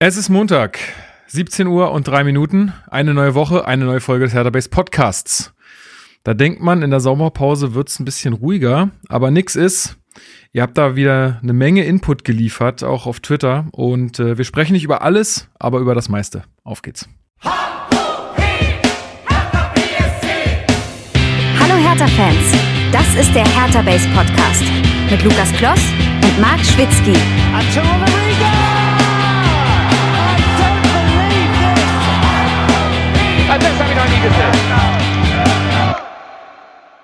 Es ist Montag, 17 Uhr und drei Minuten. Eine neue Woche, eine neue Folge des Hertha Podcasts. Da denkt man, in der Sommerpause wird es ein bisschen ruhiger, aber nix ist. Ihr habt da wieder eine Menge Input geliefert, auch auf Twitter. Und äh, wir sprechen nicht über alles, aber über das meiste. Auf geht's. Hallo Hertha-Fans, das ist der Hertha Base Podcast mit Lukas Kloss und Marc Schwitzky.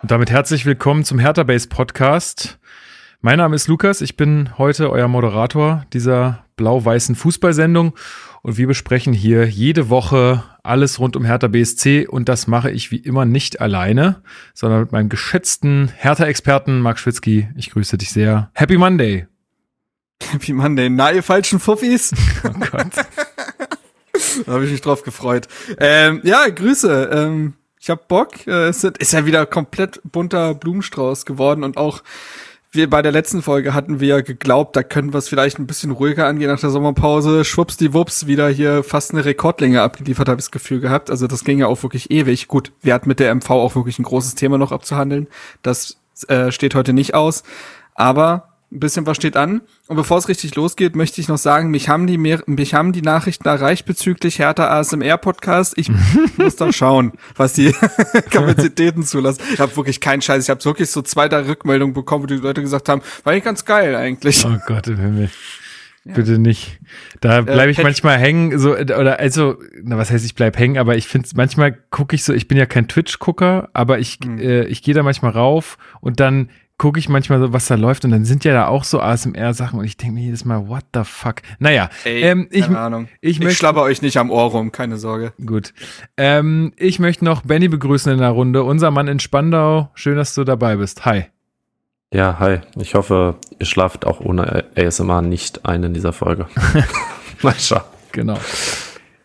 Und damit herzlich willkommen zum Hertha Base Podcast. Mein Name ist Lukas, ich bin heute euer Moderator dieser blau-weißen Fußballsendung und wir besprechen hier jede Woche alles rund um Hertha BSC und das mache ich wie immer nicht alleine, sondern mit meinem geschätzten Hertha-Experten Marc Schwitzky. Ich grüße dich sehr. Happy Monday. Happy Monday. Na, ihr falschen Fuffis. Oh Gott. Da habe ich mich drauf gefreut. Ähm, ja, Grüße. Ähm, ich hab Bock. Äh, es ist ja wieder komplett bunter Blumenstrauß geworden und auch wir bei der letzten Folge hatten wir geglaubt, da können wir es vielleicht ein bisschen ruhiger angehen nach der Sommerpause. Schwuppsdiwupps wieder hier fast eine Rekordlänge abgeliefert, habe ich das Gefühl gehabt. Also das ging ja auch wirklich ewig. Gut, wir hatten mit der MV auch wirklich ein großes Thema noch abzuhandeln. Das äh, steht heute nicht aus. Aber ein bisschen was steht an. Und bevor es richtig losgeht, möchte ich noch sagen, mich haben die, mehr, mich haben die Nachrichten erreicht bezüglich Hertha ASMR Podcast. Ich muss doch schauen, was die Kapazitäten zulassen. Ich habe wirklich keinen Scheiß. Ich habe wirklich so zwei, drei Rückmeldungen bekommen, wo die Leute gesagt haben, war eigentlich ganz geil eigentlich. Oh Gott im Himmel. Ja. Bitte nicht. Da bleibe ich äh, manchmal hängen, so oder also, na, was heißt ich bleib hängen, aber ich finde manchmal gucke ich so, ich bin ja kein Twitch-Gucker, aber ich mhm. äh, ich gehe da manchmal rauf und dann gucke ich manchmal so, was da läuft und dann sind ja da auch so ASMR-Sachen und ich denke mir jedes Mal, what the fuck? Naja, Ey, ähm, ich, keine Ahnung. Ich, ich schlapper euch nicht am Ohr rum, keine Sorge. Gut. Ähm, ich möchte noch Benny begrüßen in der Runde, unser Mann in Spandau. Schön, dass du dabei bist. Hi. Ja, hi. Ich hoffe, ihr schlaft auch ohne ASMR nicht ein in dieser Folge. Mal schauen. Genau.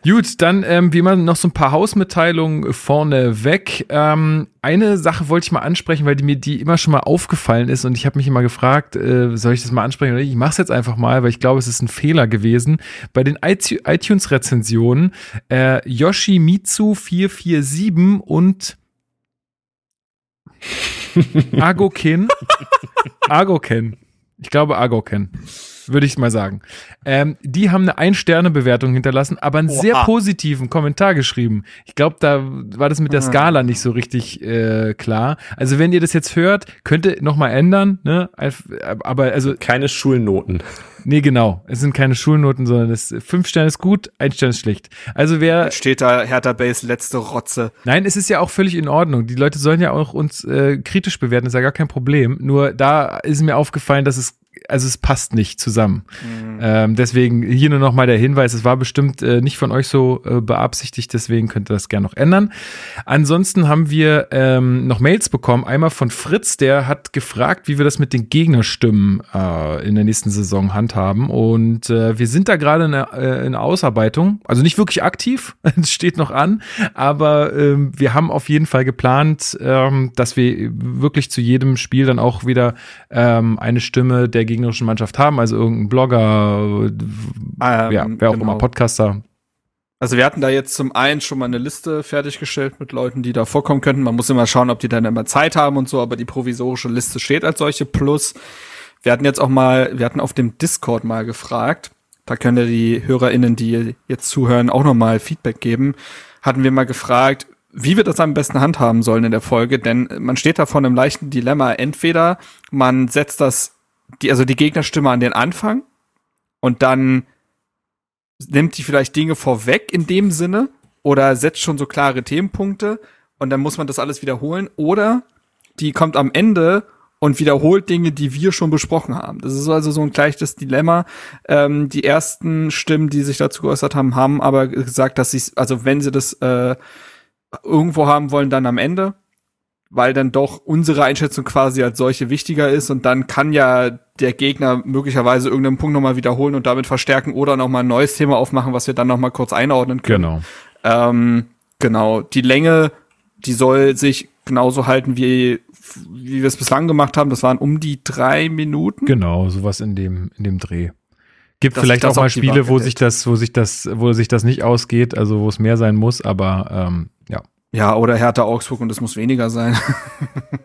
Gut, dann ähm, wie immer noch so ein paar Hausmitteilungen vorne weg. Ähm, eine Sache wollte ich mal ansprechen, weil die mir die immer schon mal aufgefallen ist und ich habe mich immer gefragt, äh, soll ich das mal ansprechen oder nicht? Ich mache es jetzt einfach mal, weil ich glaube, es ist ein Fehler gewesen. Bei den iTunes-Rezensionen äh, Yoshimitsu 447 und Agokin. Agoken. Ich glaube Agoken würde ich mal sagen. Ähm, die haben eine Ein-Sterne-Bewertung hinterlassen, aber einen Oha. sehr positiven Kommentar geschrieben. Ich glaube, da war das mit der ah. Skala nicht so richtig äh, klar. Also wenn ihr das jetzt hört, könnt ihr nochmal ändern, ne? Aber also. Keine Schulnoten. Nee, genau. Es sind keine Schulnoten, sondern es fünf Sterne ist gut, ein Stern ist schlecht. Also wer Jetzt steht da Hertha Base letzte Rotze. Nein, es ist ja auch völlig in Ordnung. Die Leute sollen ja auch uns äh, kritisch bewerten, ist ja gar kein Problem. Nur da ist mir aufgefallen, dass es also es passt nicht zusammen. Mhm. Ähm, deswegen hier nur noch mal der Hinweis, es war bestimmt äh, nicht von euch so äh, beabsichtigt, deswegen könnt ihr das gerne noch ändern. Ansonsten haben wir ähm, noch Mails bekommen, einmal von Fritz, der hat gefragt, wie wir das mit den Gegnerstimmen äh, in der nächsten Saison handhaben und äh, wir sind da gerade in, äh, in Ausarbeitung, also nicht wirklich aktiv, es steht noch an, aber ähm, wir haben auf jeden Fall geplant, ähm, dass wir wirklich zu jedem Spiel dann auch wieder ähm, eine Stimme der gegnerischen Mannschaft haben, also irgendein Blogger, ähm, ja, wer auch genau. immer, Podcaster. Also wir hatten da jetzt zum einen schon mal eine Liste fertiggestellt mit Leuten, die da vorkommen könnten. Man muss immer schauen, ob die dann immer Zeit haben und so, aber die provisorische Liste steht als solche. Plus, wir hatten jetzt auch mal, wir hatten auf dem Discord mal gefragt, da können ja die HörerInnen, die jetzt zuhören, auch nochmal Feedback geben. Hatten wir mal gefragt, wie wir das am besten handhaben sollen in der Folge, denn man steht da vor einem leichten Dilemma. Entweder man setzt das die, also die Gegnerstimme an den Anfang und dann nimmt die vielleicht Dinge vorweg in dem Sinne oder setzt schon so klare Themenpunkte und dann muss man das alles wiederholen oder die kommt am Ende und wiederholt Dinge, die wir schon besprochen haben. Das ist also so ein gleiches Dilemma. Ähm, die ersten Stimmen, die sich dazu geäußert haben, haben aber gesagt, dass sie, also wenn sie das äh, irgendwo haben wollen, dann am Ende weil dann doch unsere Einschätzung quasi als solche wichtiger ist und dann kann ja der Gegner möglicherweise irgendeinen Punkt nochmal wiederholen und damit verstärken oder nochmal ein neues Thema aufmachen, was wir dann nochmal kurz einordnen können. Genau. Ähm, genau. Die Länge, die soll sich genauso halten, wie, wie wir es bislang gemacht haben. Das waren um die drei Minuten. Genau, sowas in dem, in dem Dreh. Gibt vielleicht auch mal Spiele, wo sich das, wo sich das, wo sich das nicht ausgeht, also wo es mehr sein muss, aber ähm, ja. Ja, oder Hertha Augsburg und es muss weniger sein.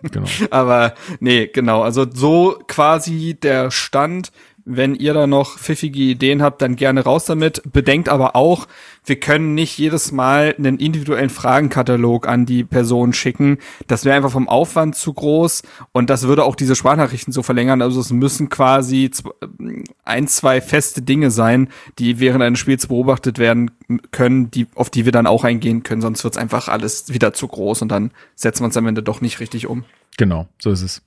genau. Aber nee, genau. Also so quasi der Stand. Wenn ihr da noch pfiffige Ideen habt, dann gerne raus damit. Bedenkt aber auch, wir können nicht jedes Mal einen individuellen Fragenkatalog an die Person schicken. Das wäre einfach vom Aufwand zu groß und das würde auch diese Sprachnachrichten so verlängern. Also es müssen quasi ein, zwei feste Dinge sein, die während eines Spiels beobachtet werden können, die, auf die wir dann auch eingehen können. Sonst wird es einfach alles wieder zu groß und dann setzen wir uns am Ende doch nicht richtig um. Genau, so ist es.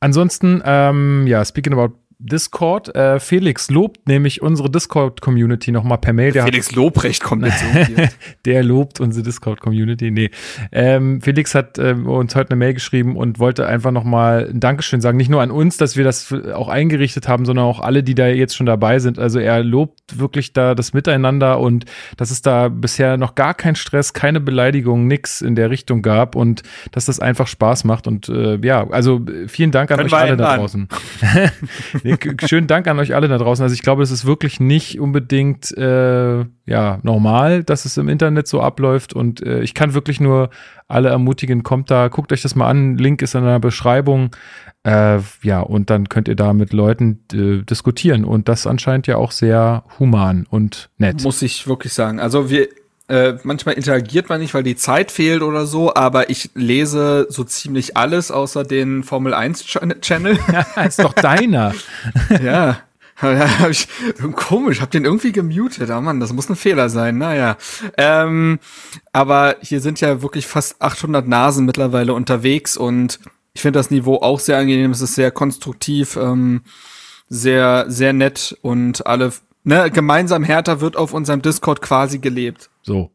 Ansonsten, ähm, ja, speaking about Discord. Äh, Felix lobt nämlich unsere Discord-Community nochmal per Mail. Der Felix hat, Lobrecht kommt jetzt Der lobt unsere Discord-Community. Nee. Ähm, Felix hat äh, uns heute eine Mail geschrieben und wollte einfach nochmal ein Dankeschön sagen. Nicht nur an uns, dass wir das auch eingerichtet haben, sondern auch alle, die da jetzt schon dabei sind. Also er lobt wirklich da das Miteinander und dass es da bisher noch gar kein Stress, keine Beleidigung, nix in der Richtung gab und dass das einfach Spaß macht. Und äh, ja, also vielen Dank an Können euch alle da draußen. schönen Dank an euch alle da draußen. Also ich glaube, es ist wirklich nicht unbedingt äh, ja normal, dass es im Internet so abläuft. Und äh, ich kann wirklich nur alle ermutigen, kommt da, guckt euch das mal an. Link ist in der Beschreibung. Äh, ja, und dann könnt ihr da mit Leuten äh, diskutieren. Und das anscheinend ja auch sehr human und nett. Muss ich wirklich sagen. Also wir, äh, manchmal interagiert man nicht, weil die Zeit fehlt oder so, aber ich lese so ziemlich alles außer den Formel 1 Channel. Ja, ist doch deiner. ja. Ja, hab ich, komisch, hab den irgendwie gemutet. Ah oh Mann, das muss ein Fehler sein. Naja. Ähm, aber hier sind ja wirklich fast 800 Nasen mittlerweile unterwegs und ich finde das Niveau auch sehr angenehm. Es ist sehr konstruktiv, ähm, sehr, sehr nett und alle, ne, gemeinsam härter wird auf unserem Discord quasi gelebt. So.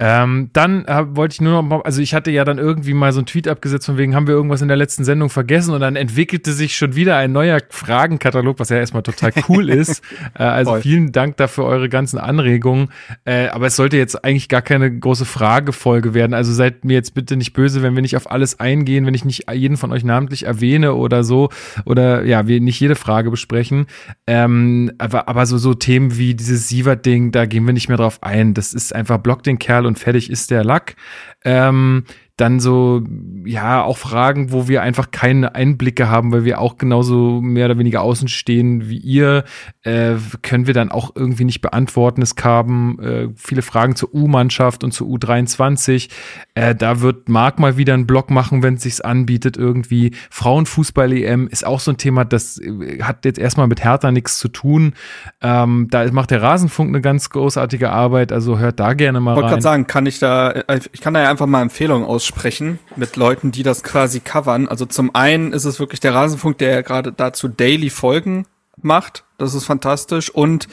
Ähm, dann wollte ich nur noch mal, also ich hatte ja dann irgendwie mal so einen Tweet abgesetzt, von wegen haben wir irgendwas in der letzten Sendung vergessen und dann entwickelte sich schon wieder ein neuer Fragenkatalog, was ja erstmal total cool ist. Äh, also Voll. vielen Dank dafür eure ganzen Anregungen. Äh, aber es sollte jetzt eigentlich gar keine große Fragefolge werden. Also seid mir jetzt bitte nicht böse, wenn wir nicht auf alles eingehen, wenn ich nicht jeden von euch namentlich erwähne oder so oder ja, wir nicht jede Frage besprechen. Ähm, aber, aber so, so Themen wie dieses Sievert-Ding, da gehen wir nicht mehr drauf ein. Das ist einfach Block den Kerl und fertig ist der Lack. Ähm, dann so, ja, auch Fragen, wo wir einfach keine Einblicke haben, weil wir auch genauso mehr oder weniger außen stehen wie ihr, äh, können wir dann auch irgendwie nicht beantworten. Es kamen äh, viele Fragen zur U-Mannschaft und zur U23. Äh, da wird Marc mal wieder einen Blog machen, wenn es sich anbietet irgendwie. Frauenfußball-EM ist auch so ein Thema, das äh, hat jetzt erstmal mit Hertha nichts zu tun. Ähm, da macht der Rasenfunk eine ganz großartige Arbeit, also hört da gerne mal ich rein. Ich wollte gerade sagen, kann ich da, äh, ich kann da ja einfach mal Empfehlungen aus aussprechen mit Leuten, die das quasi covern. Also zum einen ist es wirklich der Rasenfunk, der ja gerade dazu Daily Folgen macht. Das ist fantastisch. Und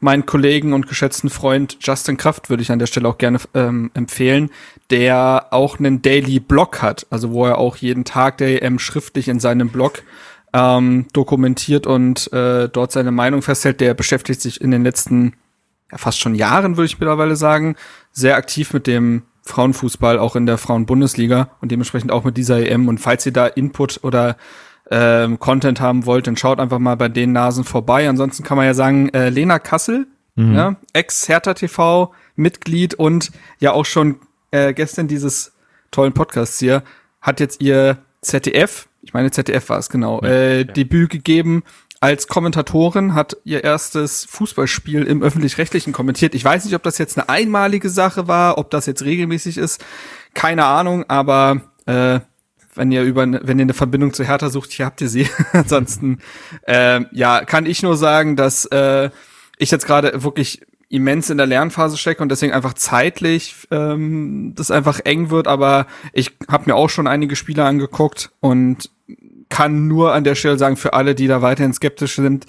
meinen Kollegen und geschätzten Freund Justin Kraft würde ich an der Stelle auch gerne ähm, empfehlen, der auch einen Daily Blog hat, also wo er auch jeden Tag der EM schriftlich in seinem Blog ähm, dokumentiert und äh, dort seine Meinung festhält. Der beschäftigt sich in den letzten ja, fast schon Jahren, würde ich mittlerweile sagen, sehr aktiv mit dem Frauenfußball auch in der Frauenbundesliga und dementsprechend auch mit dieser EM. Und falls ihr da Input oder ähm, Content haben wollt, dann schaut einfach mal bei den Nasen vorbei. Ansonsten kann man ja sagen, äh, Lena Kassel, mhm. ja, Ex-Hertha TV, Mitglied und ja auch schon äh, gestern dieses tollen Podcasts hier, hat jetzt ihr ZDF, ich meine ZDF war es genau, ja, äh, ja. Debüt gegeben als Kommentatorin, hat ihr erstes Fußballspiel im öffentlich-rechtlichen kommentiert. Ich weiß nicht, ob das jetzt eine einmalige Sache war, ob das jetzt regelmäßig ist, keine Ahnung, aber äh, wenn ihr über wenn ihr eine Verbindung zu Hertha sucht, hier habt ihr sie. Ansonsten äh, ja, kann ich nur sagen, dass äh, ich jetzt gerade wirklich immens in der Lernphase stecke und deswegen einfach zeitlich ähm, das einfach eng wird, aber ich habe mir auch schon einige Spiele angeguckt und kann nur an der Stelle sagen, für alle, die da weiterhin skeptisch sind,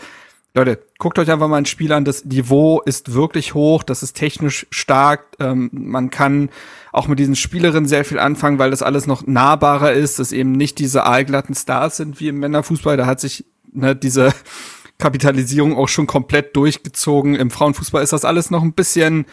Leute, guckt euch einfach mal ein Spiel an. Das Niveau ist wirklich hoch, das ist technisch stark. Ähm, man kann auch mit diesen Spielerinnen sehr viel anfangen, weil das alles noch nahbarer ist, dass eben nicht diese aalglatten Stars sind wie im Männerfußball. Da hat sich ne, diese Kapitalisierung auch schon komplett durchgezogen. Im Frauenfußball ist das alles noch ein bisschen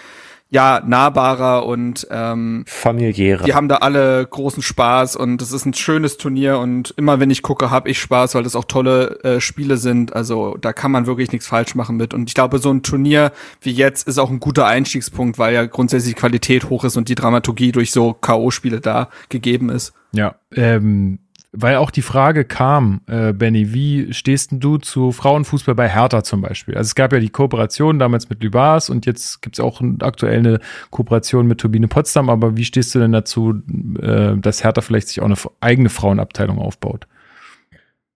ja, nahbarer und ähm, familiärer. Die haben da alle großen Spaß und es ist ein schönes Turnier und immer wenn ich gucke, habe ich Spaß, weil das auch tolle äh, Spiele sind. Also da kann man wirklich nichts falsch machen mit. Und ich glaube, so ein Turnier wie jetzt ist auch ein guter Einstiegspunkt, weil ja grundsätzlich die Qualität hoch ist und die Dramaturgie durch so K.O.-Spiele da gegeben ist. Ja, ähm, weil auch die Frage kam, äh, Benny, wie stehst denn du zu Frauenfußball bei Hertha zum Beispiel? Also es gab ja die Kooperation damals mit Lübars und jetzt gibt's auch aktuell eine Kooperation mit Turbine Potsdam, aber wie stehst du denn dazu, äh, dass Hertha vielleicht sich auch eine eigene Frauenabteilung aufbaut?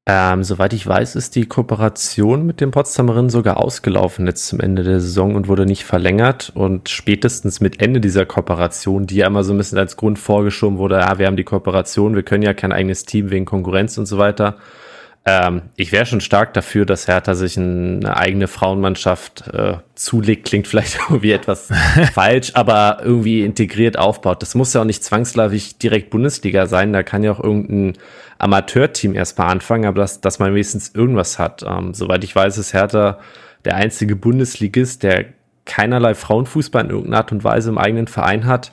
Ähm, soweit ich weiß, ist die Kooperation mit den Potsdamerinnen sogar ausgelaufen jetzt zum Ende der Saison und wurde nicht verlängert. Und spätestens mit Ende dieser Kooperation, die ja immer so ein bisschen als Grund vorgeschoben wurde, ja, wir haben die Kooperation, wir können ja kein eigenes Team wegen Konkurrenz und so weiter. Ähm, ich wäre schon stark dafür, dass Hertha sich eine eigene Frauenmannschaft äh, zulegt. Klingt vielleicht irgendwie etwas falsch, aber irgendwie integriert aufbaut. Das muss ja auch nicht zwangsläufig direkt Bundesliga sein. Da kann ja auch irgendein Amateurteam erstmal anfangen, aber dass, dass man wenigstens irgendwas hat. Ähm, soweit ich weiß, ist Hertha der einzige Bundesligist, der keinerlei Frauenfußball in irgendeiner Art und Weise im eigenen Verein hat.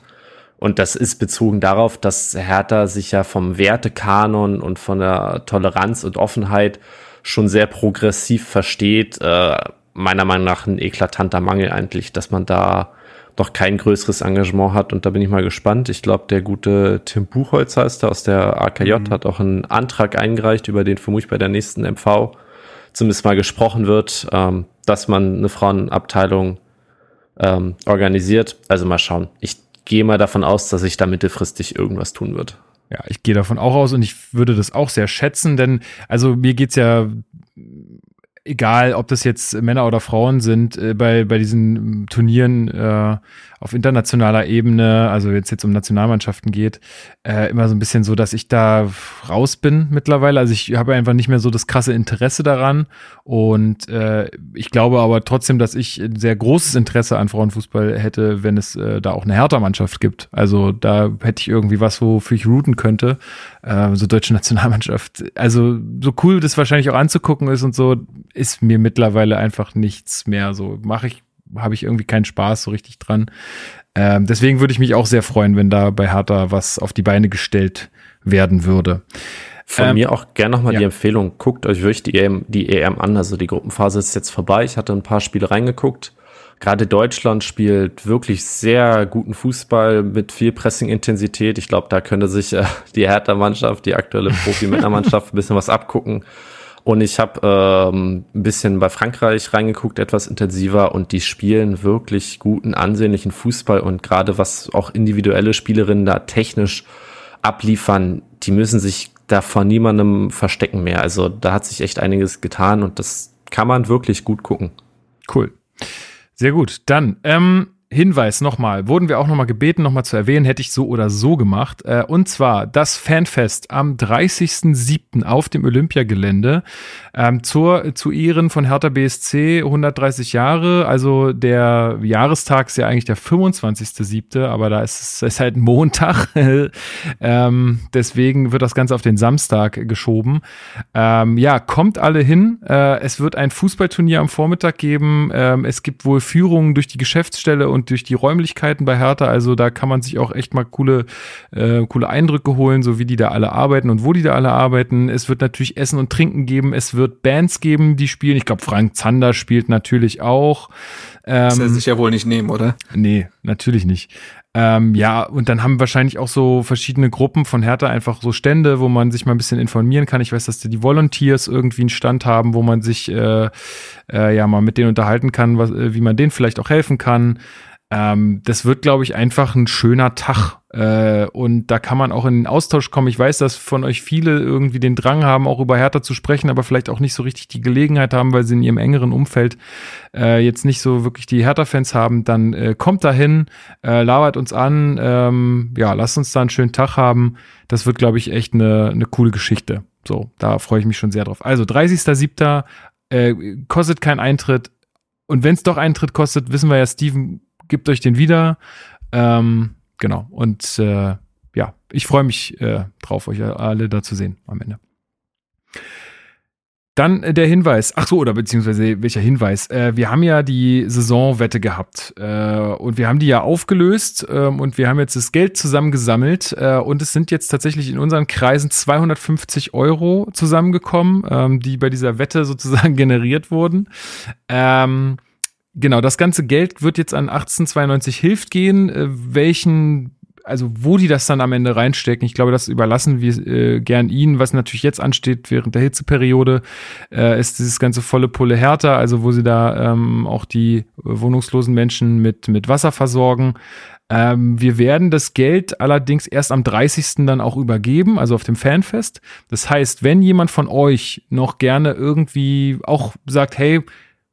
Und das ist bezogen darauf, dass Hertha sich ja vom Wertekanon und von der Toleranz und Offenheit schon sehr progressiv versteht. Äh, meiner Meinung nach ein eklatanter Mangel eigentlich, dass man da doch kein größeres Engagement hat. Und da bin ich mal gespannt. Ich glaube, der gute Tim Buchholz heißt er aus der AKJ, mhm. hat auch einen Antrag eingereicht, über den vermutlich bei der nächsten MV zumindest mal gesprochen wird, ähm, dass man eine Frauenabteilung ähm, organisiert. Also mal schauen. Ich gehe mal davon aus, dass sich da mittelfristig irgendwas tun wird. Ja, ich gehe davon auch aus und ich würde das auch sehr schätzen, denn also mir geht's ja egal, ob das jetzt Männer oder Frauen sind, äh, bei, bei diesen Turnieren äh, auf internationaler Ebene, also jetzt jetzt um Nationalmannschaften geht, äh, immer so ein bisschen so, dass ich da raus bin mittlerweile. Also ich habe einfach nicht mehr so das krasse Interesse daran und äh, ich glaube aber trotzdem, dass ich ein sehr großes Interesse an Frauenfußball hätte, wenn es äh, da auch eine Hertha-Mannschaft gibt. Also da hätte ich irgendwie was, wofür ich routen könnte, äh, so deutsche Nationalmannschaft. Also so cool das wahrscheinlich auch anzugucken ist und so, ist mir mittlerweile einfach nichts mehr. So mache ich habe ich irgendwie keinen Spaß so richtig dran. Ähm, deswegen würde ich mich auch sehr freuen, wenn da bei Hertha was auf die Beine gestellt werden würde. Von ähm, mir auch gerne nochmal ja. die Empfehlung, guckt euch wirklich die EM, die EM an. Also die Gruppenphase ist jetzt vorbei. Ich hatte ein paar Spiele reingeguckt. Gerade Deutschland spielt wirklich sehr guten Fußball mit viel Pressing-Intensität. Ich glaube, da könnte sich äh, die Hertha-Mannschaft, die aktuelle Profi-Männermannschaft ein bisschen was abgucken. Und ich habe ähm, ein bisschen bei Frankreich reingeguckt, etwas intensiver, und die spielen wirklich guten, ansehnlichen Fußball. Und gerade was auch individuelle Spielerinnen da technisch abliefern, die müssen sich da vor niemandem verstecken mehr. Also da hat sich echt einiges getan und das kann man wirklich gut gucken. Cool. Sehr gut. Dann, ähm, Hinweis nochmal, wurden wir auch nochmal gebeten, nochmal zu erwähnen, hätte ich so oder so gemacht. Äh, und zwar das Fanfest am 30.07. auf dem Olympiagelände ähm, zur, zu Ehren von Hertha BSC 130 Jahre. Also der Jahrestag ist ja eigentlich der 25.07., aber da ist es ist halt Montag. ähm, deswegen wird das Ganze auf den Samstag geschoben. Ähm, ja, kommt alle hin. Äh, es wird ein Fußballturnier am Vormittag geben. Ähm, es gibt wohl Führungen durch die Geschäftsstelle und durch die Räumlichkeiten bei Hertha. Also da kann man sich auch echt mal coole, äh, coole Eindrücke holen, so wie die da alle arbeiten und wo die da alle arbeiten. Es wird natürlich Essen und Trinken geben. Es wird Bands geben, die spielen. Ich glaube, Frank Zander spielt natürlich auch. Ähm, das er sich ja wohl nicht nehmen, oder? Nee, natürlich nicht. Ähm, ja, und dann haben wahrscheinlich auch so verschiedene Gruppen von Hertha einfach so Stände, wo man sich mal ein bisschen informieren kann. Ich weiß, dass die Volunteers irgendwie einen Stand haben, wo man sich äh, äh, ja mal mit denen unterhalten kann, was, äh, wie man denen vielleicht auch helfen kann. Ähm, das wird, glaube ich, einfach ein schöner Tag. Äh, und da kann man auch in den Austausch kommen. Ich weiß, dass von euch viele irgendwie den Drang haben, auch über Hertha zu sprechen, aber vielleicht auch nicht so richtig die Gelegenheit haben, weil sie in ihrem engeren Umfeld äh, jetzt nicht so wirklich die Hertha-Fans haben. Dann äh, kommt dahin, äh, labert uns an. Ähm, ja, lasst uns da einen schönen Tag haben. Das wird, glaube ich, echt eine, eine coole Geschichte. So, da freue ich mich schon sehr drauf. Also 30.07. Äh, kostet kein Eintritt. Und wenn es doch Eintritt kostet, wissen wir ja, Steven gebt euch den wieder. Ähm, genau. Und äh, ja, ich freue mich äh, drauf, euch alle da zu sehen am Ende. Dann äh, der Hinweis, ach so, oder beziehungsweise welcher Hinweis? Äh, wir haben ja die Saisonwette gehabt äh, und wir haben die ja aufgelöst ähm, und wir haben jetzt das Geld zusammengesammelt äh, und es sind jetzt tatsächlich in unseren Kreisen 250 Euro zusammengekommen, ähm, die bei dieser Wette sozusagen generiert wurden. Ähm, genau, das ganze Geld wird jetzt an 1892 Hilft gehen. Äh, welchen also wo die das dann am Ende reinstecken, ich glaube, das überlassen wir äh, gern ihnen. Was natürlich jetzt ansteht während der Hitzeperiode, äh, ist dieses ganze volle Pulle härter, also wo sie da ähm, auch die wohnungslosen Menschen mit, mit Wasser versorgen. Ähm, wir werden das Geld allerdings erst am 30. dann auch übergeben, also auf dem Fanfest. Das heißt, wenn jemand von euch noch gerne irgendwie auch sagt, hey,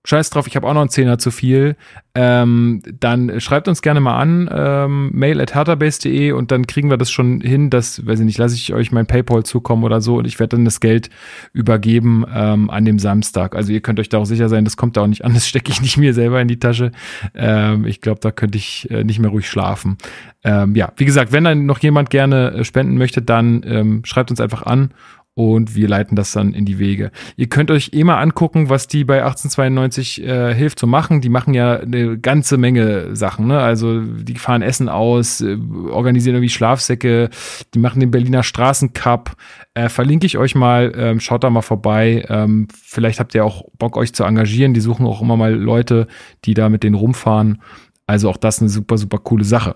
Scheiß drauf, ich habe auch noch einen Zehner zu viel, ähm, dann schreibt uns gerne mal an, ähm, mail at herterbase.de und dann kriegen wir das schon hin, dass, weiß ich nicht, lasse ich euch mein Paypal zukommen oder so und ich werde dann das Geld übergeben ähm, an dem Samstag. Also ihr könnt euch da auch sicher sein, das kommt da auch nicht an, das stecke ich nicht mir selber in die Tasche. Ähm, ich glaube, da könnte ich äh, nicht mehr ruhig schlafen. Ähm, ja, wie gesagt, wenn dann noch jemand gerne äh, spenden möchte, dann ähm, schreibt uns einfach an und wir leiten das dann in die Wege. Ihr könnt euch eh mal angucken, was die bei 1892 äh, hilft zu machen. Die machen ja eine ganze Menge Sachen. Ne? Also die fahren Essen aus, äh, organisieren irgendwie Schlafsäcke, die machen den Berliner Straßencup. Äh, verlinke ich euch mal, ähm, schaut da mal vorbei. Ähm, vielleicht habt ihr auch Bock, euch zu engagieren. Die suchen auch immer mal Leute, die da mit denen rumfahren. Also auch das eine super, super coole Sache.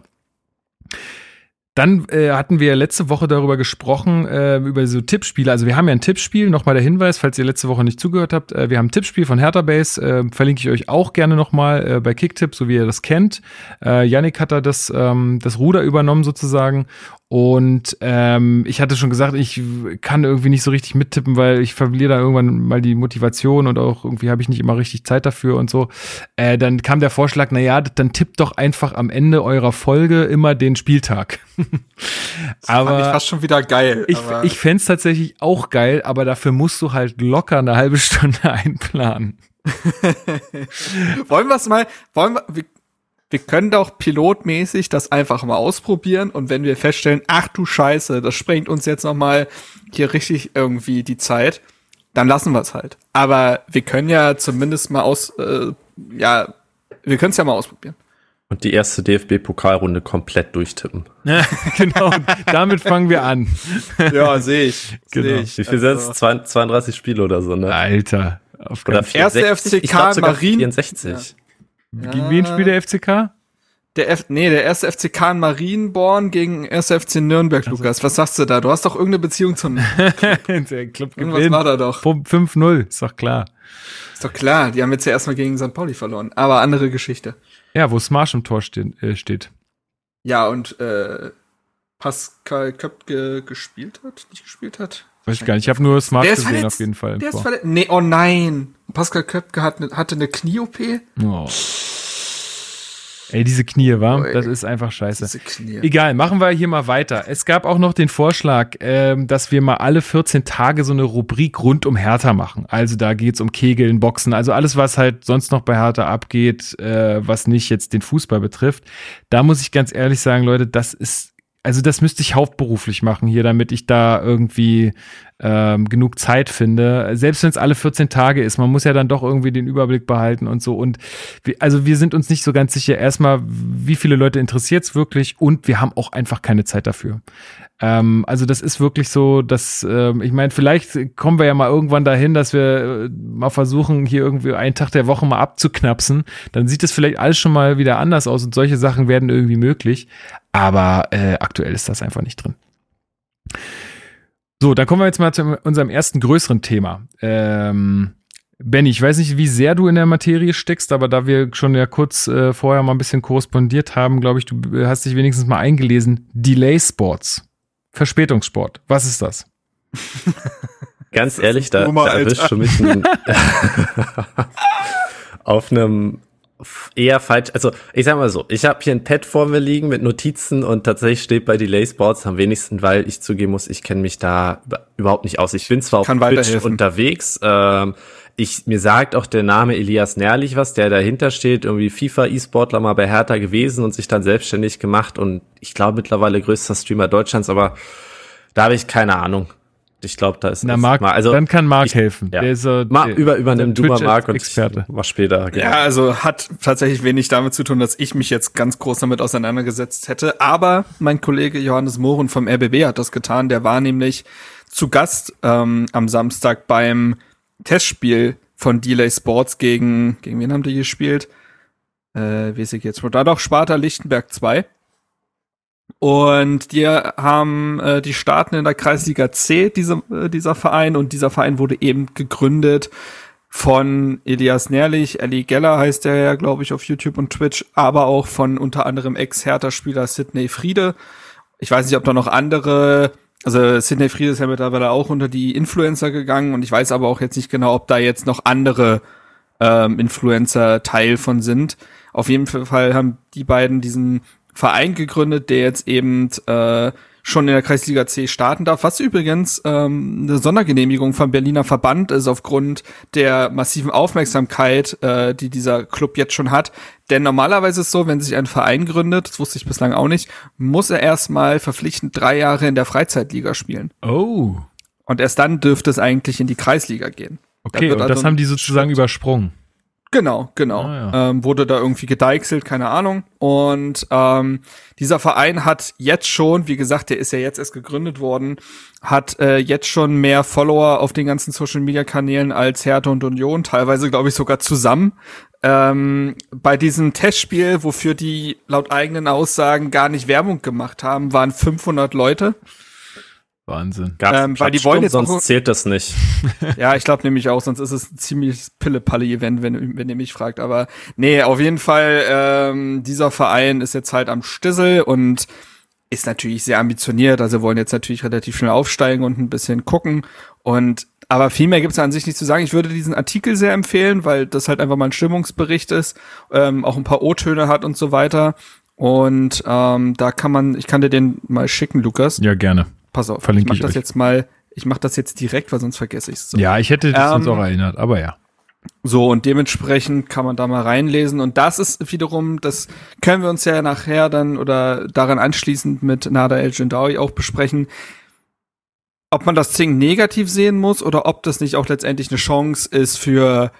Dann äh, hatten wir letzte Woche darüber gesprochen, äh, über so Tippspiele. Also wir haben ja ein Tippspiel, nochmal der Hinweis, falls ihr letzte Woche nicht zugehört habt. Äh, wir haben ein Tippspiel von Hertha Base, äh, verlinke ich euch auch gerne nochmal äh, bei Kicktipp, so wie ihr das kennt. Äh, Yannick hat da das, ähm, das Ruder übernommen sozusagen und ähm, ich hatte schon gesagt, ich kann irgendwie nicht so richtig mittippen, weil ich verliere da irgendwann mal die Motivation und auch irgendwie habe ich nicht immer richtig Zeit dafür und so. Äh, dann kam der Vorschlag, na ja, dann tippt doch einfach am Ende eurer Folge immer den Spieltag. das aber fand ich fast schon wieder geil. Ich, ich fände es tatsächlich auch geil, aber dafür musst du halt locker eine halbe Stunde einplanen. wollen wir es mal, wollen wir, wir können doch pilotmäßig das einfach mal ausprobieren und wenn wir feststellen, ach du Scheiße, das sprengt uns jetzt noch mal hier richtig irgendwie die Zeit, dann lassen wir es halt. Aber wir können ja zumindest mal aus, äh, ja, wir können es ja mal ausprobieren. Und die erste DFB-Pokalrunde komplett durchtippen. Ja, genau, damit fangen wir an. Ja, sehe ich. Genau. Seh ich. Wie viel also, sind es? 32 Spiele oder so, ne? Alter. Auf oder 64, erste FCK Marien. 64. Ja. Gegen wen spielt der FCK? Der F nee, der erste FCK in Marienborn gegen erste FC Nürnberg, also, Lukas. Was sagst du da? Du hast doch irgendeine Beziehung zum der Club Irgendwas war da doch. 5-0, ist doch klar. Ist doch klar, die haben jetzt ja erstmal gegen St. Pauli verloren. Aber andere Geschichte. Ja, wo Smash im Tor steht. Äh, steht. Ja, und äh, Pascal Köpke gespielt hat, nicht gespielt hat. Weiß ich gar nicht. Ich habe nur Smart gesehen verletzt. auf jeden Fall. Der ist verletzt. Nee, oh nein. Pascal Köpke hat ne, hatte eine Knie-OP. Oh. Ey, diese Knie, war, das ist einfach scheiße. Egal, machen wir hier mal weiter. Es gab auch noch den Vorschlag, ähm, dass wir mal alle 14 Tage so eine Rubrik rund um Hertha machen. Also da geht's um Kegeln, Boxen, also alles, was halt sonst noch bei Hertha abgeht, äh, was nicht jetzt den Fußball betrifft. Da muss ich ganz ehrlich sagen, Leute, das ist also das müsste ich hauptberuflich machen hier, damit ich da irgendwie ähm, genug Zeit finde. Selbst wenn es alle 14 Tage ist, man muss ja dann doch irgendwie den Überblick behalten und so. Und wir, also wir sind uns nicht so ganz sicher, erstmal, wie viele Leute interessiert es wirklich und wir haben auch einfach keine Zeit dafür. Ähm, also das ist wirklich so, dass ähm, ich meine, vielleicht kommen wir ja mal irgendwann dahin, dass wir äh, mal versuchen, hier irgendwie einen Tag der Woche mal abzuknapsen. Dann sieht es vielleicht alles schon mal wieder anders aus und solche Sachen werden irgendwie möglich. Aber äh, aktuell ist das einfach nicht drin. So, dann kommen wir jetzt mal zu unserem ersten größeren Thema. Ähm, Benny, ich weiß nicht, wie sehr du in der Materie steckst, aber da wir schon ja kurz äh, vorher mal ein bisschen korrespondiert haben, glaube ich, du hast dich wenigstens mal eingelesen. Delay Sports. Verspätungssport. Was ist das? Ganz ehrlich, da, da erwischst du mich auf einem eher falsch. Also ich sag mal so, ich habe hier ein Pad vor mir liegen mit Notizen und tatsächlich steht bei Delay Sports am wenigsten, weil ich zugeben muss, ich kenne mich da überhaupt nicht aus. Ich bin zwar auf Twitch unterwegs, ähm, ich, mir sagt auch der Name Elias Nährlich was, der dahinter steht, irgendwie FIFA-E-Sportler mal bei Hertha gewesen und sich dann selbstständig gemacht und ich glaube mittlerweile größter Streamer Deutschlands, aber da habe ich keine Ahnung. Ich glaube, da ist Na, Marc, mal, also dann kann Marc ich- helfen. ja. Der ist so, Ma, über, übernimm du mal Marc und Experte. ich mach später. genau. Ja, also hat tatsächlich wenig damit zu tun, dass ich mich jetzt ganz groß damit auseinandergesetzt hätte. Aber mein Kollege Johannes Mohren vom RBB hat das getan. Der war nämlich zu Gast ähm, am Samstag beim Testspiel von Delay Sports gegen, gegen wen haben die gespielt? Äh, weiß ich jetzt. Da doch Sparta Lichtenberg 2. Und die haben, äh, die starten in der Kreisliga C, diese, äh, dieser Verein, und dieser Verein wurde eben gegründet von Elias Nährlich, Ellie Geller heißt der ja, glaube ich, auf YouTube und Twitch, aber auch von unter anderem Ex-Hertha-Spieler Sidney Friede. Ich weiß nicht, ob da noch andere, also Sidney Friede ist ja mittlerweile auch unter die Influencer gegangen und ich weiß aber auch jetzt nicht genau, ob da jetzt noch andere ähm, Influencer Teil von sind. Auf jeden Fall haben die beiden diesen Verein gegründet, der jetzt eben äh, schon in der Kreisliga C starten darf, was übrigens ähm, eine Sondergenehmigung vom Berliner Verband ist aufgrund der massiven Aufmerksamkeit, äh, die dieser Club jetzt schon hat. Denn normalerweise ist es so, wenn sich ein Verein gründet, das wusste ich bislang auch nicht, muss er erstmal verpflichtend drei Jahre in der Freizeitliga spielen. Oh, Und erst dann dürfte es eigentlich in die Kreisliga gehen. okay, wird und also das haben die sozusagen übersprungen. Genau, genau. Ah, ja. ähm, wurde da irgendwie gedeichselt, keine Ahnung. Und ähm, dieser Verein hat jetzt schon, wie gesagt, der ist ja jetzt erst gegründet worden, hat äh, jetzt schon mehr Follower auf den ganzen Social Media Kanälen als Hertha und Union, teilweise glaube ich sogar zusammen. Ähm, bei diesem Testspiel, wofür die laut eigenen Aussagen gar nicht Werbung gemacht haben, waren 500 Leute. Wahnsinn. Gab's Ähm, weil die wollen jetzt sonst auch- zählt das nicht. Ja, ich glaube nämlich auch, sonst ist es ein ziemlich Pille-Palle-Event, wenn, wenn ihr mich fragt. Aber nee, auf jeden Fall, ähm, dieser Verein ist jetzt halt am Stissel und ist natürlich sehr ambitioniert. Also wollen jetzt natürlich relativ schnell aufsteigen und ein bisschen gucken. Und aber viel mehr gibt's da an sich nicht zu sagen. Ich würde diesen Artikel sehr empfehlen, weil das halt einfach mal ein Stimmungsbericht ist, ähm, auch ein paar O-Töne hat und so weiter. Und ähm, da kann man, ich kann dir den mal schicken, Lukas. Ja, gerne. Pass auf, Verlinke ich ich mach das euch. jetzt mal, ich mach das jetzt direkt, weil sonst vergesse ich's. So. Ja, ich hätte das Ähm, sonst auch erinnert, aber ja. So, und dementsprechend kann man da mal reinlesen. Und das ist wiederum, das können wir uns ja nachher dann oder daran anschließend mit Nada El Jindawi auch besprechen, ob man das Ding negativ sehen muss oder ob das nicht auch letztendlich eine Chance ist für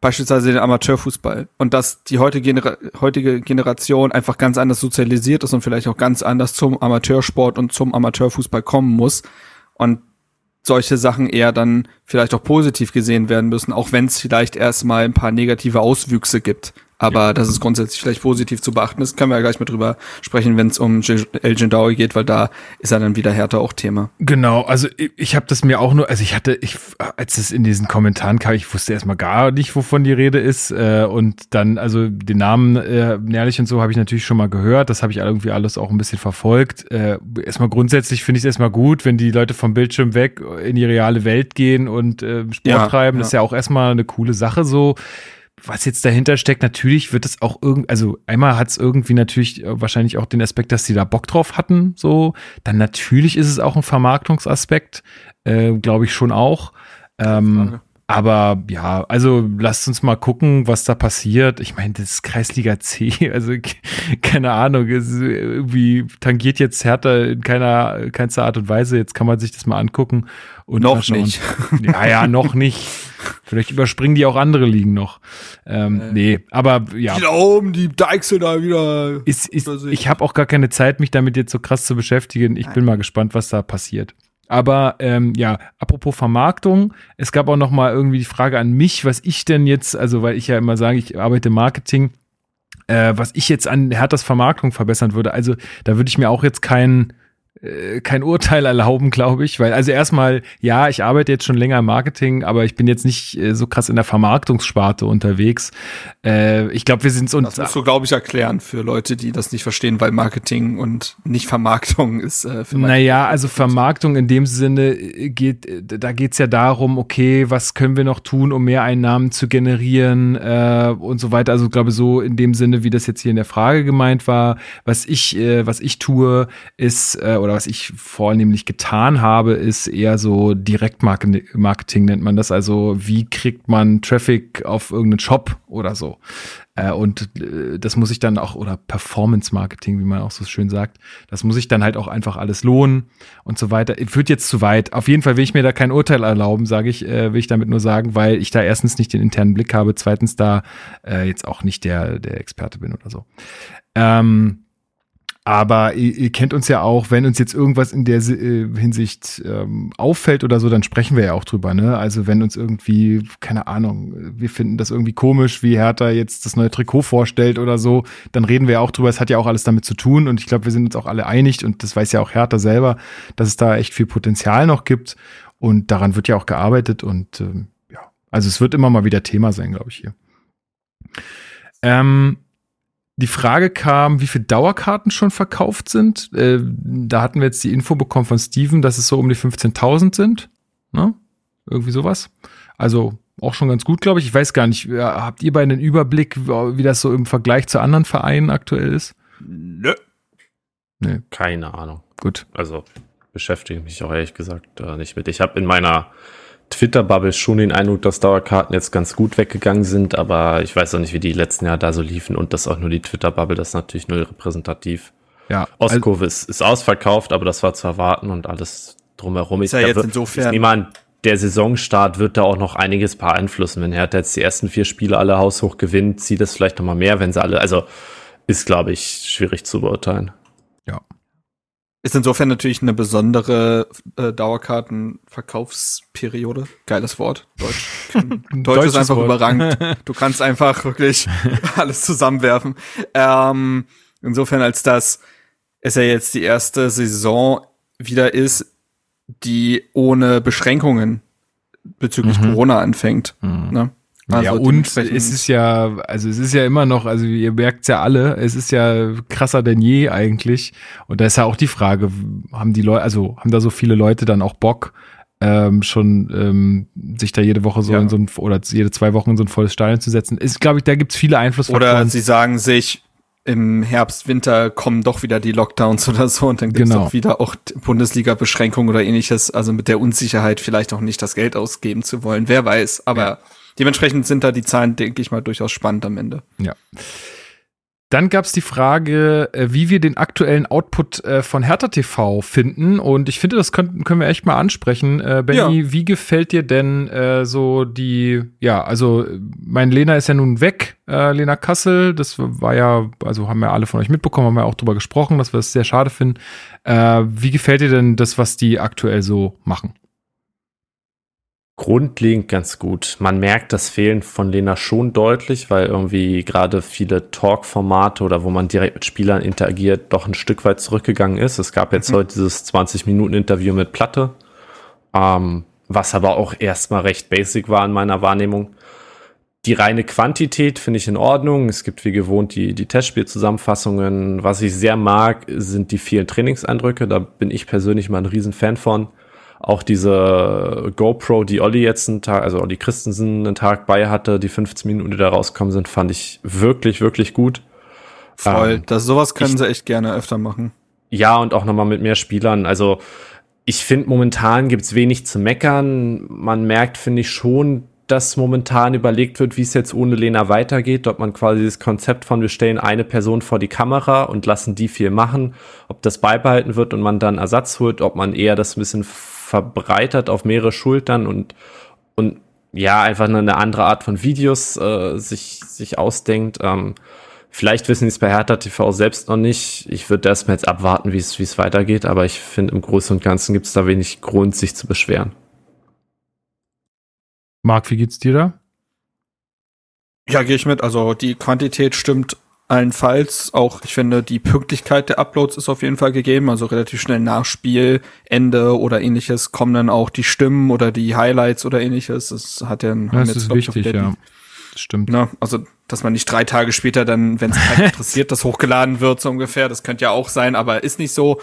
beispielsweise den Amateurfußball. Und dass die heutige, Genera heutige Generation einfach ganz anders sozialisiert ist und vielleicht auch ganz anders zum Amateursport und zum Amateurfußball kommen muss. Und solche Sachen eher dann vielleicht auch positiv gesehen werden müssen, auch wenn es vielleicht erstmal ein paar negative Auswüchse gibt. Aber das ist grundsätzlich vielleicht positiv zu beachten. Das können wir ja gleich mal drüber sprechen, wenn es um El Jindawi geht, weil da ist ja dann wieder härter auch Thema. Genau, also ich, ich habe das mir auch nur, also ich hatte, ich, als es in diesen Kommentaren kam, ich wusste erstmal gar nicht, wovon die Rede ist. Äh, und dann, also den Namen äh, Nährlich und so habe ich natürlich schon mal gehört. Das habe ich irgendwie alles auch ein bisschen verfolgt. Äh, erstmal grundsätzlich finde ich es erstmal gut, wenn die Leute vom Bildschirm weg in die reale Welt gehen und äh, Sport Ja, treiben. Das ja. ist ja auch erstmal eine coole Sache so. Was jetzt dahinter steckt, natürlich wird es auch irgendwie, also einmal hat es irgendwie natürlich äh, wahrscheinlich auch den Aspekt, dass die da Bock drauf hatten, so. Dann natürlich ist es auch ein Vermarktungsaspekt, äh, glaube ich schon auch. Ähm. Aber ja, also lasst uns mal gucken, was da passiert. Ich meine, das ist Kreisliga C, also keine Ahnung, es irgendwie tangiert jetzt Hertha in keiner, keinster Art und Weise. Jetzt kann man sich das mal angucken. Und Noch nicht. Ja, ja, noch nicht. Vielleicht überspringen die auch andere Ligen noch. Ähm, nee, aber ja. Da oben, die Deichsel da wieder. Ist, ist, ich habe auch gar keine Zeit, mich damit jetzt so krass zu beschäftigen. Ich bin mal gespannt, was da passiert. Aber ähm, ja, apropos Vermarktung, es gab auch noch mal irgendwie die Frage an mich, was ich denn jetzt, also weil ich ja immer sage, ich arbeite Marketing, äh, was ich jetzt an Herthas Vermarktung verbessern würde. Also da würde ich mir auch jetzt kein äh, kein Urteil erlauben, glaube ich, weil also erstmal, ja, ich arbeite jetzt schon länger im Marketing, aber ich bin jetzt nicht äh, so krass in der Vermarktungssparte unterwegs. Äh, ich glaube, wir sind so Das musst du, glaube ich, erklären für Leute, die das nicht verstehen, weil Marketing und nicht Vermarktung ist äh, für Naja, also Vermarktung in dem Sinne äh, geht, äh, da geht's ja darum, okay, was können wir noch tun, um mehr Einnahmen zu generieren äh, und so weiter. Also ich glaube so in dem Sinne, wie das jetzt hier in der Frage gemeint war, was ich, äh, was ich tue, ist, äh, oder oder was ich vornehmlich getan habe, ist eher so Direktmarketing nennt man das. Also wie kriegt man Traffic auf irgendeinen Shop oder so. Äh, und äh, das muss ich dann auch, oder Performance Marketing, wie man auch so schön sagt, das muss ich dann halt auch einfach alles lohnen und so weiter. Führt jetzt zu weit. Auf jeden Fall will ich mir da kein Urteil erlauben, sage ich, äh, will ich damit nur sagen, weil ich da erstens nicht den internen Blick habe, zweitens da jetzt auch nicht der, der Experte bin oder so. Ähm, aber ihr, ihr, kennt uns ja auch, wenn uns jetzt irgendwas in der äh, Hinsicht ähm, auffällt oder so, dann sprechen wir ja auch drüber. Ne? Also wenn uns irgendwie, keine Ahnung, wir finden das irgendwie komisch, wie Hertha jetzt das neue Trikot vorstellt oder so, dann reden wir ja auch drüber. Es hat ja auch alles damit zu tun und ich glaube, wir sind uns auch alle einig und das weiß ja auch Hertha selber, dass es da echt viel Potenzial noch gibt und daran wird ja auch gearbeitet und ähm, ja, also es wird immer mal wieder Thema sein, glaube ich hier. Ähm, die Frage kam, wie viele Dauerkarten schon verkauft sind. Äh, da hatten wir jetzt die Info bekommen von Steven, dass es so um die 15.000 sind. Ne? Irgendwie sowas. Also auch schon ganz gut, glaube ich. Ich weiß gar nicht, habt ihr beiden einen Überblick, wie das so im Vergleich zu anderen Vereinen aktuell ist? Nö. Nee. Keine Ahnung. Gut. Also beschäftige mich auch ehrlich gesagt äh, nicht mit. Ich habe in meiner Twitter-Bubble schon den Eindruck, dass Dauerkarten jetzt ganz gut weggegangen sind, aber ich weiß auch nicht, wie die letzten Jahre da so liefen und das auch nur die Twitter-Bubble, das ist natürlich null repräsentativ. Ja. Ostkurve also, ist, ist ausverkauft, aber das war zu erwarten und alles drumherum. Ist ja jetzt wird, insofern. Ich nehme an, der Saisonstart wird da auch noch einiges beeinflussen. Wenn Hertha jetzt die ersten vier Spiele alle haushoch gewinnt, zieht es vielleicht noch mal mehr, wenn sie alle, also ist, glaube ich, schwierig zu beurteilen. Ja. Ist insofern natürlich eine besondere äh, Dauerkartenverkaufsperiode. Geiles Wort. Deutsch. Deutsch ist einfach Wort. überragend. Du kannst einfach wirklich alles zusammenwerfen. Ähm, insofern, als das es ja jetzt die erste Saison wieder ist, die ohne Beschränkungen bezüglich mhm. Corona anfängt. Mhm. Ne? Also ja, und es ist ja, also es ist ja immer noch, also ihr merkt es ja alle, es ist ja krasser denn je eigentlich. Und da ist ja auch die Frage, haben die Leute, also haben da so viele Leute dann auch Bock, ähm, schon ähm, sich da jede Woche so ja. in so ein, oder jede zwei Wochen in so ein volles Stadion zu setzen. Ist, glaube ich, da gibt's viele Einflussfaktoren. Oder sie sagen sich, im Herbst, Winter kommen doch wieder die Lockdowns oder so und dann gibt's genau. doch wieder auch Bundesliga-Beschränkungen oder ähnliches. Also mit der Unsicherheit vielleicht auch nicht das Geld ausgeben zu wollen. Wer weiß, aber ja. Dementsprechend sind da die Zahlen, denke ich mal, durchaus spannend am Ende. Ja. Dann gab es die Frage, äh, wie wir den aktuellen Output äh, von Hertha TV finden. Und ich finde, das können, können wir echt mal ansprechen. Äh, Benny, ja. wie gefällt dir denn äh, so die, ja, also mein Lena ist ja nun weg, äh, Lena Kassel. Das war ja, also haben ja alle von euch mitbekommen, haben ja auch drüber gesprochen, dass wir es das sehr schade finden. Äh, wie gefällt dir denn das, was die aktuell so machen? Grundlegend ganz gut. Man merkt das Fehlen von Lena schon deutlich, weil irgendwie gerade viele Talk-Formate oder wo man direkt mit Spielern interagiert, doch ein Stück weit zurückgegangen ist. Es gab jetzt mhm. heute dieses 20-Minuten-Interview mit Platte, ähm, was aber auch erstmal recht basic war in meiner Wahrnehmung. Die reine Quantität finde ich in Ordnung. Es gibt wie gewohnt die, die Testspielzusammenfassungen. Was ich sehr mag, sind die vielen Trainingseindrücke. Da bin ich persönlich mal ein Riesenfan von. Auch diese GoPro, die Olli jetzt einen Tag, also Olli Christensen einen Tag bei hatte, die 15 Minuten, die da rauskommen sind, fand ich wirklich, wirklich gut. Voll. Ähm, das, sowas können ich, sie echt gerne öfter machen. Ja, und auch nochmal mit mehr Spielern. Also ich finde, momentan gibt's wenig zu meckern. Man merkt, finde ich, schon, dass momentan überlegt wird, wie es jetzt ohne Lena weitergeht, ob man quasi das Konzept von wir stellen eine Person vor die Kamera und lassen die viel machen, ob das beibehalten wird und man dann Ersatz holt, ob man eher das ein bisschen verbreitert auf mehrere Schultern und, und ja, einfach eine andere Art von Videos äh, sich, sich ausdenkt. Ähm, vielleicht wissen die es bei Hertha TV selbst noch nicht. Ich würde erstmal jetzt abwarten, wie es wie es weitergeht, aber ich finde, im Großen und Ganzen gibt es da wenig Grund, sich zu beschweren. Marc, wie geht's dir da? Ja, gehe ich mit. Also die Quantität stimmt Allenfalls auch, ich finde, die Pünktlichkeit der Uploads ist auf jeden Fall gegeben, also relativ schnell nach Spielende oder ähnliches kommen dann auch die Stimmen oder die Highlights oder ähnliches. Das hat ja, ein, das ist wichtig, ja. stimmt. Na, also dass man nicht drei Tage später dann, wenn es keinen interessiert, das hochgeladen wird, so ungefähr. Das könnte ja auch sein, aber ist nicht so.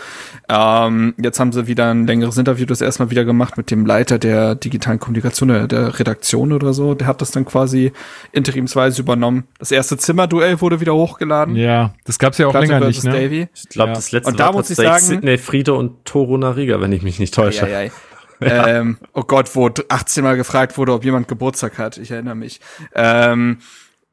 Ähm, jetzt haben sie wieder ein längeres Interview das erstmal wieder gemacht mit dem Leiter der digitalen Kommunikation, der, der Redaktion oder so. Der hat das dann quasi interimsweise übernommen. Das erste Zimmerduell wurde wieder hochgeladen. Ja, das gab's ja auch Platte länger nicht, ne? Davy. Ich glaube, Ja. das letzte Und da war muss ich tatsächlich sagen- Sidney Friede und Toru Nariga, wenn ich mich nicht täusche. Ja, ja, ähm, oh Gott, wo 18 Mal gefragt wurde, ob jemand Geburtstag hat. Ich erinnere mich. Ähm,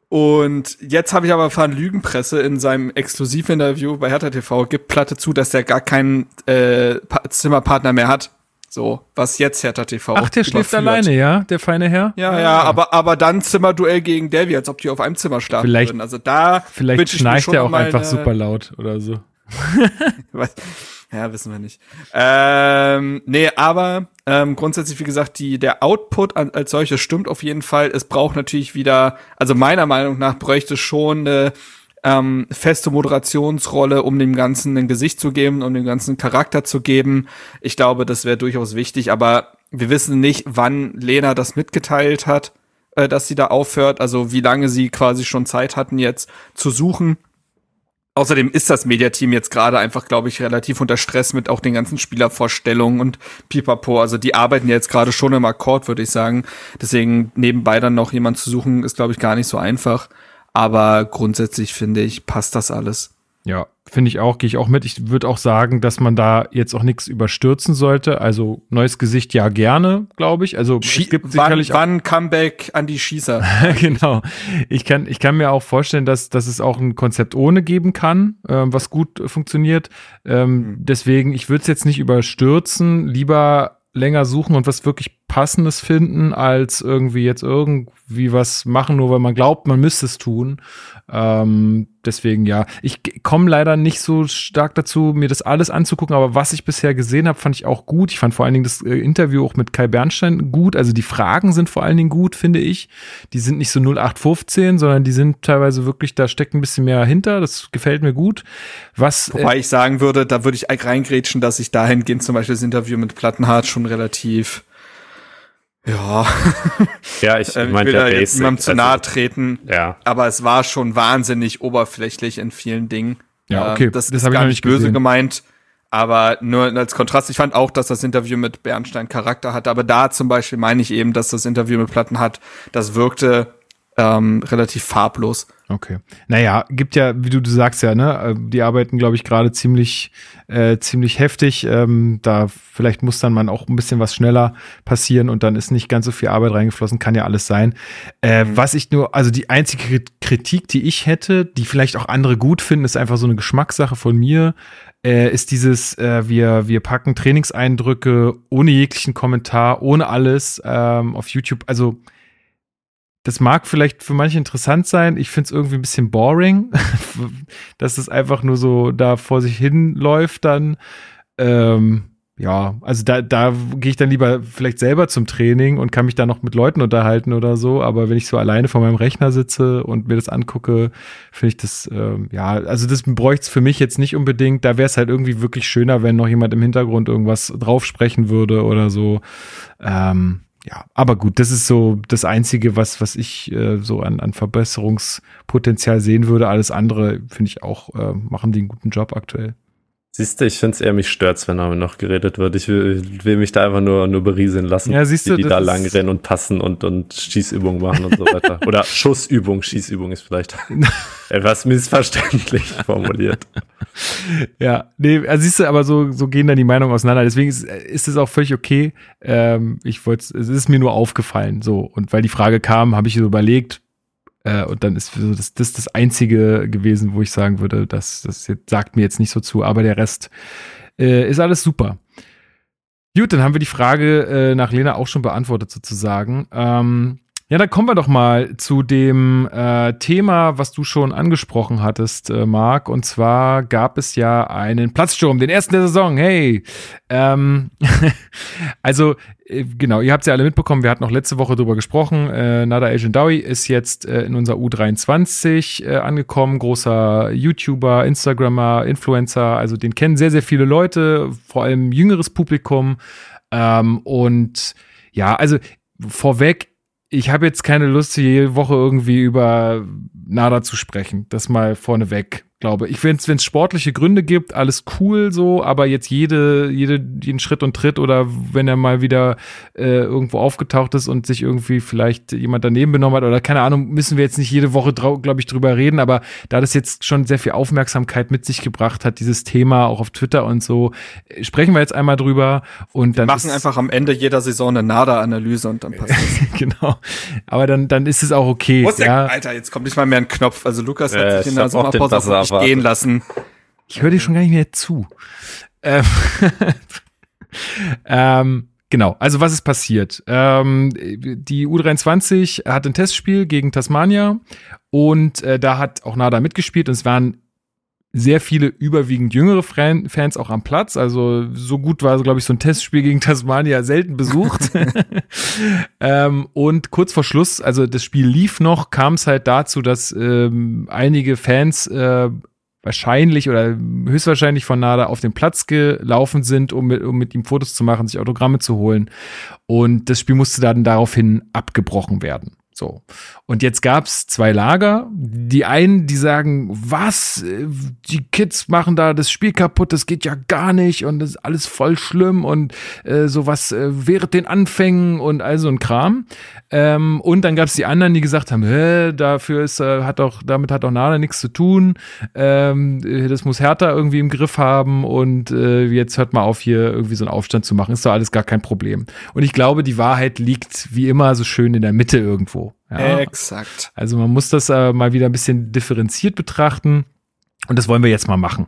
und jetzt habe ich aber erfahren, Lügenpresse in seinem Exklusivinterview bei Hertha TV gibt Platte zu, dass der gar keinen äh, Pa- Zimmerpartner mehr hat. So, was jetzt Hertha TV. Ach, der schläft alleine, ja, der feine Herr? Ja, ja, aber, aber dann Zimmerduell gegen Davy, als ob die auf einem Zimmer schlafen Vielleicht- würden. Also da Vielleicht schnarcht er auch einfach super laut oder so. Was? Ja, wissen wir nicht. Ähm, nee, aber ähm, grundsätzlich, wie gesagt, die, der Output an, als solches stimmt auf jeden Fall. Es braucht natürlich wieder, also meiner Meinung nach bräuchte schon eine ähm, feste Moderationsrolle, um dem Ganzen ein Gesicht zu geben, um dem Ganzen Charakter zu geben. Ich glaube, das wäre durchaus wichtig, aber wir wissen nicht, wann Lena das mitgeteilt hat, äh, dass sie da aufhört, also wie lange sie quasi schon Zeit hatten, jetzt zu suchen. Außerdem ist das Mediateam jetzt gerade einfach, glaube ich, relativ unter Stress mit auch den ganzen Spielervorstellungen und Pipapo. Also die arbeiten jetzt gerade schon im Akkord, würde ich sagen. Deswegen nebenbei dann noch jemand zu suchen, ist, glaube ich, gar nicht so einfach. Aber grundsätzlich finde ich, passt das alles. Ja, finde ich auch, gehe ich auch mit. Ich würde auch sagen, dass man da jetzt auch nichts überstürzen sollte. Also neues Gesicht ja gerne, glaube ich. Also es gibt wann, sicherlich wann Comeback an die Schießer? genau. Ich kann, ich kann mir auch vorstellen, dass, dass es auch ein Konzept ohne geben kann, ähm, was gut äh, funktioniert. Ähm, Deswegen, ich würde es jetzt nicht überstürzen, lieber länger suchen und was wirklich Passendes finden, als irgendwie jetzt irgendwie was machen, nur weil man glaubt, man müsste es tun. Ähm, deswegen ja, ich komme leider nicht so stark dazu, mir das alles anzugucken, aber was ich bisher gesehen habe, fand ich auch gut. Ich fand vor allen Dingen das äh, Interview auch mit Kai Bernstein gut. Also die Fragen sind vor allen Dingen gut, finde ich. Die sind nicht so 0815, sondern die sind teilweise wirklich, da steckt ein bisschen mehr hinter. Das gefällt mir gut. Was äh, Wobei ich sagen würde, da würde ich reingrätschen, dass ich dahingehend zum Beispiel das Interview mit Plattenhardt schon relativ, ja, Ja, ich äh, ich meinte will ja da jetzt basic. niemandem zu also, nahe treten. Ja. aber es war schon wahnsinnig oberflächlich in vielen Dingen. Ja, Ähm, okay, das, das ist hab ich gar noch nicht nicht böse gesehen. gemeint, aber nur als Kontrast. Ich fand auch, dass das Interview mit Bernstein Charakter hatte, aber da zum Beispiel meine ich eben, dass das Interview mit Platten hat, das wirkte ähm, relativ farblos. Okay. Naja, gibt ja, wie du, du sagst ja, ne, äh, die arbeiten, glaube ich, gerade ziemlich, äh, ziemlich heftig. Ähm, da vielleicht muss dann man auch ein bisschen was schneller passieren und dann ist nicht ganz so viel Arbeit reingeflossen, kann ja alles sein. Äh, Was ich nur, also die einzige Krit- Kritik, die ich hätte, die vielleicht auch andere gut finden, ist einfach so eine Geschmackssache von mir, äh, ist dieses, äh, wir, wir packen Trainingseindrücke ohne jeglichen Kommentar, ohne alles ähm, auf YouTube. Also das mag vielleicht für manche interessant sein. Ich finde es irgendwie ein bisschen boring, dass es einfach nur so da vor sich hin läuft dann. Ähm, ja, also da, da gehe ich dann lieber vielleicht selber zum Training und kann mich da noch mit Leuten unterhalten oder so. Aber wenn ich so alleine vor meinem Rechner sitze und mir das angucke, finde ich das, ähm, ja, also das bräuchte es für mich jetzt nicht unbedingt. Da wäre es halt irgendwie wirklich schöner, wenn noch jemand im Hintergrund irgendwas drauf sprechen würde oder so. Ähm, ja, aber gut, das ist so das Einzige, was, was ich äh, so an, an Verbesserungspotenzial sehen würde. Alles andere finde ich auch, äh, machen die einen guten Job aktuell. Siehst du, ich finde es eher, mich stört's, wenn da noch geredet wird. Ich will, will mich da einfach nur, nur berieseln lassen. Ja, siehst du, die das da lang rennen und passen und, und Schießübungen machen und so weiter. Oder Schussübung, Schießübung ist vielleicht etwas missverständlich formuliert. Ja, nee, also siehst du, aber so, so gehen dann die Meinungen auseinander. Deswegen ist, ist es auch völlig okay. Ähm, ich wollte, es ist mir nur aufgefallen, so. Und weil die Frage kam, habe ich so überlegt, äh, und dann ist so das, das das Einzige gewesen, wo ich sagen würde, das, das jetzt, sagt mir jetzt nicht so zu, aber der Rest äh, ist alles super. Gut, dann haben wir die Frage äh, nach Lena auch schon beantwortet sozusagen. Ähm, ja, dann kommen wir doch mal zu dem äh, Thema, was du schon angesprochen hattest, äh, Marc. Und zwar gab es ja einen Platzsturm, den ersten der Saison. Hey, ähm, also äh, genau, ihr habt es ja alle mitbekommen. Wir hatten noch letzte Woche drüber gesprochen. Äh, Nada El Dowie ist jetzt äh, in unser U23 äh, angekommen. Großer YouTuber, Instagrammer, Influencer. Also den kennen sehr, sehr viele Leute, vor allem jüngeres Publikum. Ähm, und ja, also vorweg, ich habe jetzt keine Lust, jede Woche irgendwie über Nada zu sprechen. Das mal vorneweg glaube ich. Wenn es sportliche Gründe gibt, alles cool so, aber jetzt jede, jede, jeden Schritt und Tritt oder wenn er mal wieder äh, irgendwo aufgetaucht ist und sich irgendwie vielleicht jemand daneben benommen hat oder keine Ahnung, müssen wir jetzt nicht jede Woche, glaube ich, drüber reden, aber da das jetzt schon sehr viel Aufmerksamkeit mit sich gebracht hat, dieses Thema auch auf Twitter und so, äh, sprechen wir jetzt einmal drüber und wir dann. machen einfach am Ende jeder Saison eine NADA-Analyse und dann passt es. genau. Aber dann, dann ist es auch okay. Ist der, ja. Alter, jetzt kommt nicht mal mehr ein Knopf. Also Lukas hat äh, sich in der Sommerpause nicht gehen lassen. Ich höre dir schon gar nicht mehr zu. Ähm, ähm, genau, also was ist passiert? Ähm, die U23 hat ein Testspiel gegen Tasmania und äh, da hat auch Nada mitgespielt und es waren sehr viele überwiegend jüngere Fans auch am Platz. Also so gut war, glaube ich, so ein Testspiel gegen Tasmania selten besucht. ähm, und kurz vor Schluss, also das Spiel lief noch, kam es halt dazu, dass ähm, einige Fans äh, wahrscheinlich oder höchstwahrscheinlich von Nada auf den Platz gelaufen sind, um mit, um mit ihm Fotos zu machen, sich Autogramme zu holen. Und das Spiel musste dann daraufhin abgebrochen werden. So. Und jetzt gab's zwei Lager. Die einen, die sagen, was? Die Kids machen da das Spiel kaputt, das geht ja gar nicht und das ist alles voll schlimm und äh, sowas äh, während den Anfängen und all so ein Kram. Ähm, und dann gab's die anderen, die gesagt haben, Hä, dafür ist, äh, hat auch, damit hat auch Nada nichts zu tun. Ähm, das muss Hertha irgendwie im Griff haben und äh, jetzt hört mal auf, hier irgendwie so einen Aufstand zu machen. Ist doch alles gar kein Problem. Und ich glaube, die Wahrheit liegt wie immer so schön in der Mitte irgendwo. Ja. Exakt. Also man muss das äh, mal wieder ein bisschen differenziert betrachten. Und das wollen wir jetzt mal machen.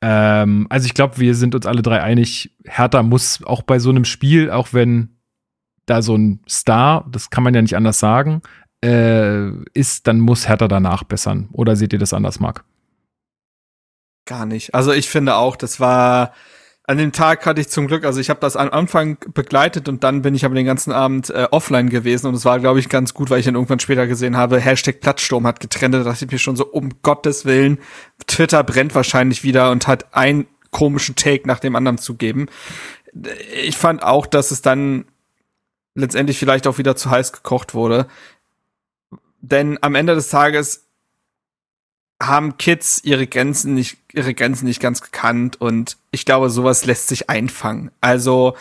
Ähm, also ich glaube, wir sind uns alle drei einig, Hertha muss auch bei so einem Spiel, auch wenn da so ein Star, das kann man ja nicht anders sagen, äh, ist, dann muss Hertha danach bessern. Oder seht ihr das anders, Marc? Gar nicht. Also ich finde auch, das war an dem Tag hatte ich zum Glück, also ich habe das am Anfang begleitet und dann bin ich aber den ganzen Abend äh, offline gewesen und es war, glaube ich, ganz gut, weil ich dann irgendwann später gesehen habe, Hashtag Plattsturm hat getrennt, da dachte ich mir schon so, um Gottes Willen, Twitter brennt wahrscheinlich wieder und hat einen komischen Take nach dem anderen zu geben. Ich fand auch, dass es dann letztendlich vielleicht auch wieder zu heiß gekocht wurde. Denn am Ende des Tages haben Kids ihre Grenzen nicht, ihre Grenzen nicht ganz gekannt und ich glaube, sowas lässt sich einfangen. Also,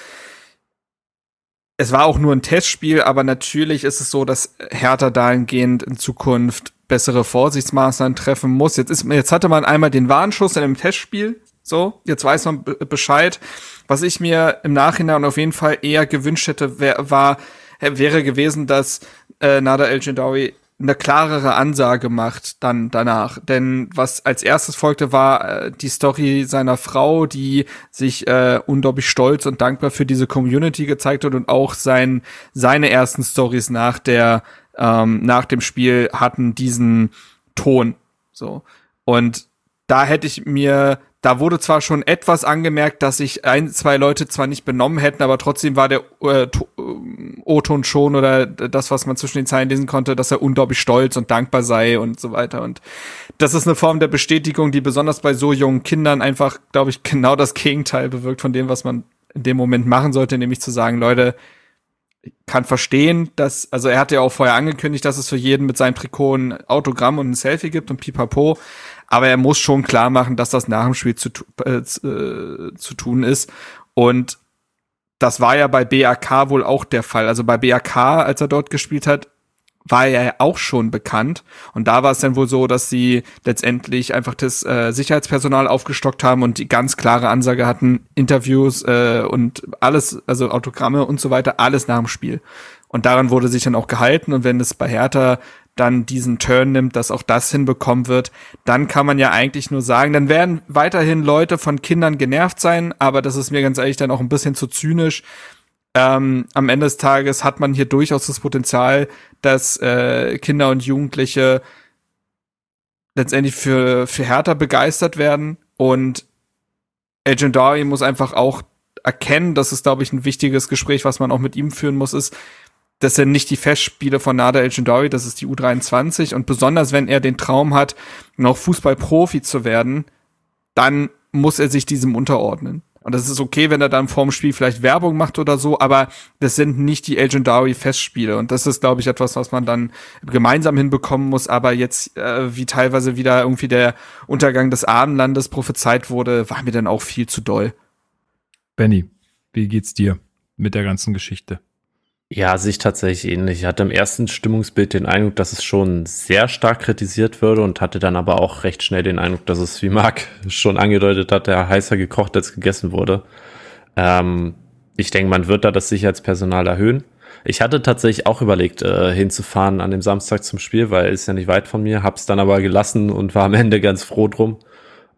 es war auch nur ein Testspiel, aber natürlich ist es so, dass Hertha dahingehend in Zukunft bessere Vorsichtsmaßnahmen treffen muss. Jetzt ist, jetzt hatte man einmal den Warnschuss in einem Testspiel. So, jetzt weiß man Bescheid. Was ich mir im Nachhinein auf jeden Fall eher gewünscht hätte, wär, war, wäre gewesen, dass äh, Nada El Jindawi eine klarere Ansage macht dann danach. Denn was als erstes folgte, war äh, die Story seiner Frau, die sich äh, unglaublich stolz und dankbar für diese Community gezeigt hat und auch sein, seine ersten Stories nach der, ähm, nach dem Spiel hatten diesen Ton. So. Und da hätte ich mir da wurde zwar schon etwas angemerkt, dass sich ein, zwei Leute zwar nicht benommen hätten, aber trotzdem war der äh, äh, O-Ton schon oder das, was man zwischen den Zeilen lesen konnte, dass er unglaublich stolz und dankbar sei und so weiter. Und das ist eine Form der Bestätigung, die besonders bei so jungen Kindern einfach, glaube ich, genau das Gegenteil bewirkt von dem, was man in dem Moment machen sollte, nämlich zu sagen, Leute, ich kann verstehen, dass, also er hatte ja auch vorher angekündigt, dass es für jeden mit seinem Trikot ein Autogramm und ein Selfie gibt und pipapo. Aber er muss schon klar machen, dass das nach dem Spiel zu, äh, äh, zu tun ist. Und das war ja bei BAK wohl auch der Fall. Also bei BAK, als er dort gespielt hat, war er ja auch schon bekannt. Und da war es dann wohl so, dass sie letztendlich einfach das äh, Sicherheitspersonal aufgestockt haben und die ganz klare Ansage hatten, Interviews äh, und alles, also Autogramme und so weiter, alles nach dem Spiel. Und daran wurde sich dann auch gehalten. Und wenn es bei Hertha dann diesen Turn nimmt, dass auch das hinbekommen wird, dann kann man ja eigentlich nur sagen, dann werden weiterhin Leute von Kindern genervt sein, aber das ist mir ganz ehrlich dann auch ein bisschen zu zynisch. Ähm, am Ende des Tages hat man hier durchaus das Potenzial, dass äh, Kinder und Jugendliche letztendlich für, für Hertha begeistert werden und Legendary muss einfach auch erkennen, das ist, glaube ich, ein wichtiges Gespräch, was man auch mit ihm führen muss, ist, das sind nicht die Festspiele von Nada El das ist die U23. Und besonders wenn er den Traum hat, noch Fußballprofi zu werden, dann muss er sich diesem unterordnen. Und das ist okay, wenn er dann vorm Spiel vielleicht Werbung macht oder so, aber das sind nicht die Legendary Festspiele. Und das ist, glaube ich, etwas, was man dann gemeinsam hinbekommen muss. Aber jetzt, äh, wie teilweise wieder irgendwie der Untergang des Abendlandes prophezeit wurde, war mir dann auch viel zu doll. Benny, wie geht's dir mit der ganzen Geschichte? Ja, sich tatsächlich ähnlich. Ich hatte im ersten Stimmungsbild den Eindruck, dass es schon sehr stark kritisiert würde und hatte dann aber auch recht schnell den Eindruck, dass es, wie Marc schon angedeutet hat, der heißer gekocht als gegessen wurde. Ähm, ich denke, man wird da das Sicherheitspersonal erhöhen. Ich hatte tatsächlich auch überlegt, äh, hinzufahren an dem Samstag zum Spiel, weil ist ja nicht weit von mir, hab's dann aber gelassen und war am Ende ganz froh drum.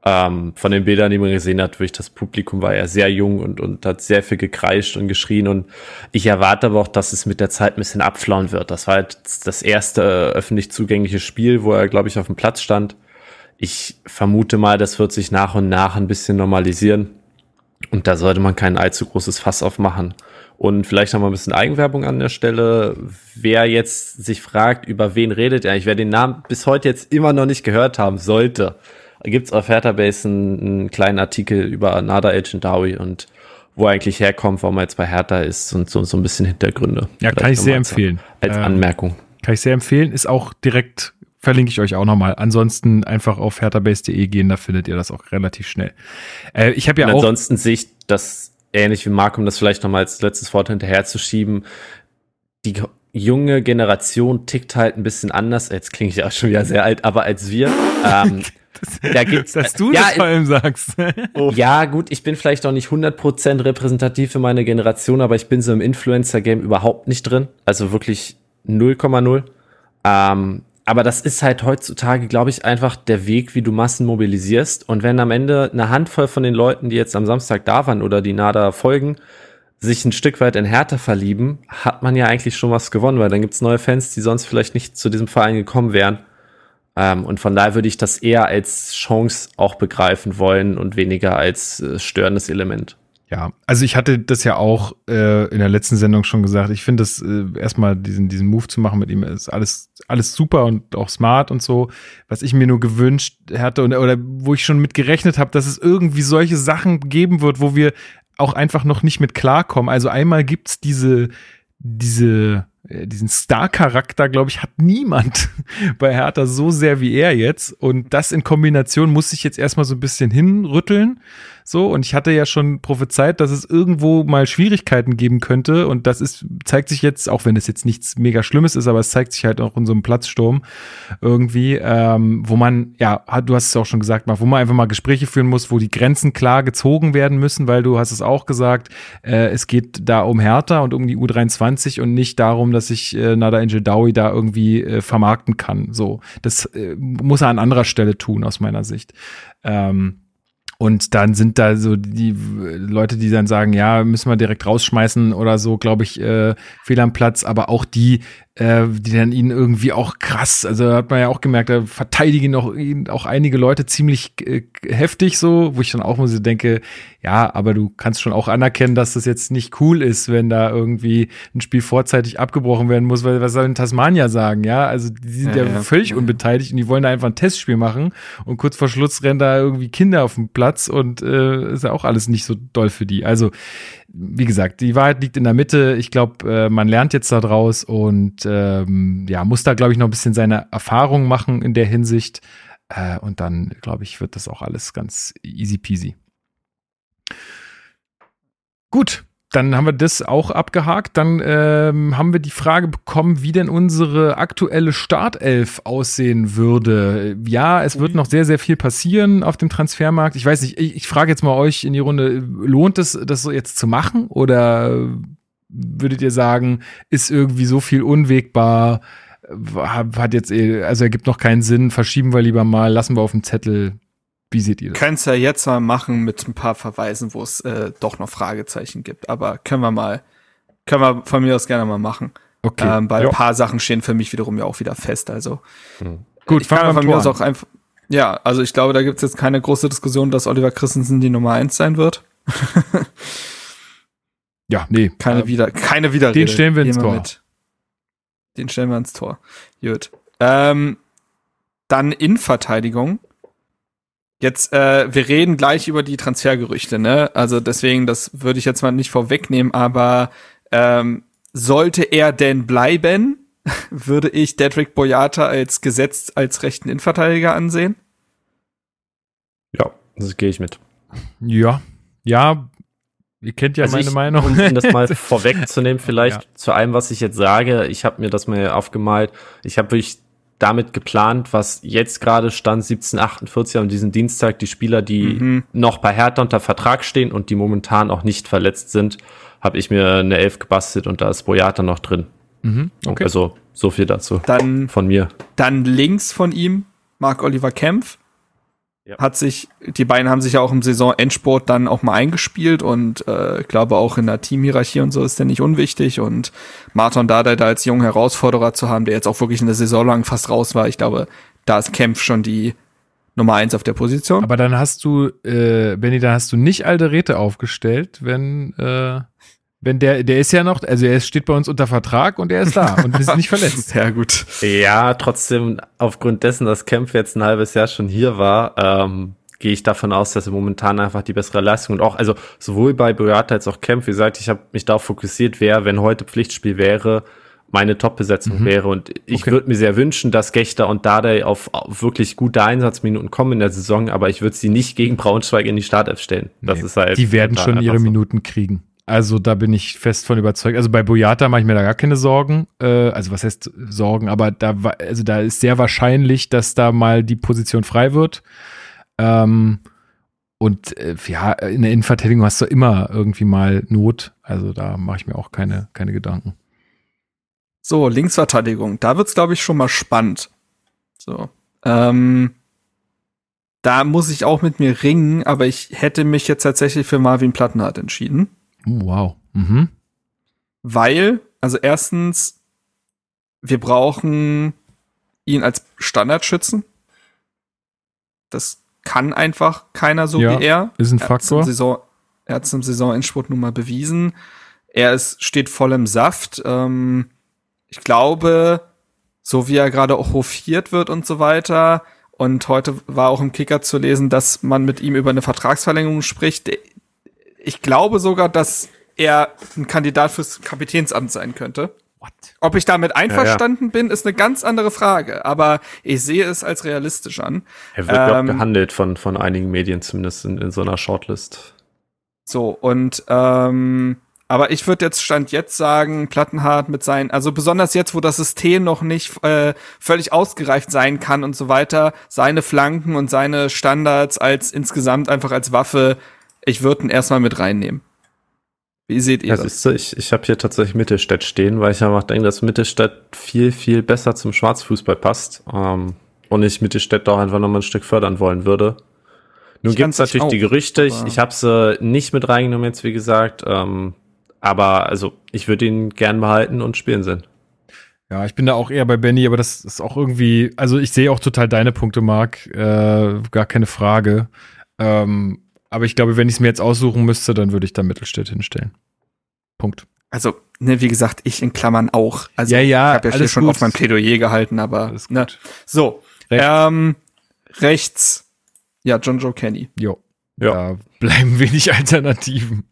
Ähm, von den Bildern, die man gesehen hat, wirklich das Publikum war ja sehr jung und, und hat sehr viel gekreischt und geschrien. Und ich erwarte aber auch, dass es mit der Zeit ein bisschen abflauen wird. Das war halt das erste äh, öffentlich zugängliche Spiel, wo er, glaube ich, auf dem Platz stand. Ich vermute mal, das wird sich nach und nach ein bisschen normalisieren. Und da sollte man kein allzu großes Fass aufmachen. Und vielleicht noch mal ein bisschen Eigenwerbung an der Stelle. Wer jetzt sich fragt, über wen redet er, ich werde den Namen bis heute jetzt immer noch nicht gehört haben sollte, gibt es auf Hertha-Base einen, einen, kleinen Artikel über Nada El Chindawi und wo er eigentlich herkommt, warum er jetzt bei Hertha ist und so, so ein bisschen Hintergründe. Ja, kann ich sehr empfehlen. Als ähm, Anmerkung. Kann ich sehr empfehlen. Ist auch direkt, verlinke ich euch auch nochmal. Ansonsten einfach auf herthabase.de gehen, da findet ihr das auch relativ schnell. Äh, ich habe ja und auch. Ansonsten sehe ich das ähnlich wie Mark, um das vielleicht nochmal als letztes Wort hinterherzuschieben. Die junge Generation tickt halt ein bisschen anders. Jetzt klinge ich auch schon wieder sehr alt, aber als wir. Ähm, da gibt's, Dass du ja, das vor allem sagst. ja, gut, ich bin vielleicht auch nicht 100% repräsentativ für meine Generation, aber ich bin so im Influencer-Game überhaupt nicht drin. Also wirklich 0,0. Ähm, aber das ist halt heutzutage, glaube ich, einfach der Weg, wie du Massen mobilisierst. Und wenn am Ende eine Handvoll von den Leuten, die jetzt am Samstag da waren oder die NADA folgen, sich ein Stück weit in Härte verlieben, hat man ja eigentlich schon was gewonnen, weil dann gibt's neue Fans, die sonst vielleicht nicht zu diesem Verein gekommen wären. Ähm, und von daher würde ich das eher als Chance auch begreifen wollen und weniger als äh, störendes Element. Ja, also ich hatte das ja auch äh, in der letzten Sendung schon gesagt. Ich finde das äh, erstmal diesen diesen Move zu machen mit ihm ist alles alles super und auch smart und so. Was ich mir nur gewünscht hatte und, oder wo ich schon mit gerechnet habe, dass es irgendwie solche Sachen geben wird, wo wir auch einfach noch nicht mit klarkommen. Also einmal gibt's diese diese diesen Star-Charakter, glaube ich, hat niemand bei Hertha so sehr wie er jetzt. Und das in Kombination muss ich jetzt erstmal so ein bisschen hinrütteln. So, und ich hatte ja schon prophezeit, dass es irgendwo mal Schwierigkeiten geben könnte. Und das ist, zeigt sich jetzt, auch wenn es jetzt nichts mega Schlimmes ist, aber es zeigt sich halt auch in so einem Platzsturm irgendwie, ähm, wo man, ja, du hast es auch schon gesagt, wo man einfach mal Gespräche führen muss, wo die Grenzen klar gezogen werden müssen, weil du hast es auch gesagt, äh, es geht da um Hertha und um die U23 und nicht darum, dass ich äh, Nada Angel Dowie da irgendwie äh, vermarkten kann. So, das äh, muss er an anderer Stelle tun, aus meiner Sicht. Ähm, und dann sind da so die Leute, die dann sagen, ja, müssen wir direkt rausschmeißen oder so, glaube ich, äh, fehl am Platz. Aber auch die, äh, die dann ihn irgendwie auch krass, also hat man ja auch gemerkt, da verteidigen auch, ihn auch einige Leute ziemlich äh, heftig so, wo ich dann auch mal so denke, ja, aber du kannst schon auch anerkennen, dass das jetzt nicht cool ist, wenn da irgendwie ein Spiel vorzeitig abgebrochen werden muss, weil was soll denn Tasmania sagen, ja? Also die sind ja, ja, ja. völlig unbeteiligt und die wollen da einfach ein Testspiel machen und kurz vor Schluss rennen da irgendwie Kinder auf den Platz und äh, ist ja auch alles nicht so doll für die. Also wie gesagt, die Wahrheit liegt in der Mitte. Ich glaube, äh, man lernt jetzt da draus und ähm, ja, muss da, glaube ich, noch ein bisschen seine Erfahrung machen in der Hinsicht. Äh, und dann, glaube ich, wird das auch alles ganz easy peasy. Gut, dann haben wir das auch abgehakt. Dann ähm, haben wir die Frage bekommen, wie denn unsere aktuelle Startelf aussehen würde. Ja, es wird noch sehr, sehr viel passieren auf dem Transfermarkt. Ich weiß nicht, ich, ich frage jetzt mal euch in die Runde, lohnt es, das so jetzt zu machen? Oder würdet ihr sagen, ist irgendwie so viel unwegbar? Hat jetzt, also ergibt noch keinen Sinn, verschieben wir lieber mal, lassen wir auf dem Zettel. Wie seht ihr das? Könnt's ja jetzt mal machen mit ein paar Verweisen, wo es äh, doch noch Fragezeichen gibt. Aber können wir mal, können wir von mir aus gerne mal machen. Okay. Ähm, weil ja. ein paar Sachen stehen für mich wiederum ja auch wieder fest. Also hm. gut, ich kann von mir aus auch einfach. Ja, also ich glaube, da gibt's jetzt keine große Diskussion, dass Oliver Christensen die Nummer eins sein wird. ja, nee. Keine ähm, wieder, keine Widerrede. Den stellen wir ins Tor. Mit. Den stellen wir ins Tor. Gut. Ähm, dann in Verteidigung Jetzt, äh, wir reden gleich über die Transfergerüchte, ne? Also deswegen, das würde ich jetzt mal nicht vorwegnehmen, aber ähm, sollte er denn bleiben, würde ich Dedrick Boyata als gesetzt als rechten Innenverteidiger ansehen. Ja, das gehe ich mit. Ja, ja, ihr kennt ja Also meine ich, Meinung. Um das mal vorwegzunehmen, vielleicht Ja. zu allem, was ich jetzt sage. Ich habe mir das mal aufgemalt. Ich habe wirklich damit geplant, was jetzt gerade stand 1748 am diesem Dienstag, die Spieler, die Mhm. noch bei Hertha unter Vertrag stehen und die momentan auch nicht verletzt sind, habe ich mir eine Elf gebastelt und da ist Boyata noch drin. Mhm, okay. Also so viel dazu Dann von mir. Dann links von ihm Marc Oliver Kempf. Ja. Hat sich, die beiden haben sich ja auch im Saisonendsport dann auch mal eingespielt und äh, ich glaube auch in der Teamhierarchie und so ist der nicht unwichtig und Martin Dardai da als jungen Herausforderer zu haben, der jetzt auch wirklich in der Saison lang fast raus war, ich glaube, da ist Kempf schon die Nummer eins auf der Position. Aber dann hast du, äh, Benny, dann hast du nicht Alderete aufgestellt, wenn, äh, wenn der, der ist ja noch, also er steht bei uns unter Vertrag und er ist da und ist nicht verletzt. Sehr gut. Ja, trotzdem, aufgrund dessen, dass Kempf jetzt ein halbes Jahr schon hier war, ähm, gehe ich davon aus, dass er momentan einfach die bessere Leistung und auch, also sowohl bei Boyata als auch Kempf, wie gesagt, ich habe mich darauf fokussiert, wer, wenn heute Pflichtspiel wäre, meine Top-Besetzung Mhm. wäre. Und ich Okay. würde mir sehr wünschen, dass Gechter und Dardai auf, auf wirklich gute Einsatzminuten kommen in der Saison, aber ich würde sie nicht gegen Braunschweig in die Startelf stellen. Das Nee, ist halt. die werden schon ihre so. Minuten kriegen. Also da bin ich fest von überzeugt. Also bei Boyata mache ich mir da gar keine Sorgen. Äh, also was heißt Sorgen? Aber da also da ist sehr wahrscheinlich, dass da mal die Position frei wird. Ähm, und äh, ja, in der Innenverteidigung hast du immer irgendwie mal Not. Also da mache ich mir auch keine, keine Gedanken. So, Linksverteidigung. Da wird's, glaube ich, schon mal spannend. So. Ähm, da muss ich auch mit mir ringen, aber ich hätte mich jetzt tatsächlich für Marvin Plattenhardt entschieden. Oh, wow. Mhm. Weil, also erstens, wir brauchen ihn als Standardschützen. Das kann einfach keiner so Ja, wie er. Ist ein Er Faktor. Saison, er hat es im Saisonendspurt nun mal bewiesen. Er ist, steht voll im Saft. Ähm, ich glaube, so wie er gerade auch hofiert wird und so weiter. Und heute war auch im Kicker zu lesen, dass man mit ihm über eine Vertragsverlängerung spricht. Ich glaube sogar, dass er ein Kandidat fürs Kapitänsamt sein könnte. Ob ich damit einverstanden bin, ist eine ganz andere Frage. Aber ich sehe es als realistisch an. Er wird ja auch Ähm, gehandelt von, von einigen Medien, zumindest in, in so einer Shortlist. So, und ähm, aber ich würde jetzt Stand jetzt sagen, Plattenhardt mit seinen, also besonders jetzt, wo das System noch nicht äh, völlig ausgereift sein kann und so weiter, seine Flanken und seine Standards als insgesamt einfach als Waffe, ich würde ihn erstmal mit reinnehmen. Wie seht ihr Ja, das? siehst du, ich, ich habe hier tatsächlich Mittelstädt stehen, weil ich einfach denke, dass Mittelstädt viel, viel besser zum Schwarzfußball passt. Ähm, und ich Mittelstädt auch einfach nochmal ein Stück fördern wollen würde. Nun gibt es natürlich die auch, Gerüchte, ich, ich habe sie nicht mit reingenommen jetzt, wie gesagt. Ähm, aber also ich würde ihn gern behalten und spielen sehen. Ja, ich bin da auch eher bei Benny, aber das ist auch irgendwie, also ich sehe auch total deine Punkte, Marc, äh, gar keine Frage. Ähm, aber ich glaube, wenn ich es mir jetzt aussuchen müsste, dann würde ich da Mittelstädt hinstellen. Punkt. Also, ne, wie gesagt, ich in Klammern auch. Also Ja, ja, ich habe ja hier alles schon auf mein Plädoyer gehalten, aber ne. gut. So, Rechts. ähm, rechts, ja, John Joe Kenny. Jo. Ja. Da bleiben wenig Alternativen.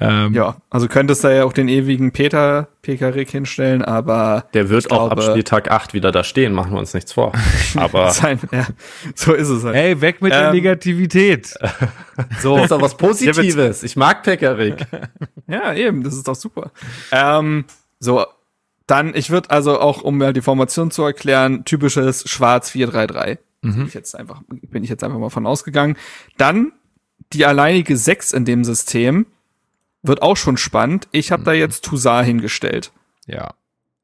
Ähm, Ja, also könntest da ja auch den ewigen Peter Pekarik hinstellen, aber Der wird auch ab glaube- Spieltag 8 wieder da stehen, machen wir uns nichts vor. Aber sein, ja, so ist es halt. Ey, weg mit der Ähm, Negativität. So, das ist doch was Positives. Ich mag Pekarik. ja, eben, das ist doch super. Ähm, so, dann, ich würde also auch, um mir die Formation zu erklären, typisches Schwarz 4-3-3. Bin ich jetzt einfach, bin ich jetzt einfach mal von ausgegangen. Dann die alleinige 6 in dem System wird auch schon spannend. Ich habe da jetzt Toussaint hingestellt. Ja.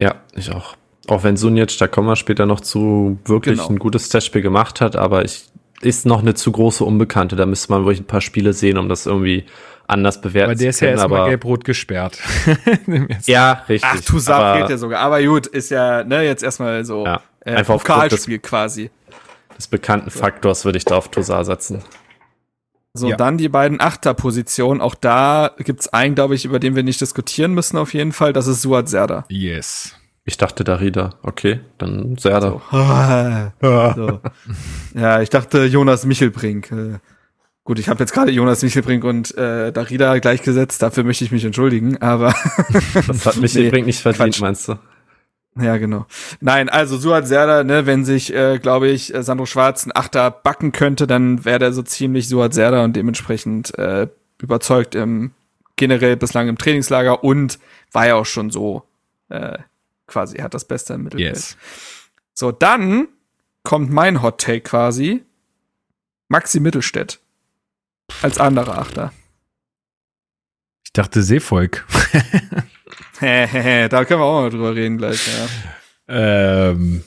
Ja, ich auch. Auch wenn Sunic, da kommen wir später noch zu, wirklich Genau. ein gutes Testspiel gemacht hat, aber ich ist noch eine zu große Unbekannte. Da müsste man wirklich ein paar Spiele sehen, um das irgendwie anders bewerten Aber der ist zu ja können. erstmal aber gelb-rot gesperrt. ja, richtig. Ach, Toussaint fehlt ja sogar. Aber gut, ist ja, ne, jetzt erstmal so Ja, äh, einfach Pokalspiel quasi. des bekannten Faktors würde ich da auf Tosar setzen. So, Ja. dann die beiden Achterpositionen. Auch da gibt's einen, glaube ich, über den wir nicht diskutieren müssen auf jeden Fall. Das ist Suat Serdar. yes. Ich dachte Darida. Okay, dann Serda. So. so. Ja, ich dachte Jonas Michelbrink. Äh, Gut, ich habe jetzt gerade Jonas Michelbrink und äh, Darida gleichgesetzt, dafür möchte ich mich entschuldigen, aber das hat Michelbrink nee, nicht verdient, Quatsch. meinst du? Ja, genau. Nein, also Suat Serda, ne, wenn sich, äh, glaube ich, äh, Sandro Schwarz ein Achter backen könnte, dann wäre der so ziemlich Suat Serda und dementsprechend äh, überzeugt im generell bislang im Trainingslager und war ja auch schon so äh, quasi hat das Beste im Mittelfeld. Yes. So, dann kommt mein Hot Take quasi. Maxi Mittelstädt als anderer Achter. Ich dachte Seevolk. da können wir auch mal drüber reden gleich, ja. Ähm,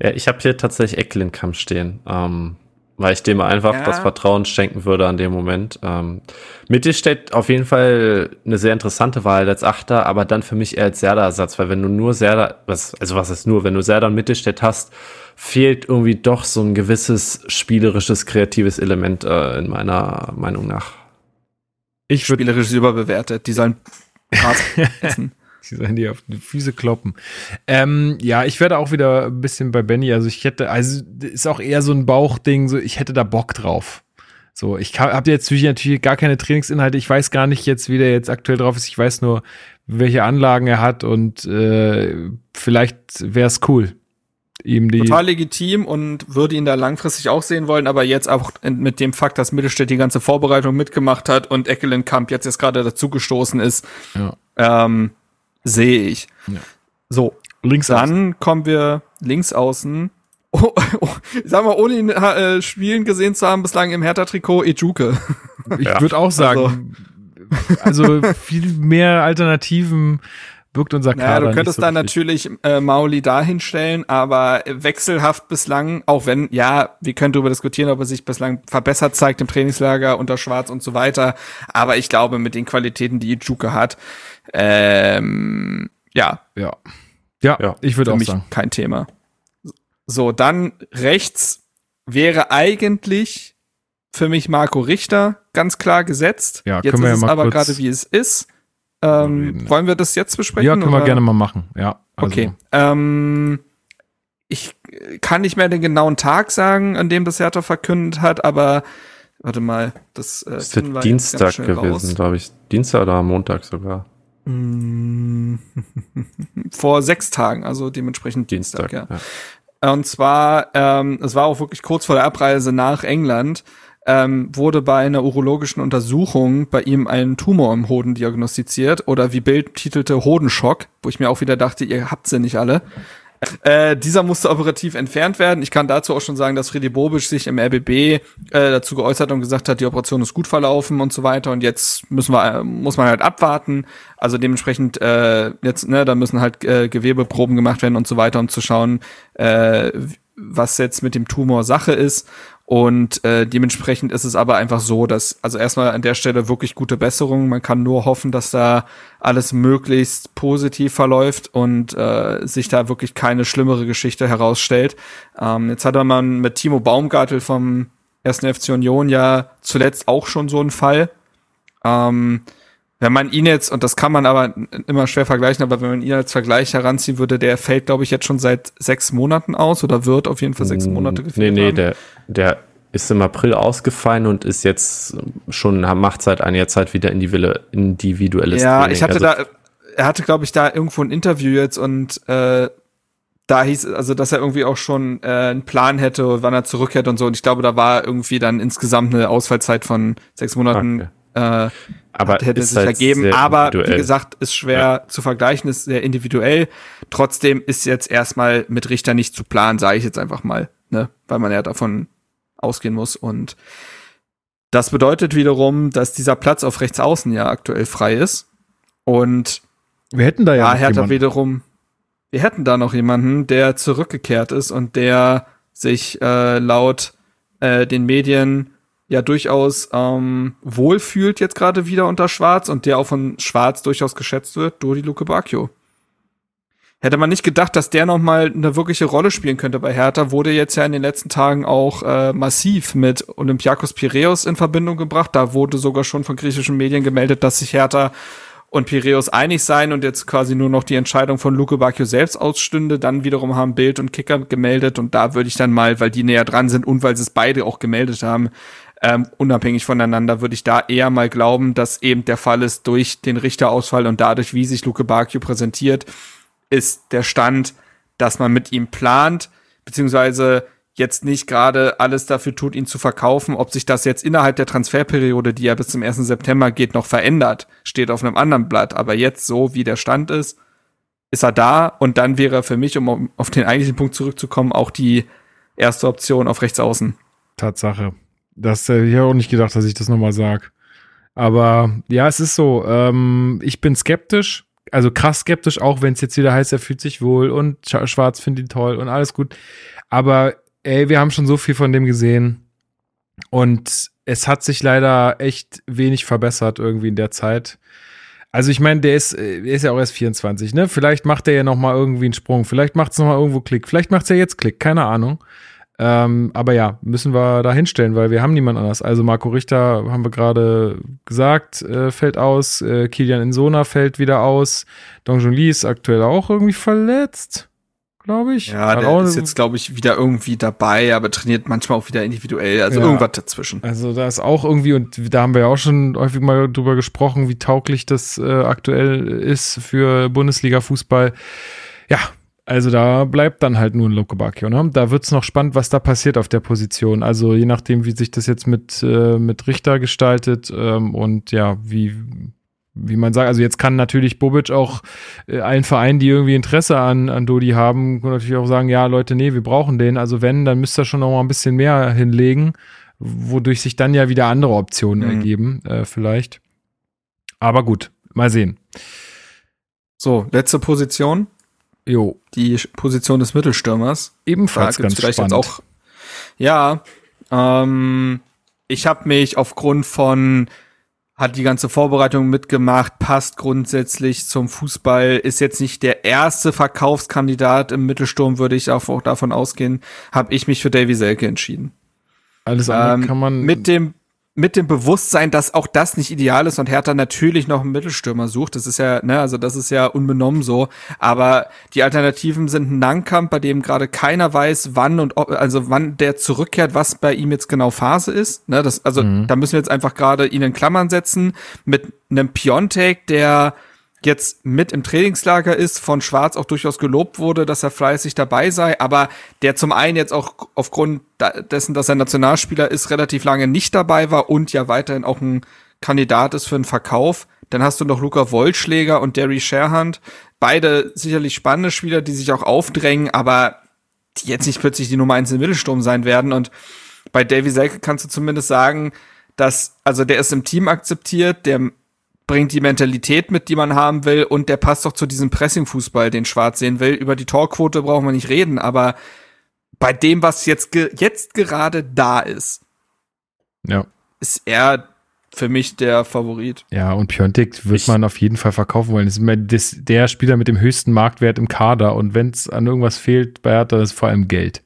ja ich habe hier tatsächlich Ecklenkamp stehen, ähm, weil ich dem einfach ja. das Vertrauen schenken würde an dem Moment. Ähm, Mitte steht auf jeden Fall eine sehr interessante Wahl als Achter, aber dann für mich eher als Serda-Ersatz, weil wenn du nur Serda, was, also was ist nur, wenn du Serda und Mittelstädt hast, fehlt irgendwie doch so ein gewisses spielerisches, kreatives Element äh, in meiner Meinung nach. Ich spielerisch ist überbewertet. Die sollen essen. Die sollen die auf die Füße kloppen. Ähm, ja, ich werde auch wieder ein bisschen bei Benny. Also ich hätte, also ist auch eher so ein Bauchding. So, ich hätte da Bock drauf. So, ich habe jetzt natürlich gar keine Trainingsinhalte. Ich weiß gar nicht jetzt, wie der jetzt aktuell drauf ist. Ich weiß nur, welche Anlagen er hat und äh, vielleicht wäre es cool ihm die. Total legitim und würde ihn da langfristig auch sehen wollen, aber jetzt auch mit dem Fakt, dass Mittelstädt die ganze Vorbereitung mitgemacht hat und Eckelenkamp jetzt jetzt gerade dazugestoßen ist, ja. ähm, sehe ich. Ja. So. Links Dann kommen wir links außen. Oh, oh, sag mal, ohne ihn äh, spielen gesehen zu haben, bislang im Hertha-Trikot Ejuke. Ich ja. würde auch sagen, also, also viel mehr Alternativen wirkt unser Kader. Ja, du könntest so dann natürlich äh, Mauli dahinstellen, aber wechselhaft bislang, auch wenn, ja, wir können darüber diskutieren, ob er sich bislang verbessert zeigt im Trainingslager unter Schwarz und so weiter. Aber ich glaube, mit den Qualitäten, die Ijuke hat, ähm, ja. Ja. Ja, ja ich würde auch mich sagen. Kein Thema. So, dann rechts wäre eigentlich für mich Marco Richter ganz klar gesetzt. Ja, Jetzt ist ja es aber gerade wie es ist. Ähm, wollen wir das jetzt besprechen? Ja, können oder? wir gerne mal machen. Ja. Also. Okay. Ähm, ich kann nicht mehr den genauen Tag sagen, an dem das Hertha verkündet hat, aber warte mal, das, äh, das wird Dienstag gewesen, glaube ich. Dienstag oder Montag sogar. Mm. Vor sechs Tagen, also dementsprechend Dienstag, Dienstag ja. ja. Und zwar, ähm, es war auch wirklich kurz vor der Abreise nach England ähm, wurde bei einer urologischen Untersuchung bei ihm ein Tumor im Hoden diagnostiziert oder wie Bild titelte Hodenschock, wo ich mir auch wieder dachte, ihr habt sie nicht alle. Äh, dieser musste operativ entfernt werden. Ich kann dazu auch schon sagen, dass Freddy Bobisch sich im RBB äh, dazu geäußert und gesagt hat, die Operation ist gut verlaufen und so weiter. Und jetzt müssen wir, muss man halt abwarten. Also dementsprechend äh, jetzt, ne, da müssen halt äh, Gewebeproben gemacht werden und so weiter, um zu schauen, äh, was jetzt mit dem Tumor Sache ist. Und äh, dementsprechend ist es aber einfach so, dass, also erstmal an der Stelle wirklich gute Besserung. Man kann nur hoffen, dass da alles möglichst positiv verläuft und äh, sich da wirklich keine schlimmere Geschichte herausstellt. Ähm, jetzt hatte man mit Timo Baumgartel vom 1. FC Union ja zuletzt auch schon so einen Fall. Ähm, wenn man ihn jetzt, und das kann man aber immer schwer vergleichen, aber wenn man ihn als Vergleich heranziehen würde, der fällt, glaube ich, jetzt schon seit sechs Monaten aus oder wird auf jeden Fall sechs mm, Monate gefehlt. Nee, nee, haben. der, der ist im April ausgefallen und ist jetzt schon, macht seit einiger Zeit wieder individuelles Ja, Training. ich hatte also, da, er hatte, glaube ich, da irgendwo ein Interview jetzt und äh, da hieß also, dass er irgendwie auch schon äh, einen Plan hätte, wann er zurückkehrt und so. Und ich glaube, da war irgendwie dann insgesamt eine Ausfallzeit von sechs Monaten. Okay. Äh, aber hätte es sich halt ergeben. Aber wie gesagt, ist schwer ja. zu vergleichen, ist sehr individuell. Trotzdem ist jetzt erstmal mit Richter nicht zu planen, sage ich jetzt einfach mal, ne, weil man ja davon ausgehen muss. Und das bedeutet wiederum, dass dieser Platz auf rechts außen ja aktuell frei ist. Und wir hätten da ja, ja Hertha wiederum, wir hätten da noch jemanden, der zurückgekehrt ist und der sich äh, laut äh, den Medien ja durchaus ähm, wohlfühlt jetzt gerade wieder unter Schwarz und der auch von Schwarz durchaus geschätzt wird, Dodi Luke Bacchio. Hätte man nicht gedacht, dass der noch mal eine wirkliche Rolle spielen könnte bei Hertha, wurde jetzt ja in den letzten Tagen auch äh, massiv mit Olympiakos Piraeus in Verbindung gebracht. Da wurde sogar schon von griechischen Medien gemeldet, dass sich Hertha und Piraeus einig sein und jetzt quasi nur noch die Entscheidung von Luke Bacchio selbst ausstünde. Dann wiederum haben Bild und Kicker gemeldet und da würde ich dann mal, weil die näher dran sind und weil sie es beide auch gemeldet haben, ähm, unabhängig voneinander, würde ich da eher mal glauben, dass eben der Fall ist durch den Richterausfall und dadurch, wie sich Luke Bacchio präsentiert, ist der Stand, dass man mit ihm plant, beziehungsweise jetzt nicht gerade alles dafür tut, ihn zu verkaufen. Ob sich das jetzt innerhalb der Transferperiode, die ja bis zum 1. September geht, noch verändert, steht auf einem anderen Blatt. Aber jetzt, so wie der Stand ist, ist er da und dann wäre für mich, um auf den eigentlichen Punkt zurückzukommen, auch die erste Option auf rechts außen. Tatsache. Das äh, ich habe auch nicht gedacht, dass ich das nochmal sag. Aber ja, es ist so. Ähm, ich bin skeptisch, also krass skeptisch, auch wenn es jetzt wieder heißt, er fühlt sich wohl und Schwarz findet ihn toll und alles gut. Aber ey, wir haben schon so viel von dem gesehen und es hat sich leider echt wenig verbessert irgendwie in der Zeit. Also ich meine, der ist, der ist ja auch erst 24, ne? Vielleicht macht er ja noch mal irgendwie einen Sprung, vielleicht macht es noch mal irgendwo Klick, vielleicht macht es ja jetzt Klick, keine Ahnung. Ähm, aber ja, müssen wir da hinstellen, weil wir haben niemand anders. Also Marco Richter haben wir gerade gesagt, äh, fällt aus. Äh, Kilian Insona fällt wieder aus. Donjon Lee ist aktuell auch irgendwie verletzt, glaube ich. Ja, der ist jetzt, glaube ich, wieder irgendwie dabei, aber trainiert manchmal auch wieder individuell. Also ja. irgendwas dazwischen. Also da ist auch irgendwie, und da haben wir ja auch schon häufig mal drüber gesprochen, wie tauglich das äh, aktuell ist für Bundesliga-Fußball. Ja, also da bleibt dann halt nur ein Loco Bacchio. Ne? Da wird's noch spannend, was da passiert auf der Position. Also je nachdem, wie sich das jetzt mit, äh, mit Richter gestaltet ähm, und ja, wie, wie man sagt, also jetzt kann natürlich Bobic auch äh, allen Vereinen, die irgendwie Interesse an, an Dodi haben, natürlich auch sagen, ja Leute, nee, wir brauchen den. Also wenn, dann müsst ihr schon noch mal ein bisschen mehr hinlegen, wodurch sich dann ja wieder andere Optionen mhm. ergeben, äh, vielleicht. Aber gut, mal sehen. So, letzte Position. Jo. Die Position des Mittelstürmers. Ebenfalls ganz vielleicht spannend. Jetzt auch, ja, ähm, ich habe mich aufgrund von hat die ganze Vorbereitung mitgemacht, passt grundsätzlich zum Fußball, ist jetzt nicht der erste Verkaufskandidat im Mittelsturm, würde ich auch, auch davon ausgehen, habe ich mich für Davy Selke entschieden. Alles andere ähm, kann man mit dem mit dem Bewusstsein, dass auch das nicht ideal ist und Hertha natürlich noch einen Mittelstürmer sucht. Das ist ja, ne, also das ist ja unbenommen so. Aber die Alternativen sind ein Nankamp, bei dem gerade keiner weiß, wann und ob, also wann der zurückkehrt, was bei ihm jetzt genau Phase ist. Ne, das, also mhm. da müssen wir jetzt einfach gerade ihn in Klammern setzen mit einem Piontek, der jetzt mit im Trainingslager ist, von Schwarz auch durchaus gelobt wurde, dass er fleißig dabei sei, aber der zum einen jetzt auch aufgrund dessen, dass er Nationalspieler ist, relativ lange nicht dabei war und ja weiterhin auch ein Kandidat ist für einen Verkauf. Dann hast du noch Luca Wollschläger und Derry Sherhand. Beide sicherlich spannende Spieler, die sich auch aufdrängen, aber die jetzt nicht plötzlich die Nummer eins im Mittelsturm sein werden. Und bei Davy Selke kannst du zumindest sagen, dass, also der ist im Team akzeptiert, der bringt die Mentalität mit, die man haben will und der passt doch zu diesem Pressing-Fußball, den Schwarz sehen will. Über die Torquote brauchen wir nicht reden, aber bei dem, was jetzt, ge jetzt gerade da ist, ja. ist er für mich der Favorit. Ja, und Piontek wird ich, man auf jeden Fall verkaufen wollen. Das ist immer das, der Spieler mit dem höchsten Marktwert im Kader und wenn es an irgendwas fehlt bei Hertha, ist vor allem Geld.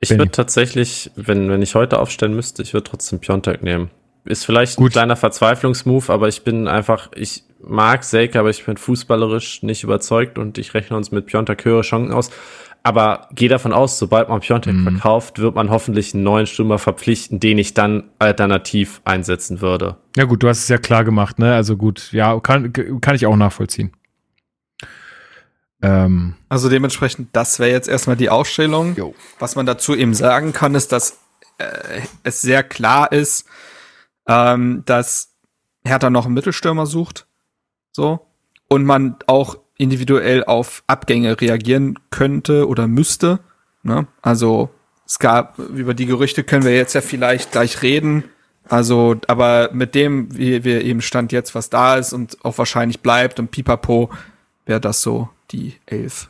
Ich würde tatsächlich, wenn, wenn ich heute aufstellen müsste, ich würde trotzdem Piontek nehmen. Ist vielleicht Gut. ein kleiner Verzweiflungsmove, aber ich bin einfach, ich mag Selke, aber ich bin fußballerisch nicht überzeugt und ich rechne uns mit Piontek höhere Chancen aus. Aber gehe davon aus, sobald man Piontek mhm. verkauft, wird man hoffentlich einen neuen Stürmer verpflichten, den ich dann alternativ einsetzen würde. Ja gut, du hast es ja klar gemacht, ne? Also gut, ja, kann, kann ich auch nachvollziehen. Ähm. Also dementsprechend, das wäre jetzt erstmal die Ausstellung. Jo. Was man dazu eben sagen kann, ist, dass äh, es sehr klar ist, ähm, dass Hertha noch einen Mittelstürmer sucht. So. Und man auch individuell auf Abgänge reagieren könnte oder müsste. Ne? Also es gab, über die Gerüchte können wir jetzt ja vielleicht gleich reden. Also, aber mit dem, wie wir eben Stand jetzt, was da ist und auch wahrscheinlich bleibt und pipapo, wäre das so die Elf.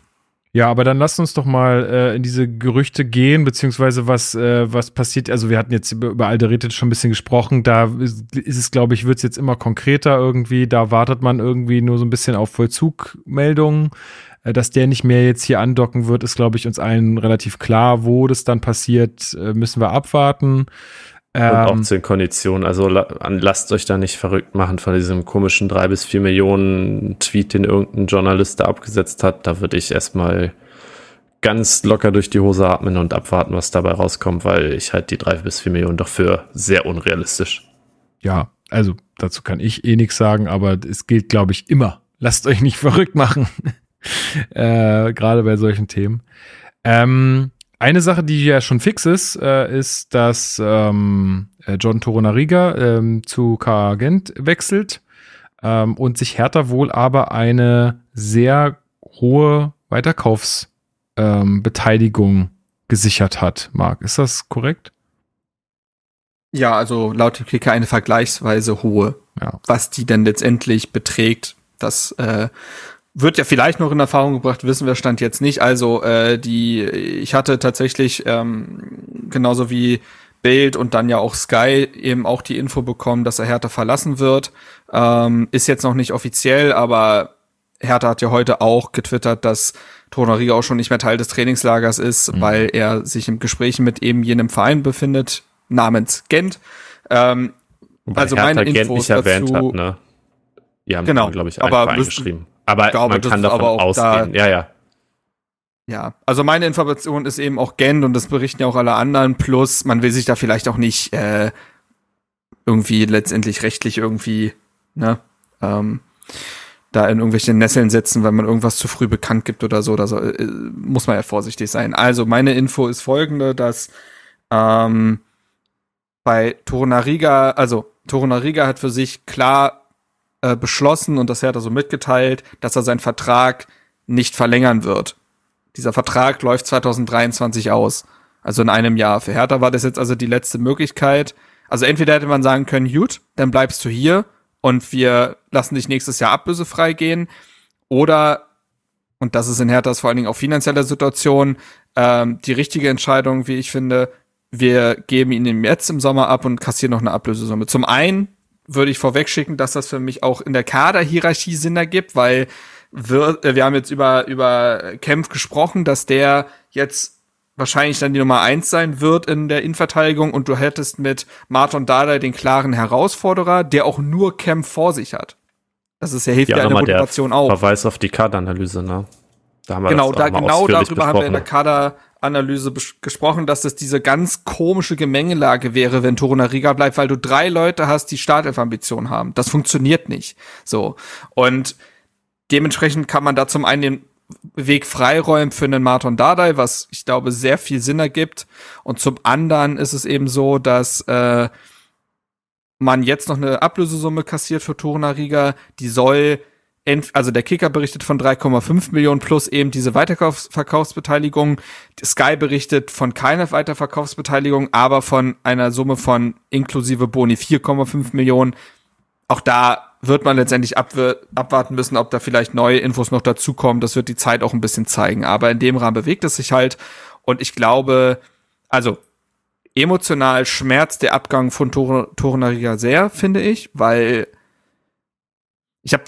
Ja, aber dann lasst uns doch mal äh, in diese Gerüchte gehen, beziehungsweise was, äh, was passiert. Also wir hatten jetzt über, über Alderete schon ein bisschen gesprochen. Da ist, ist es, glaube ich, wird es jetzt immer konkreter irgendwie. Da wartet man irgendwie nur so ein bisschen auf Vollzugmeldungen. Äh, dass der nicht mehr jetzt hier andocken wird, ist, glaube ich, uns allen relativ klar. Wo das dann passiert, äh, müssen wir abwarten. Ähm, und auch zu den Konditionen. Also lasst euch da nicht verrückt machen von diesem komischen drei bis vier Millionen Tweet, den irgendein Journalist da abgesetzt hat. Da würde ich erstmal ganz locker durch die Hose atmen und abwarten, was dabei rauskommt, weil ich halt die drei bis vier Millionen doch für sehr unrealistisch. Ja, also dazu kann ich eh nichts sagen, aber es gilt, glaube ich, immer. Lasst euch nicht verrückt machen. äh, Gerade bei solchen Themen. Ähm, eine Sache, die ja schon fix ist, äh, ist, dass ähm, äh, John Toronariga ähm, zu K. Gent wechselt ähm, und sich Hertha wohl aber eine sehr hohe Weiterkaufsbeteiligung ähm, gesichert hat. Marc, ist das korrekt? Ja, also laut dem Kicker eine vergleichsweise hohe. Ja. Was die denn letztendlich beträgt, das äh, wird ja vielleicht noch in Erfahrung gebracht, wissen wir Stand jetzt nicht. Also äh, die, ich hatte tatsächlich ähm, genauso wie Bild und dann ja auch Sky eben auch die Info bekommen, dass er Hertha verlassen wird. Ähm, ist jetzt noch nicht offiziell, aber Hertha hat ja heute auch getwittert, dass Tonariga auch schon nicht mehr Teil des Trainingslagers ist, mhm. weil er sich im Gespräch mit eben jenem Verein befindet, namens Gent. Ähm, also Hertha meine Gent Infos nicht erwähnt dazu, hat, ne? Die haben genau, glaube ich, aber geschrieben. Aber glaube, man kann davon ausgehen. Da, ja, ja. Ja, also meine Information ist eben auch Gent und das berichten ja auch alle anderen. Plus, man will sich da vielleicht auch nicht äh, irgendwie letztendlich rechtlich irgendwie, ne, ähm, da in irgendwelche Nesseln setzen, weil man irgendwas zu früh bekannt gibt oder so. Da so, äh, muss man ja vorsichtig sein. Also meine Info ist folgende, dass ähm, bei Torunariga, also Torunariga hat für sich klar äh, beschlossen und das er so mitgeteilt, dass er seinen Vertrag nicht verlängern wird. Dieser Vertrag läuft 2023 aus, also in einem Jahr. Für Hertha war das jetzt also die letzte Möglichkeit. Also entweder hätte man sagen können, gut, dann bleibst du hier und wir lassen dich nächstes Jahr ablösefrei gehen. Oder, und das ist in Herthas vor allen Dingen auch finanzieller Situation, ähm, die richtige Entscheidung, wie ich finde, wir geben ihn jetzt im Sommer ab und kassieren noch eine Ablösesumme. Zum einen würde ich vorwegschicken, dass das für mich auch in der Kaderhierarchie Sinn ergibt, weil wir, äh, wir haben jetzt über, über Kempf gesprochen, dass der jetzt wahrscheinlich dann die Nummer eins sein wird in der Innenverteidigung und du hättest mit Martin Dada den klaren Herausforderer, der auch nur Kempf vor sich hat. Das ist ja hilft ja, ja in der Motivation auch. Verweis auf die Kaderanalyse, ne? Da haben wir genau, da, genau darüber besprochen. haben wir in der Kader Analyse gesprochen, dass das diese ganz komische Gemengelage wäre, wenn Torunariga bleibt, weil du drei Leute hast, die Startelf-Ambitionen haben. Das funktioniert nicht. So. Und dementsprechend kann man da zum einen den Weg freiräumen für einen Martin Dardai, was ich glaube sehr viel Sinn ergibt. Und zum anderen ist es eben so, dass äh, man jetzt noch eine Ablösesumme kassiert für Torunariga, die soll also der Kicker berichtet von 3,5 Millionen plus eben diese Weiterverkaufsbeteiligung. Sky berichtet von keiner Weiterverkaufsbeteiligung, aber von einer Summe von inklusive Boni 4,5 Millionen. Auch da wird man letztendlich abwarten müssen, ob da vielleicht neue Infos noch dazukommen. Das wird die Zeit auch ein bisschen zeigen. Aber in dem Rahmen bewegt es sich halt. Und ich glaube, also emotional schmerzt der Abgang von Torunariga sehr, finde ich, weil ich habe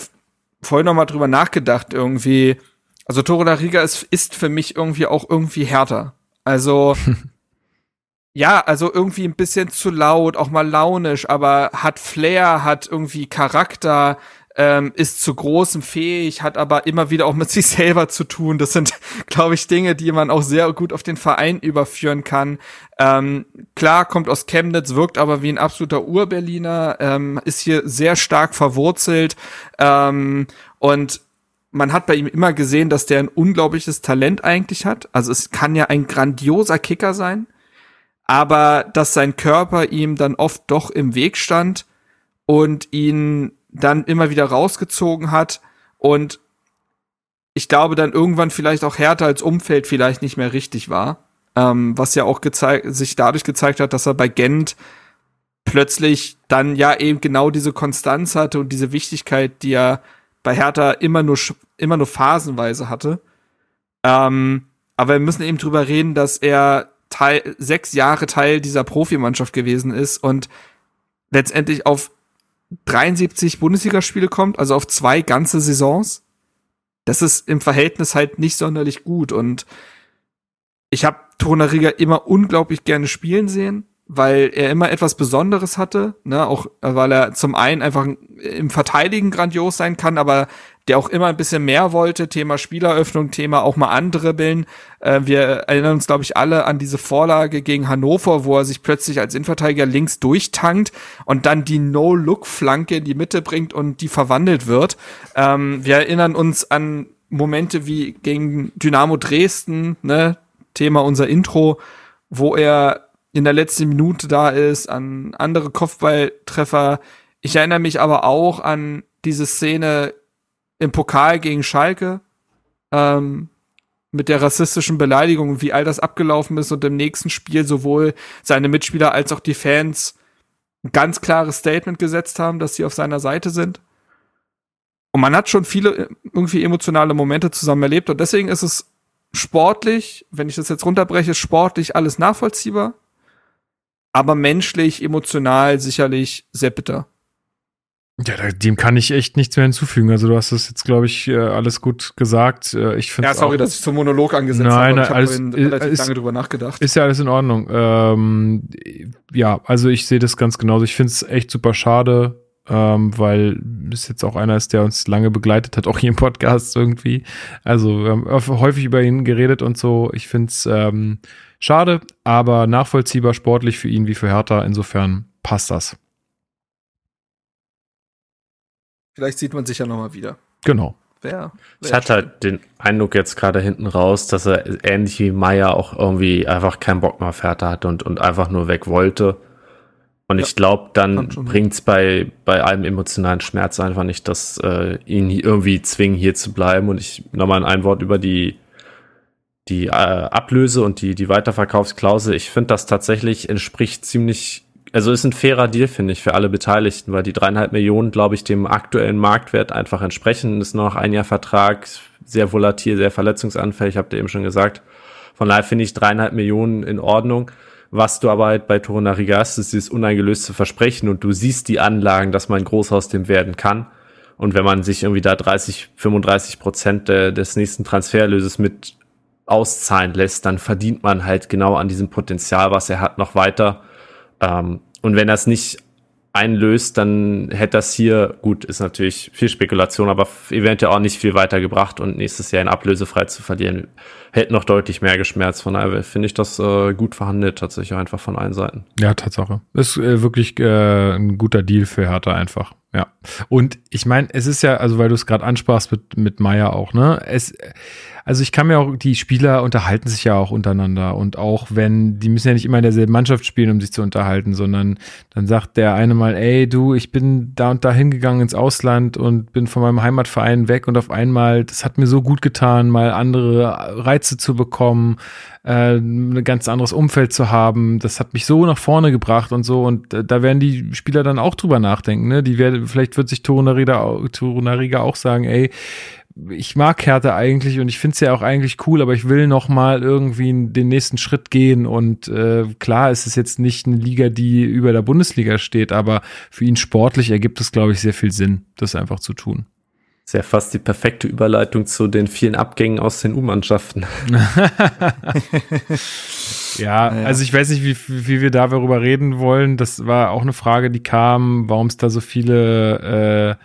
vorhin noch mal drüber nachgedacht, irgendwie. Also Toro da Riga ist, ist für mich irgendwie auch irgendwie härter. Also, ja, also irgendwie ein bisschen zu laut, auch mal launisch, aber hat Flair, hat irgendwie Charakter, ähm, ist zu großem fähig, hat aber immer wieder auch mit sich selber zu tun. Das sind, glaube ich, Dinge, die man auch sehr gut auf den Verein überführen kann. Ähm, klar, kommt aus Chemnitz, wirkt aber wie ein absoluter Urberliner, ähm, ist hier sehr stark verwurzelt ähm, und man hat bei ihm immer gesehen, dass der ein unglaubliches Talent eigentlich hat. Also es kann ja ein grandioser Kicker sein, aber dass sein Körper ihm dann oft doch im Weg stand und ihn dann immer wieder rausgezogen hat und ich glaube dann irgendwann vielleicht auch härter als Umfeld vielleicht nicht mehr richtig war. Ähm, was ja auch gezeigt, sich dadurch gezeigt hat, dass er bei Gent plötzlich dann ja eben genau diese Konstanz hatte und diese Wichtigkeit, die er bei Hertha immer nur immer nur phasenweise hatte. Ähm, aber wir müssen eben drüber reden, dass er Teil, sechs Jahre Teil dieser Profimannschaft gewesen ist und letztendlich auf 73 Bundesligaspiele kommt, also auf zwei ganze Saisons, das ist im Verhältnis halt nicht sonderlich gut. Und ich habe Torunariga immer unglaublich gerne spielen sehen, weil er immer etwas Besonderes hatte, ne, auch weil er zum einen einfach im Verteidigen grandios sein kann, aber der auch immer ein bisschen mehr wollte, Thema Spieleröffnung, Thema auch mal andribbeln. Äh, wir erinnern uns, glaube ich, alle an diese Vorlage gegen Hannover, wo er sich plötzlich als Innenverteidiger links durchtankt und dann die No-Look-Flanke in die Mitte bringt und die verwandelt wird. Ähm, wir erinnern uns an Momente wie gegen Dynamo Dresden, ne, Thema unser Intro, wo er in der letzten Minute da ist, an andere Kopfballtreffer. Ich erinnere mich aber auch an diese Szene im Pokal gegen Schalke ähm, mit der rassistischen Beleidigung, wie all das abgelaufen ist und im nächsten Spiel sowohl seine Mitspieler als auch die Fans ein ganz klares Statement gesetzt haben, dass sie auf seiner Seite sind. Und man hat schon viele irgendwie emotionale Momente zusammen erlebt und deswegen ist es sportlich, wenn ich das jetzt runterbreche, sportlich alles nachvollziehbar aber menschlich, emotional sicherlich sehr bitter. Ja, dem kann ich echt nichts mehr hinzufügen. Also du hast das jetzt, glaube ich, äh, alles gut gesagt. Äh, ich finde ja, sorry, auch, dass ich zum Monolog angesetzt nein, habe. Nein, alles, relativ ist, lange drüber nachgedacht. Ist ja alles in Ordnung. Ähm, ja, also ich sehe das ganz genauso. Ich finde es echt super schade, ähm, weil es jetzt auch einer ist, der uns lange begleitet hat, auch hier im Podcast irgendwie. Also wir haben häufig über ihn geredet und so. Ich finde es ähm, Schade, aber nachvollziehbar sportlich für ihn wie für Hertha. Insofern passt das. Vielleicht sieht man sich ja nochmal wieder. Genau. Wer, ich hatte halt den Eindruck jetzt gerade hinten raus, dass er ähnlich wie Meier auch irgendwie einfach keinen Bock mehr auf Hertha hatte und, und einfach nur weg wollte. Und ja, ich glaube, dann bringt es bei, bei allem emotionalen Schmerz einfach nicht, dass äh, ihn irgendwie zwingen, hier zu bleiben. Und ich nochmal ein Wort über die die äh, Ablöse und die, die Weiterverkaufsklausel, ich finde das tatsächlich entspricht ziemlich, also ist ein fairer Deal, finde ich, für alle Beteiligten, weil die dreieinhalb Millionen, glaube ich, dem aktuellen Marktwert einfach entsprechen. Ist noch ein Jahr Vertrag, sehr volatil, sehr verletzungsanfällig, habt ihr eben schon gesagt. Von daher finde ich dreieinhalb Millionen in Ordnung. Was du aber halt bei Torunariga hast, ist dieses uneingelöste Versprechen und du siehst die Anlagen, dass man groß aus dem werden kann. Und wenn man sich irgendwie da 30, 35 Prozent des nächsten Transferlöses mit auszahlen lässt, dann verdient man halt genau an diesem Potenzial, was er hat, noch weiter. Ähm, und wenn es nicht einlöst, dann hätte das hier, gut, ist natürlich viel Spekulation, aber eventuell auch nicht viel weitergebracht und nächstes Jahr in ablösefrei zu verlieren, hätte noch deutlich mehr geschmerzt. Von daher finde ich das äh, gut verhandelt, tatsächlich einfach von allen Seiten. Ja, Tatsache. Ist äh, wirklich äh, ein guter Deal für Hertha einfach. Ja. Und ich meine, es ist ja, also weil du es gerade ansprachst mit, mit Meier auch, ne? Es, also ich kann mir auch, die Spieler unterhalten sich ja auch untereinander und auch wenn, die müssen ja nicht immer in derselben Mannschaft spielen, um sich zu unterhalten, sondern dann sagt der eine mal, ey du, ich bin da und da hingegangen ins Ausland und bin von meinem Heimatverein weg und auf einmal, das hat mir so gut getan, mal andere Reize zu bekommen, äh, ein ganz anderes Umfeld zu haben, das hat mich so nach vorne gebracht und so und äh, da werden die Spieler dann auch drüber nachdenken, ne? Die werden, vielleicht wird sich Torunariga auch sagen, ey, ich mag Hertha eigentlich und ich finde es ja auch eigentlich cool, aber ich will noch mal irgendwie den nächsten Schritt gehen und äh, klar, es ist jetzt nicht eine Liga, die über der Bundesliga steht, aber für ihn sportlich ergibt es, glaube ich, sehr viel Sinn, das einfach zu tun. Sehr fast die perfekte Überleitung zu den vielen Abgängen aus den U-Mannschaften. ja, also ich weiß nicht, wie, wie wir darüber reden wollen. Das war auch eine Frage, die kam, warum es da so viele äh,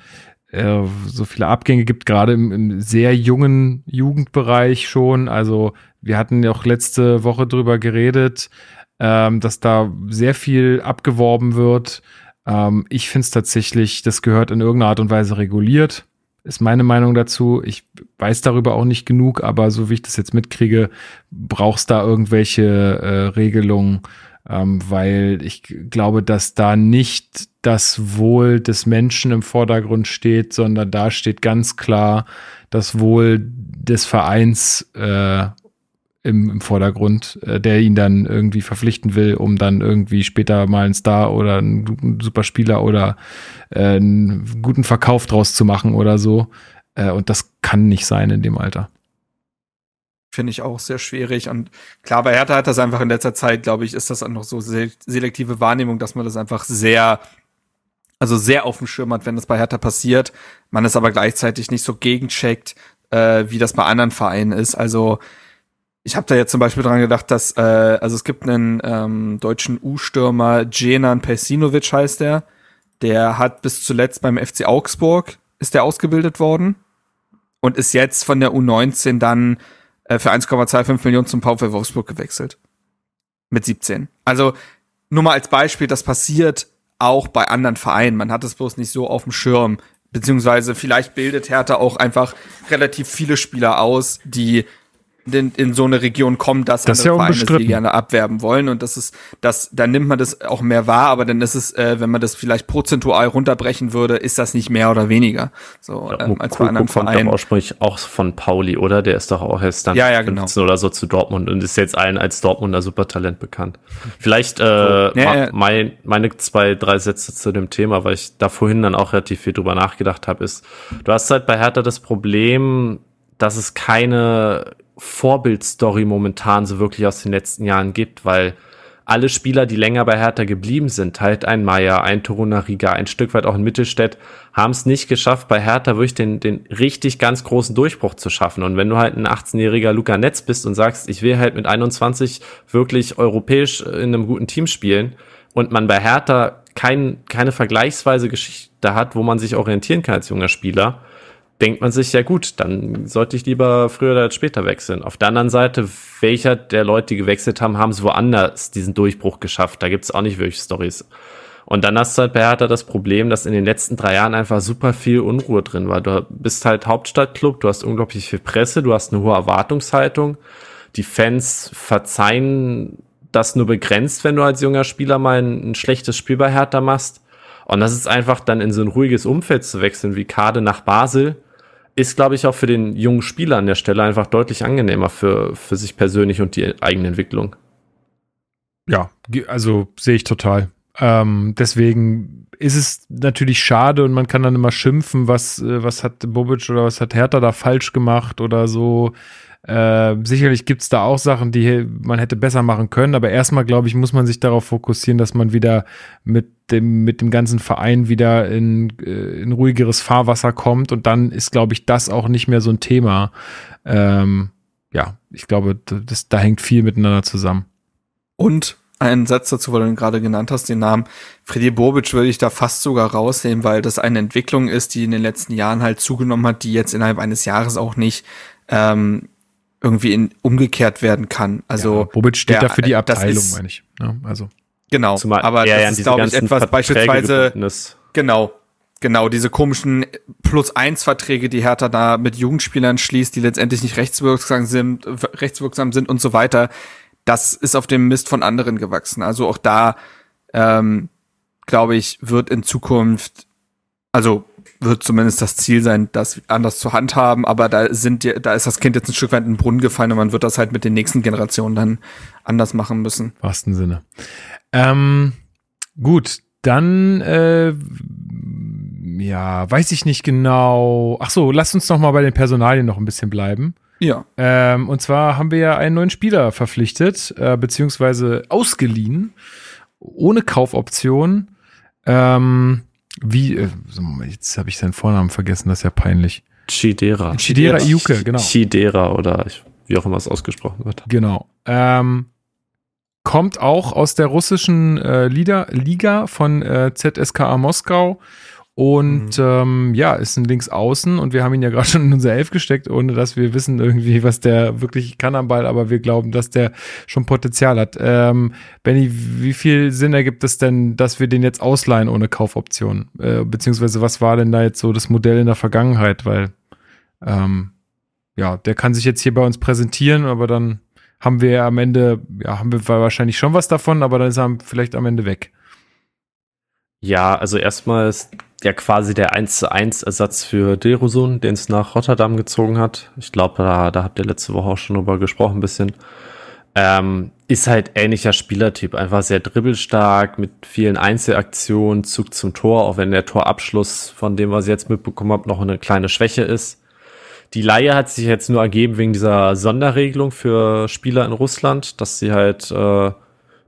äh, so viele Abgänge gibt, gerade im, im, sehr jungen Jugendbereich schon. Also wir hatten ja auch letzte Woche drüber geredet, ähm, dass da sehr viel abgeworben wird. Ähm, ich finde es tatsächlich, das gehört in irgendeiner Art und Weise reguliert. Ist meine Meinung dazu. Ich weiß darüber auch nicht genug, aber so wie ich das jetzt mitkriege, brauchst da irgendwelche äh, Regelungen, ähm, weil ich glaube, dass da nicht das Wohl des Menschen im Vordergrund steht, sondern da steht ganz klar das Wohl des Vereins äh, im, im Vordergrund, äh, der ihn dann irgendwie verpflichten will, um dann irgendwie später mal einen Star oder einen super Spieler oder äh, einen guten Verkauf draus zu machen oder so. Äh, und das kann nicht sein in dem Alter finde ich auch sehr schwierig. Und klar, bei Hertha hat das einfach in letzter Zeit, glaube ich, ist das auch noch so selektive Wahrnehmung, dass man das einfach sehr, also sehr auf dem Schirm hat, wenn das bei Hertha passiert. Man es aber gleichzeitig nicht so gegencheckt, äh, wie das bei anderen Vereinen ist. Also Ich habe da jetzt zum Beispiel dran gedacht, dass, äh, also es gibt einen ähm, deutschen U-Stürmer, Jenan Persinovic heißt der. Der hat bis zuletzt beim FC Augsburg, ist der ausgebildet worden und ist jetzt von der U19 dann äh, für 1,25 Millionen zum VfL Wolfsburg gewechselt. Mit 17. Also nur mal als Beispiel, das passiert auch bei anderen Vereinen. Man hat es bloß nicht so auf dem Schirm. Beziehungsweise vielleicht bildet Hertha auch einfach relativ viele Spieler aus, die in, in so eine Region kommen, dass das andere ja Vereine sie gerne abwerben wollen und das ist das dann nimmt man das auch mehr wahr, aber dann ist es, äh, wenn man das vielleicht prozentual runterbrechen würde, ist das nicht mehr oder weniger so Ja, ähm, als bei anderen kommt Vereinen. ursprünglich auch von Pauli, oder? Der ist doch auch erst dann Ja, ja, genau. 15 oder so zu Dortmund und ist jetzt allen als Dortmunder Supertalent bekannt. Vielleicht äh, Ja, ma- ja. mein, meine zwei, drei Sätze zu dem Thema, weil ich da vorhin dann auch relativ viel drüber nachgedacht habe, ist, du hast halt bei Hertha das Problem, dass es keine Vorbildstory momentan so wirklich aus den letzten Jahren gibt, weil alle Spieler, die länger bei Hertha geblieben sind, halt ein Meier, ein Torunariga, ein Stück weit auch ein Mittelstädt, haben es nicht geschafft, bei Hertha wirklich den, den richtig ganz großen Durchbruch zu schaffen. Und wenn du halt ein 18-jähriger Luca Netz bist und sagst, ich will halt mit 21 wirklich europäisch in einem guten Team spielen und man bei Hertha kein, keine vergleichsweise Geschichte hat, wo man sich orientieren kann als junger Spieler, denkt man sich, ja gut, dann sollte ich lieber früher oder später wechseln. Auf der anderen Seite, welcher der Leute, die gewechselt haben, haben es woanders diesen Durchbruch geschafft. Da gibt es auch nicht wirklich Stories. Und dann hast du halt bei Hertha das Problem, dass in den letzten drei Jahren einfach super viel Unruhe drin war. Du bist halt Hauptstadtclub, du hast unglaublich viel Presse, du hast eine hohe Erwartungshaltung. Die Fans verzeihen das nur begrenzt, wenn du als junger Spieler mal ein, ein schlechtes Spiel bei Hertha machst. Und das ist einfach dann in so ein ruhiges Umfeld zu wechseln, wie Kade nach Basel, ist, glaube ich, auch für den jungen Spieler an der Stelle einfach deutlich angenehmer für, für sich persönlich und die eigene Entwicklung. Ja, also sehe ich total. Ähm, deswegen ist es natürlich schade und man kann dann immer schimpfen, was, äh, was hat Bobic oder was hat Hertha da falsch gemacht oder so. Äh, sicherlich gibt's da auch Sachen, die man hätte besser machen können, aber erstmal, glaube ich, muss man sich darauf fokussieren, dass man wieder mit dem, mit dem ganzen Verein wieder in, äh, in ruhigeres Fahrwasser kommt und dann ist, glaube ich, das auch nicht mehr so ein Thema. Ähm, ja, ich glaube, das, da hängt viel miteinander zusammen. Und einen Satz dazu, weil du ihn gerade genannt hast, den Namen Freddy Bobic würde ich da fast sogar rausnehmen, weil das eine Entwicklung ist, die in den letzten Jahren halt zugenommen hat, die jetzt innerhalb eines Jahres auch nicht ähm, irgendwie in, umgekehrt werden kann. Also ja, Bobic steht der- da für die Abteilung, ist- meine ich. Ja, also genau, Zumal aber er ja das ist glaube ich etwas Verträge beispielsweise. Genau. Genau, diese komischen Plus-1-Verträge, die Hertha da mit Jugendspielern schließt, die letztendlich nicht rechtswirksam sind, rechtswirksam sind und so weiter, das ist auf dem Mist von anderen gewachsen. Also auch da, ähm, glaube ich, wird in Zukunft, also wird zumindest das Ziel sein, das anders zu handhaben, aber da sind die, da ist das Kind jetzt ein Stück weit in den Brunnen gefallen und man wird das halt mit den nächsten Generationen dann anders machen müssen. im wahrsten Sinne. Ähm, gut, dann äh, ja, weiß ich nicht genau. Ach so, lasst uns noch mal bei den Personalien noch ein bisschen bleiben. Ja. Ähm, und zwar haben wir ja einen neuen Spieler verpflichtet, äh, beziehungsweise ausgeliehen, ohne Kaufoption. Ähm, wie, äh, jetzt habe ich seinen Vornamen vergessen, das ist ja peinlich. Chidera. Chidera Iuke, genau. Chidera oder ich, wie auch immer es ausgesprochen wird. Genau. Ähm, kommt auch aus der russischen äh, Liga, Liga von äh, ZSKA Moskau und ähm, ja, ist ein Linksaußen und wir haben ihn ja gerade schon in unser Elf gesteckt, ohne dass wir wissen irgendwie, was der wirklich kann am Ball, aber wir glauben, dass der schon Potenzial hat. Ähm, Benny, wie viel Sinn ergibt es denn, dass wir den jetzt ausleihen ohne Kaufoption? Äh, beziehungsweise was war denn da jetzt so das Modell in der Vergangenheit? Weil ähm, ja, der kann sich jetzt hier bei uns präsentieren, aber dann haben wir am Ende, ja, haben wir wahrscheinlich schon was davon, aber dann ist er vielleicht am Ende weg. Ja, also erstmal ist ja quasi der 1 zu 1 Ersatz für Dilrosun, den es nach Rotterdam gezogen hat. Ich glaube, da, da habt ihr letzte Woche auch schon drüber gesprochen ein bisschen. Ähm, ist halt ähnlicher Spielertyp, einfach sehr dribbelstark, mit vielen Einzelaktionen, Zug zum Tor, auch wenn der Torabschluss, von dem, was ich jetzt mitbekommen habe, noch eine kleine Schwäche ist. Die Laie hat sich jetzt nur ergeben wegen dieser Sonderregelung für Spieler in Russland, dass sie halt äh,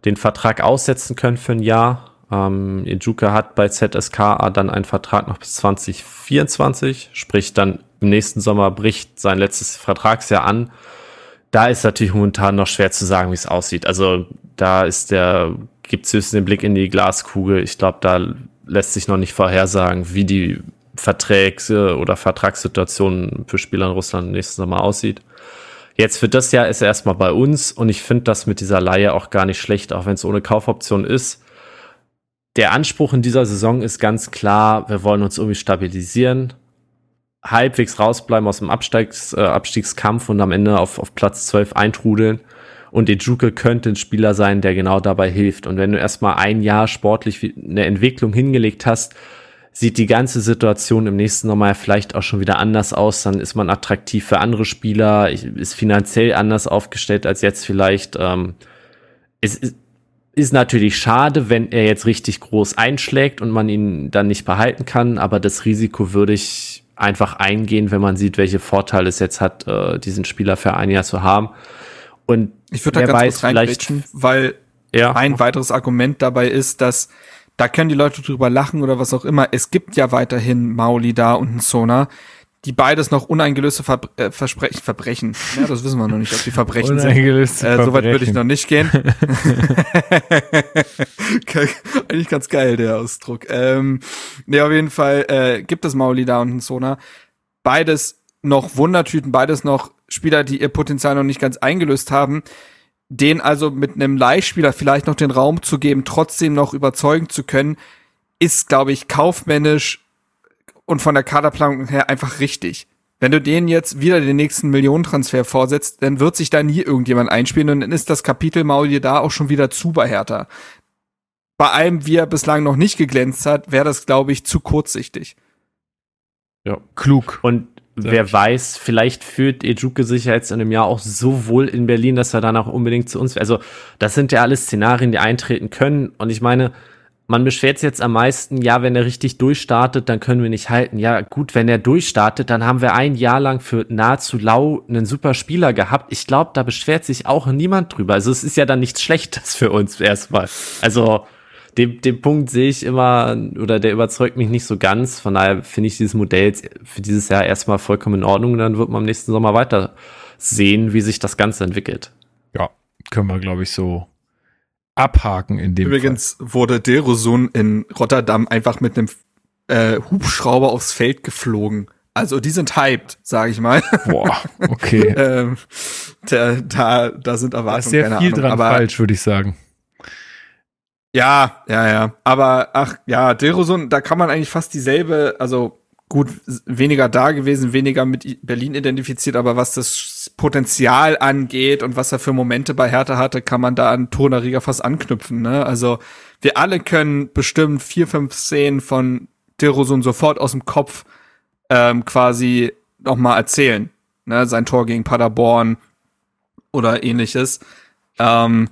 den Vertrag aussetzen können für ein Jahr. Ähm, Ijuka hat bei ZSKA dann einen Vertrag noch bis 2024, sprich dann im nächsten Sommer bricht sein letztes Vertragsjahr an. da ist natürlich momentan noch schwer zu sagen, wie es aussieht. Also da ist der, gibt es höchstens den Blick in die Glaskugel. Ich glaube, da lässt sich noch nicht vorhersagen, wie die Verträgs- oder Vertragssituation für Spieler in Russland nächstes Sommer aussieht. Jetzt für das Jahr ist er erstmal bei uns und ich finde das mit dieser Laie auch gar nicht schlecht, auch wenn es ohne Kaufoption ist. Der Anspruch in dieser Saison ist ganz klar, wir wollen uns irgendwie stabilisieren, halbwegs rausbleiben aus dem Abstiegs, äh, Abstiegskampf und am Ende auf, auf Platz 12 eintrudeln. Und Ejuke könnte ein Spieler sein, der genau dabei hilft. Und wenn du erstmal ein Jahr sportlich eine Entwicklung hingelegt hast, sieht die ganze Situation im nächsten Sommer vielleicht auch schon wieder anders aus. Dann ist man attraktiv für andere Spieler, ist finanziell anders aufgestellt als jetzt vielleicht. Ähm, es ist, ist natürlich schade, wenn er jetzt richtig groß einschlägt und man ihn dann nicht behalten kann, aber das Risiko würde ich einfach eingehen, wenn man sieht, welche Vorteile es jetzt hat, äh, diesen Spieler für ein Jahr zu haben. Und ich würde da ganz weiß, kurz vielleicht, weil ja. ein weiteres Argument dabei ist, dass da können die Leute drüber lachen oder was auch immer. Es gibt ja weiterhin Mauli da und ein Sona, die beides noch uneingelöste Ver äh, Versprechen, Verbrechen. Ja, das wissen wir noch nicht, ob die Verbrechen sind. Äh, Soweit würde ich noch nicht gehen. Eigentlich ganz geil, der Ausdruck. Ähm, nee, auf jeden Fall äh, gibt es Mauli da und ein Sona. Beides noch Wundertüten, beides noch Spieler, die ihr Potenzial noch nicht ganz eingelöst haben den also mit einem Leihspieler vielleicht noch den Raum zu geben, trotzdem noch überzeugen zu können, ist, glaube ich, kaufmännisch und von der Kaderplanung her einfach richtig. Wenn du denen jetzt wieder den nächsten Millionentransfer vorsetzt, dann wird sich da nie irgendjemand einspielen und dann ist das Kapitel Maul da auch schon wieder zu bei Hertha. Bei allem, wie er bislang noch nicht geglänzt hat, wäre das, glaube ich, zu kurzsichtig. Ja, klug. Und wer weiß, vielleicht führt Ejuke sich ja jetzt in einem Jahr auch so wohl in Berlin, dass er dann auch unbedingt zu uns. Also, das sind ja alles Szenarien, die eintreten können. Und ich meine, man beschwert sich jetzt am meisten, ja, wenn er richtig durchstartet, dann können wir nicht halten. Ja, gut, wenn er durchstartet, dann haben wir ein Jahr lang für nahezu lau einen super Spieler gehabt. Ich glaube, da beschwert sich auch niemand drüber. Also es ist ja dann nichts Schlechtes für uns erstmal. Also den, den Punkt sehe ich immer, oder der überzeugt mich nicht so ganz. Von daher finde ich dieses Modell für dieses Jahr erstmal vollkommen in Ordnung. Dann wird man im nächsten Sommer weiter sehen, wie sich das Ganze entwickelt. Ja, können wir, glaube ich, so abhaken in dem Übrigens Fall. wurde Derosun in Rotterdam einfach mit einem äh, Hubschrauber aufs Feld geflogen. Also die sind hyped, sage ich mal. Boah, okay. ähm, da, da, da sind Erwartungen. Da ist sehr viel Ahnung, dran falsch, würde ich sagen. Ja, ja, ja. Aber ach ja, Dilrosun, da kann man eigentlich fast dieselbe, also gut, weniger da gewesen, weniger mit Berlin identifiziert, aber was das Potenzial angeht und was er für Momente bei Hertha hatte, kann man da an Tonariga fast anknüpfen. Ne? Also wir alle können bestimmt vier, fünf Szenen von Dilrosun sofort aus dem Kopf ähm, quasi noch mal erzählen. Ne? Sein Tor gegen Paderborn oder ähnliches. Ähm,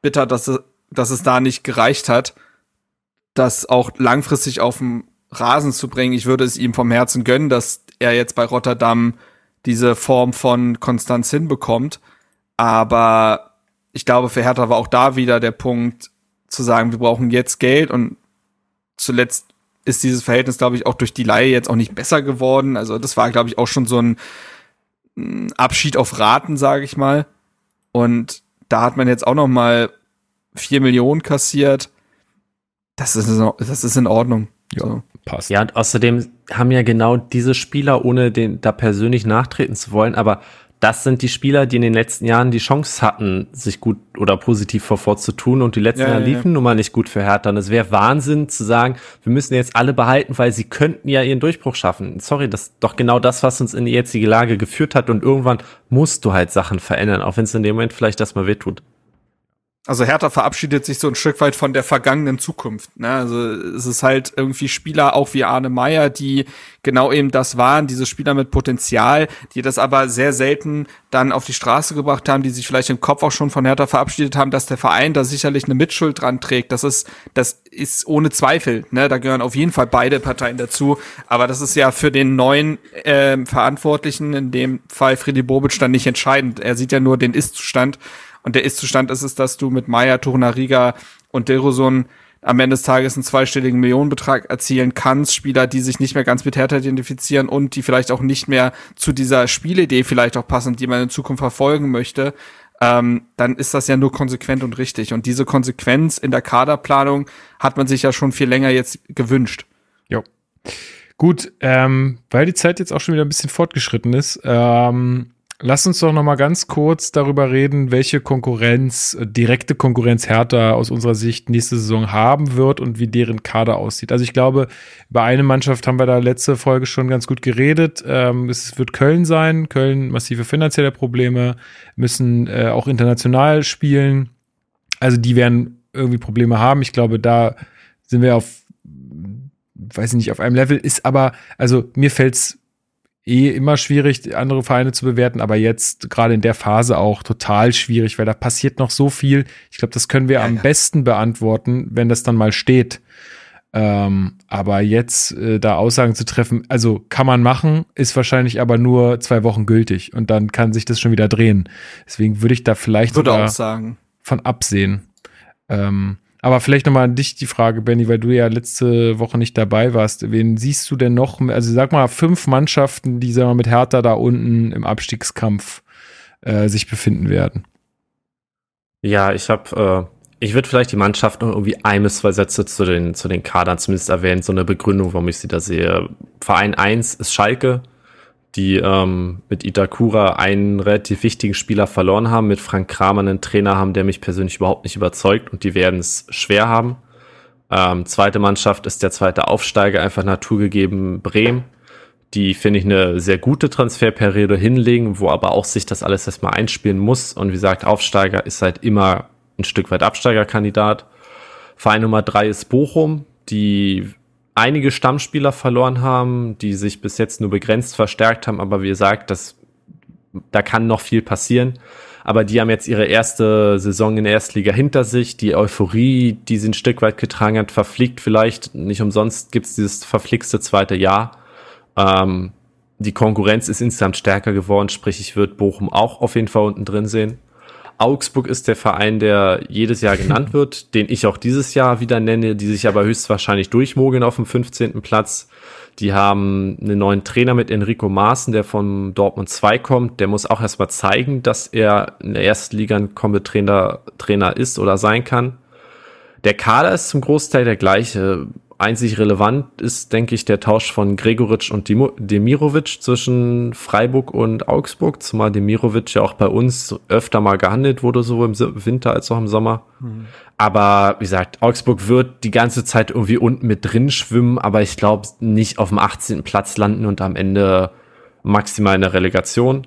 bitter, dass dass es da nicht gereicht hat, das auch langfristig auf dem Rasen zu bringen. Ich würde es ihm vom Herzen gönnen, dass er jetzt bei Rotterdam diese Form von Konstanz hinbekommt. Aber ich glaube, für Hertha war auch da wieder der Punkt zu sagen, wir brauchen jetzt Geld und zuletzt ist dieses Verhältnis, glaube ich, auch durch die Laie jetzt auch nicht besser geworden. Also das war, glaube ich, auch schon so ein Abschied auf Raten, sage ich mal. Und da hat man jetzt auch noch mal vier Millionen kassiert. Das ist, das ist in Ordnung. Ja, so. passt. Ja, und außerdem haben ja genau diese Spieler, ohne den da persönlich nachtreten zu wollen, aber das sind die Spieler, die in den letzten Jahren die Chance hatten, sich gut oder positiv vorvorzutun und die letzten ja, Jahre liefen ja. nun mal nicht gut für Hertha. Und es wäre Wahnsinn zu sagen, wir müssen jetzt alle behalten, weil sie könnten ja ihren Durchbruch schaffen. Sorry, das ist doch genau das, was uns in die jetzige Lage geführt hat und irgendwann musst du halt Sachen verändern, auch wenn es in dem Moment vielleicht erstmal wehtut. Also Hertha verabschiedet sich so ein Stück weit von der vergangenen Zukunft. Ne? Also es ist halt irgendwie Spieler, auch wie Arne Meyer, die genau eben das waren, diese Spieler mit Potenzial, die das aber sehr selten dann auf die Straße gebracht haben, die sich vielleicht im Kopf auch schon von Hertha verabschiedet haben, dass der Verein da sicherlich eine Mitschuld dran trägt. Das ist, das ist ohne Zweifel. Ne? Da gehören auf jeden Fall beide Parteien dazu. Aber das ist ja für den neuen äh, Verantwortlichen, in dem Fall Friedi Bobic, dann nicht entscheidend. Er sieht ja nur den Ist-Zustand und der Ist-Zustand ist es, dass du mit Maya, Torunariga und Dilrosun am Ende des Tages einen zweistelligen Millionenbetrag erzielen kannst, Spieler, die sich nicht mehr ganz mit Hertha identifizieren und die vielleicht auch nicht mehr zu dieser Spielidee vielleicht auch passen, die man in Zukunft verfolgen möchte, ähm, dann ist das ja nur konsequent und richtig. Und diese Konsequenz in der Kaderplanung hat man sich ja schon viel länger jetzt gewünscht. Jo. Gut, ähm, weil die Zeit jetzt auch schon wieder ein bisschen fortgeschritten ist, ähm, Lass uns doch noch mal ganz kurz darüber reden, welche Konkurrenz, äh, direkte Konkurrenz Hertha aus unserer Sicht nächste Saison haben wird und wie deren Kader aussieht. Also ich glaube, über eine Mannschaft haben wir da letzte Folge schon ganz gut geredet. Ähm, es wird Köln sein. Köln massive finanzielle Probleme, müssen äh, auch international spielen. Also die werden irgendwie Probleme haben. Ich glaube, da sind wir auf, weiß ich nicht, auf einem Level. Ist aber, also mir fällt's eh immer schwierig, andere Vereine zu bewerten, aber jetzt gerade in der Phase auch total schwierig, weil da passiert noch so viel. Ich glaube, das können wir ja, am ja. besten beantworten, wenn das dann mal steht. Ähm, aber jetzt äh, da Aussagen zu treffen, also kann man machen, ist wahrscheinlich aber nur zwei Wochen gültig und dann kann sich das schon wieder drehen. Deswegen würde ich da vielleicht würde auch sagen. von absehen. Ähm, aber vielleicht nochmal an dich die Frage, Benny, weil du ja letzte Woche nicht dabei warst. Wen siehst du denn noch? Also sag mal, fünf Mannschaften, die sagen wir, mit Hertha da unten im Abstiegskampf äh, sich befinden werden. Ja, ich habe, äh, ich würde vielleicht die Mannschaft noch irgendwie ein bis zwei Sätze zu den, zu den Kadern zumindest erwähnen, so eine Begründung, warum ich sie da sehe. Verein 1 ist Schalke, die ähm, mit Itakura einen relativ wichtigen Spieler verloren haben, mit Frank Kramer einen Trainer haben, der mich persönlich überhaupt nicht überzeugt und die werden es schwer haben. Ähm, zweite Mannschaft ist der zweite Aufsteiger, einfach naturgegeben Bremen, die, finde ich, eine sehr gute Transferperiode hinlegen, wo aber auch sich das alles erstmal einspielen muss. Und wie gesagt, Aufsteiger ist halt immer ein Stück weit Absteigerkandidat. Verein Nummer drei ist Bochum, die einige Stammspieler verloren haben, die sich bis jetzt nur begrenzt verstärkt haben, aber wie gesagt, das, da kann noch viel passieren. Aber die haben jetzt ihre erste Saison in der Erstliga hinter sich. Die Euphorie, die sie ein Stück weit getragen hat, verfliegt vielleicht. Nicht umsonst gibt es dieses verflixte zweite Jahr. Ähm, die Konkurrenz ist insgesamt stärker geworden, sprich, ich würde Bochum auch auf jeden Fall unten drin sehen. Augsburg ist der Verein, der jedes Jahr genannt wird, den ich auch dieses Jahr wieder nenne, die sich aber höchstwahrscheinlich durchmogeln auf dem 15. Platz. Die haben einen neuen Trainer mit Enrico Maaßen, der von Dortmund 2 kommt. Der muss auch erstmal zeigen, dass er in der ersten Liga ein Trainer, Trainer ist oder sein kann. Der Kader ist zum Großteil der gleiche einzig relevant ist, denke ich, der Tausch von Gregoritsch und Demirovic zwischen Freiburg und Augsburg, zumal Demirovic ja auch bei uns öfter mal gehandelt wurde, sowohl im Winter als auch im Sommer. Mhm. Aber wie gesagt, Augsburg wird die ganze Zeit irgendwie unten mit drin schwimmen, aber ich glaube nicht auf dem 18. Platz landen und am Ende maximal in der Relegation.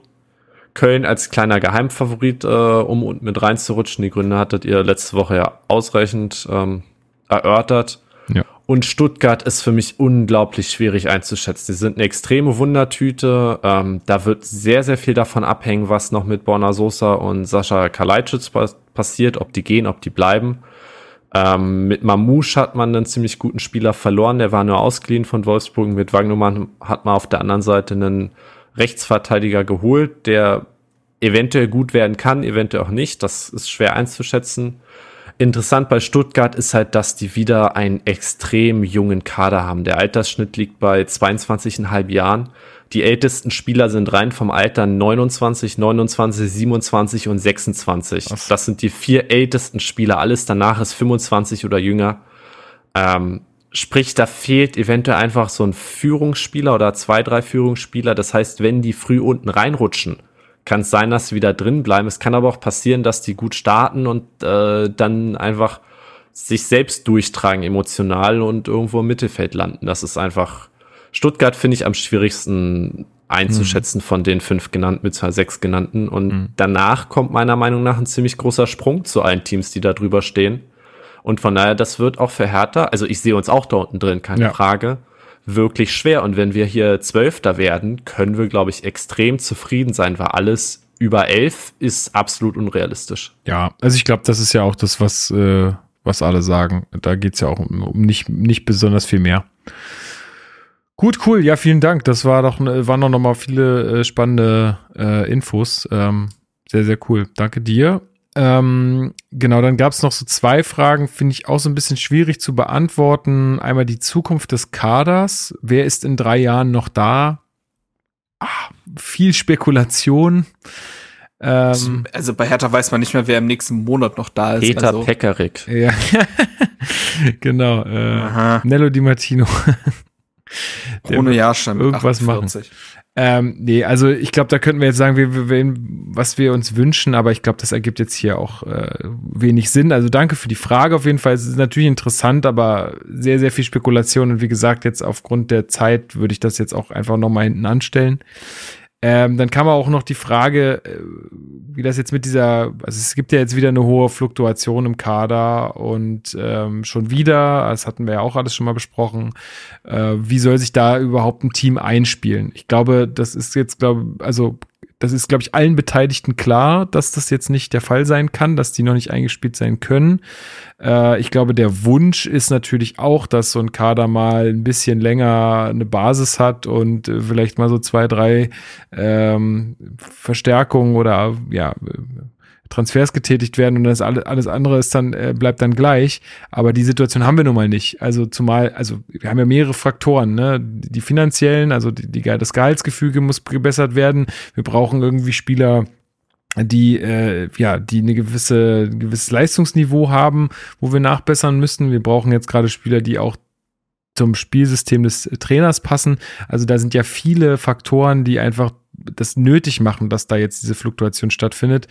Köln als kleiner Geheimfavorit, äh, um unten mit reinzurutschen. Die Gründe hattet ihr letzte Woche ja ausreichend ähm, erörtert. Ja. Und Stuttgart ist für mich unglaublich schwierig einzuschätzen. Sie sind eine extreme Wundertüte. Ähm, da wird sehr, sehr viel davon abhängen, was noch mit Borna Sosa und Sascha Kalajdzic passiert, ob die gehen, ob die bleiben. Ähm, mit Mamouche hat man einen ziemlich guten Spieler verloren. Der war nur ausgeliehen von Wolfsburg. Mit Wagnumann hat man auf der anderen Seite einen Rechtsverteidiger geholt, der eventuell gut werden kann, eventuell auch nicht. Das ist schwer einzuschätzen. Interessant bei Stuttgart ist halt, dass die wieder einen extrem jungen Kader haben. Der Altersschnitt liegt bei 22,5 Jahren. Die ältesten Spieler sind rein vom Alter 29, 29, 27 und 26. Was? Das sind die vier ältesten Spieler. Alles danach ist 25 oder jünger. Ähm, sprich, da fehlt eventuell einfach so ein Führungsspieler oder zwei, drei Führungsspieler. Das heißt, wenn die früh unten reinrutschen, kann es sein, dass sie wieder drin bleiben. Es kann aber auch passieren, dass die gut starten und äh, dann einfach sich selbst durchtragen emotional und irgendwo im Mittelfeld landen. Das ist einfach Stuttgart finde ich am schwierigsten einzuschätzen mhm. von den fünf genannten, mit sechs genannten. Und mhm. danach kommt meiner Meinung nach ein ziemlich großer Sprung zu allen Teams, die da drüber stehen. Und von daher, das wird auch für Hertha, also ich sehe uns auch da unten drin, keine ja. Frage wirklich schwer. Und wenn wir hier Zwölfter werden, können wir, glaube ich, extrem zufrieden sein, weil alles über elf ist absolut unrealistisch. Ja, also ich glaube, das ist ja auch das, was, äh, was alle sagen. Da geht es ja auch um, um, nicht, nicht besonders viel mehr. Gut, cool. Ja, vielen Dank. Das war doch, waren doch noch mal viele äh, spannende äh, Infos. Ähm, sehr, sehr cool. Danke dir. Ähm, genau, dann gab es noch so zwei Fragen, finde ich auch so ein bisschen schwierig zu beantworten. Einmal die Zukunft des Kaders. Wer ist in drei Jahren noch da? Ah, viel Spekulation. Ähm, also bei Hertha weiß man nicht mehr, wer im nächsten Monat noch da ist. Peter also. Pekarik. Ja, genau. Äh, Nello Di Martino. Ohne Jahrstein. Irgendwas 48. machen. Ähm, nee, also ich glaube, da könnten wir jetzt sagen, wir, wir, was wir uns wünschen, aber ich glaube, das ergibt jetzt hier auch äh, wenig Sinn. Also danke für die Frage auf jeden Fall. Es ist natürlich interessant, aber sehr, sehr viel Spekulation. Und wie gesagt, jetzt aufgrund der Zeit würde ich das jetzt auch einfach nochmal hinten anstellen. Ähm, dann kam auch noch die Frage, äh, wie das jetzt mit dieser, also es gibt ja jetzt wieder eine hohe Fluktuation im Kader und ähm, schon wieder, das hatten wir ja auch alles schon mal besprochen, äh, wie soll sich da überhaupt ein Team einspielen? Ich glaube, das ist jetzt, glaube also das ist, glaube ich, allen Beteiligten klar, dass das jetzt nicht der Fall sein kann, dass die noch nicht eingespielt sein können. Äh, ich glaube, der Wunsch ist natürlich auch, dass so ein Kader mal ein bisschen länger eine Basis hat und äh, vielleicht mal so zwei, drei ähm, Verstärkungen oder ja, Transfers getätigt werden und das alles, alles andere ist dann, äh, bleibt dann gleich. Aber die Situation haben wir nun mal nicht. Also zumal, also wir haben ja mehrere Faktoren, ne? Die finanziellen, also die, die, das Gehaltsgefüge muss gebessert werden. Wir brauchen irgendwie Spieler, die äh, ja die eine gewisse ein gewisses Leistungsniveau haben, wo wir nachbessern müssen. Wir brauchen jetzt gerade Spieler, die auch zum Spielsystem des Trainers passen. Also da sind ja viele Faktoren, die einfach das nötig machen, dass da jetzt diese Fluktuation stattfindet.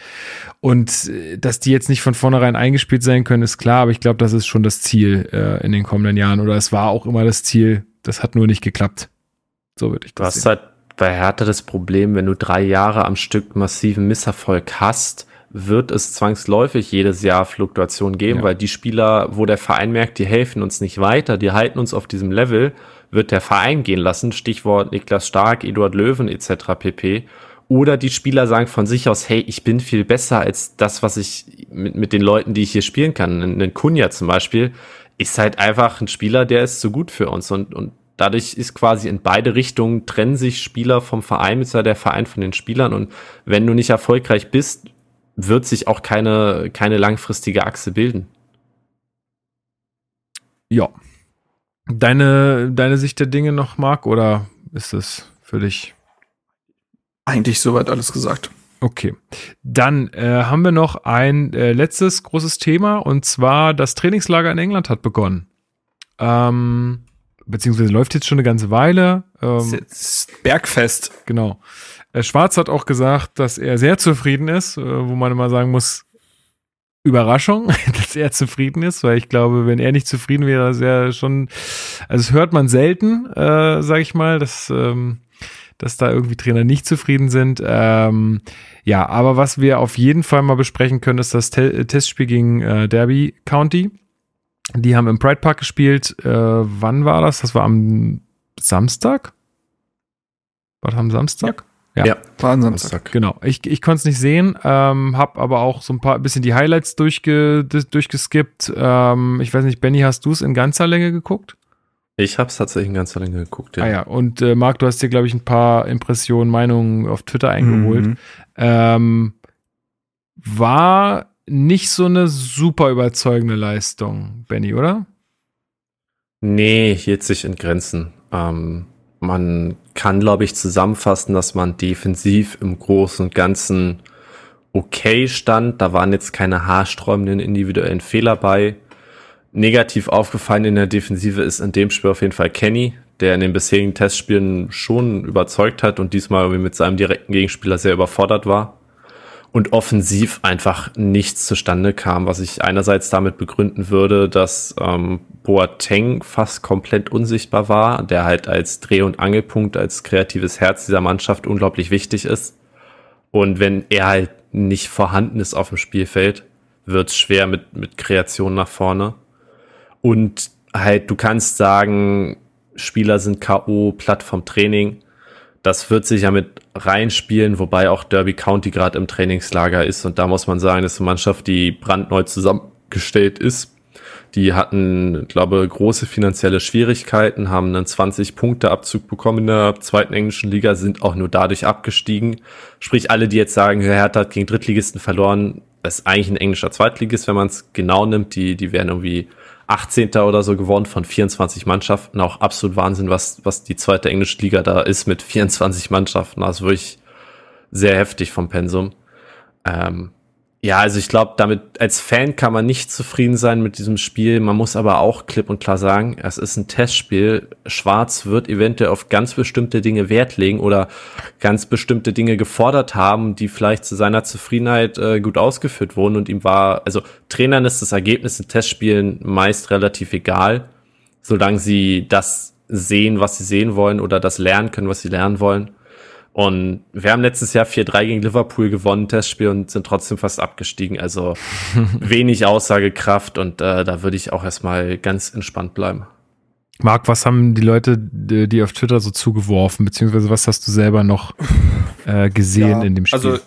Und äh, dass die jetzt nicht von vornherein eingespielt sein können, ist klar, aber ich glaube, das ist schon das Ziel äh, in den kommenden Jahren. Oder es war auch immer das Ziel. Das hat nur nicht geklappt. So würde ich das Du hast sehen. halt bei Hertha das Problem, wenn du drei Jahre am Stück massiven Misserfolg hast, wird es zwangsläufig jedes Jahr Fluktuation geben, ja. weil die Spieler, wo der Verein merkt, die helfen uns nicht weiter, die halten uns auf diesem Level, wird der Verein gehen lassen. Stichwort Niklas Stark, Eduard Löwen etc. pp. Oder die Spieler sagen von sich aus, hey, ich bin viel besser als das, was ich mit, mit den Leuten, die ich hier spielen kann. Ein Kunja zum Beispiel ist halt einfach ein Spieler, der ist zu gut für uns. Und, und dadurch ist quasi in beide Richtungen trennen sich Spieler vom Verein, ist ja der Verein von den Spielern. Und wenn du nicht erfolgreich bist, wird sich auch keine, keine langfristige Achse bilden. Ja, deine, deine Sicht der Dinge noch, Marc, oder ist es für dich? Eigentlich soweit alles gesagt. Okay, dann äh, haben wir noch ein äh, letztes großes Thema und zwar das Trainingslager in England hat begonnen. Ähm, beziehungsweise läuft jetzt schon eine ganze Weile. Ähm, Bergfest. Genau. Äh, Schwarz hat auch gesagt, dass er sehr zufrieden ist, äh, wo man immer sagen muss, Überraschung, dass er zufrieden ist, weil ich glaube, wenn er nicht zufrieden wäre, ist er schon, also hört man selten, äh, sag ich mal, dass, ähm, dass da irgendwie Trainer nicht zufrieden sind. Ähm, ja, aber was wir auf jeden Fall mal besprechen können, ist das Te Testspiel gegen äh, Derby County. Die haben im Pride Park gespielt. Äh, wann war das? Das war am Samstag? War das am Samstag? Ja. Ja, ja war ein Samstag. Genau. Ich, ich konnte es nicht sehen, ähm, habe aber auch so ein paar bisschen die Highlights durchge, durchgeskippt. Ähm, ich weiß nicht, Benny, hast du es in ganzer Länge geguckt? Ich habe es tatsächlich in ganzer Länge geguckt, ja. Ah ja, und äh, Marc, du hast dir, glaube ich, ein paar Impressionen, Meinungen auf Twitter eingeholt. Mhm. Ähm, war nicht so eine super überzeugende Leistung, Benny, oder? Nee, hielt sich in Grenzen. Ähm, man kann, glaube ich, zusammenfassen, dass man defensiv im Großen und Ganzen okay stand. Da waren jetzt keine haarsträubenden individuellen Fehler bei. Negativ aufgefallen in der Defensive ist in dem Spiel auf jeden Fall Kenny, der in den bisherigen Testspielen schon überzeugt hat und diesmal irgendwie mit seinem direkten Gegenspieler sehr überfordert war und offensiv einfach nichts zustande kam, was ich einerseits damit begründen würde, dass ähm, Boateng fast komplett unsichtbar war, der halt als Dreh- und Angelpunkt, als kreatives Herz dieser Mannschaft unglaublich wichtig ist. Und wenn er halt nicht vorhanden ist auf dem Spielfeld, wird es schwer mit, mit Kreation nach vorne. Und halt, du kannst sagen, Spieler sind K.O., platt vom Training das wird sich ja mit reinspielen, wobei auch Derby County gerade im Trainingslager ist. Und da muss man sagen, das ist eine Mannschaft, die brandneu zusammengestellt ist, Die hatten, glaube große finanzielle Schwierigkeiten, haben einen 20-Punkte-Abzug bekommen in der zweiten englischen Liga, sind auch nur dadurch abgestiegen. Sprich, alle, die jetzt sagen, Hertha hat gegen Drittligisten verloren, das ist eigentlich ein englischer Zweitligist, wenn man es genau nimmt. Die, die wären irgendwie 18. oder so geworden von 24 Mannschaften. Auch absolut Wahnsinn, was, was die zweite englische Liga da ist mit 24 Mannschaften. Ist wirklich sehr heftig vom Pensum. Ähm, ja, also ich glaube, damit als Fan kann man nicht zufrieden sein mit diesem Spiel. Man muss aber auch klipp und klar sagen, es ist ein Testspiel. Schwarz wird eventuell auf ganz bestimmte Dinge Wert legen oder ganz bestimmte Dinge gefordert haben, die vielleicht zu seiner Zufriedenheit äh, gut ausgeführt wurden. Und ihm war, also Trainern ist das Ergebnis in Testspielen meist relativ egal, solange sie das sehen, was sie sehen wollen oder das lernen können, was sie lernen wollen. Und wir haben letztes Jahr 4-3 gegen Liverpool gewonnen, Testspiel, und sind trotzdem fast abgestiegen. Also wenig Aussagekraft und äh, da würde ich auch erstmal ganz entspannt bleiben. Marc, was haben die Leute die auf Twitter so zugeworfen, beziehungsweise was hast du selber noch äh, gesehen ja, in dem Spiel? Also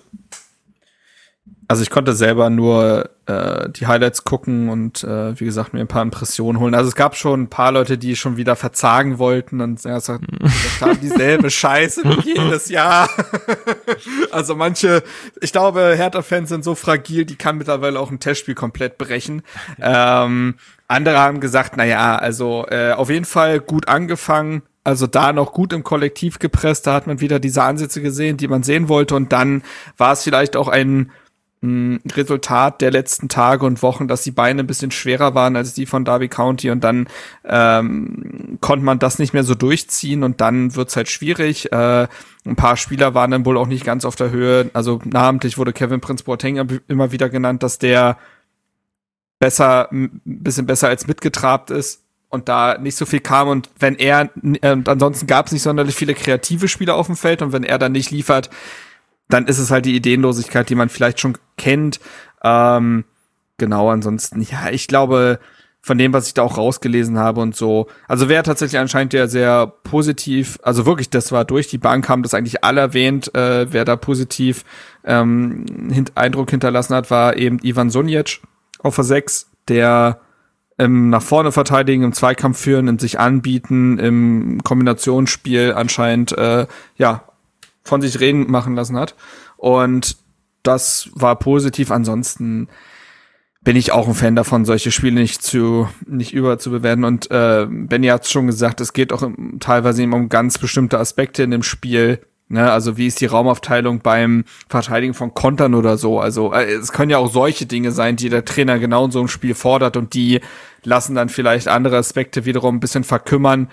also ich konnte selber nur äh, die Highlights gucken und äh, wie gesagt mir ein paar Impressionen holen. Also es gab schon ein paar Leute, die schon wieder verzagen wollten und ja, das haben dieselbe Scheiße wie jedes Jahr. also manche, ich glaube, Hertha-Fans sind so fragil, die kann mittlerweile auch ein Testspiel komplett brechen. Ähm, andere haben gesagt, na ja, also äh, auf jeden Fall gut angefangen, also da noch gut im Kollektiv gepresst, da hat man wieder diese Ansätze gesehen, die man sehen wollte und dann war es vielleicht auch ein Resultat der letzten Tage und Wochen, dass die Beine ein bisschen schwerer waren als die von Derby County und dann ähm, konnte man das nicht mehr so durchziehen und dann wird's halt schwierig. Äh, ein paar Spieler waren dann wohl auch nicht ganz auf der Höhe. Also namentlich wurde Kevin Prince Boateng immer wieder genannt, dass der besser, ein bisschen besser als mitgetrabt ist und da nicht so viel kam und wenn er, äh, ansonsten gab es nicht sonderlich viele kreative Spieler auf dem Feld und wenn er dann nicht liefert, dann ist es halt die Ideenlosigkeit, die man vielleicht schon kennt. Ähm, genau, ansonsten, ja, ich glaube, von dem, was ich da auch rausgelesen habe und so. Also wer tatsächlich anscheinend ja sehr positiv, also wirklich, das war durch die Bank, haben das eigentlich alle erwähnt, äh, wer da positiv ähm, hint Eindruck hinterlassen hat, war eben Ivan Sunjic auf der 6, der im nach vorne verteidigen, im Zweikampf führen, im sich anbieten, im Kombinationsspiel anscheinend äh, ja von sich reden machen lassen hat. Und das war positiv. Ansonsten bin ich auch ein Fan davon, solche Spiele nicht zu nicht überzubewerten. Und äh, Benny hat schon gesagt, es geht auch teilweise eben um ganz bestimmte Aspekte in dem Spiel. Ne, also wie ist die Raumaufteilung beim Verteidigen von Kontern oder so? Also äh, es können ja auch solche Dinge sein, die der Trainer genau in so einem Spiel fordert und die lassen dann vielleicht andere Aspekte wiederum ein bisschen verkümmern.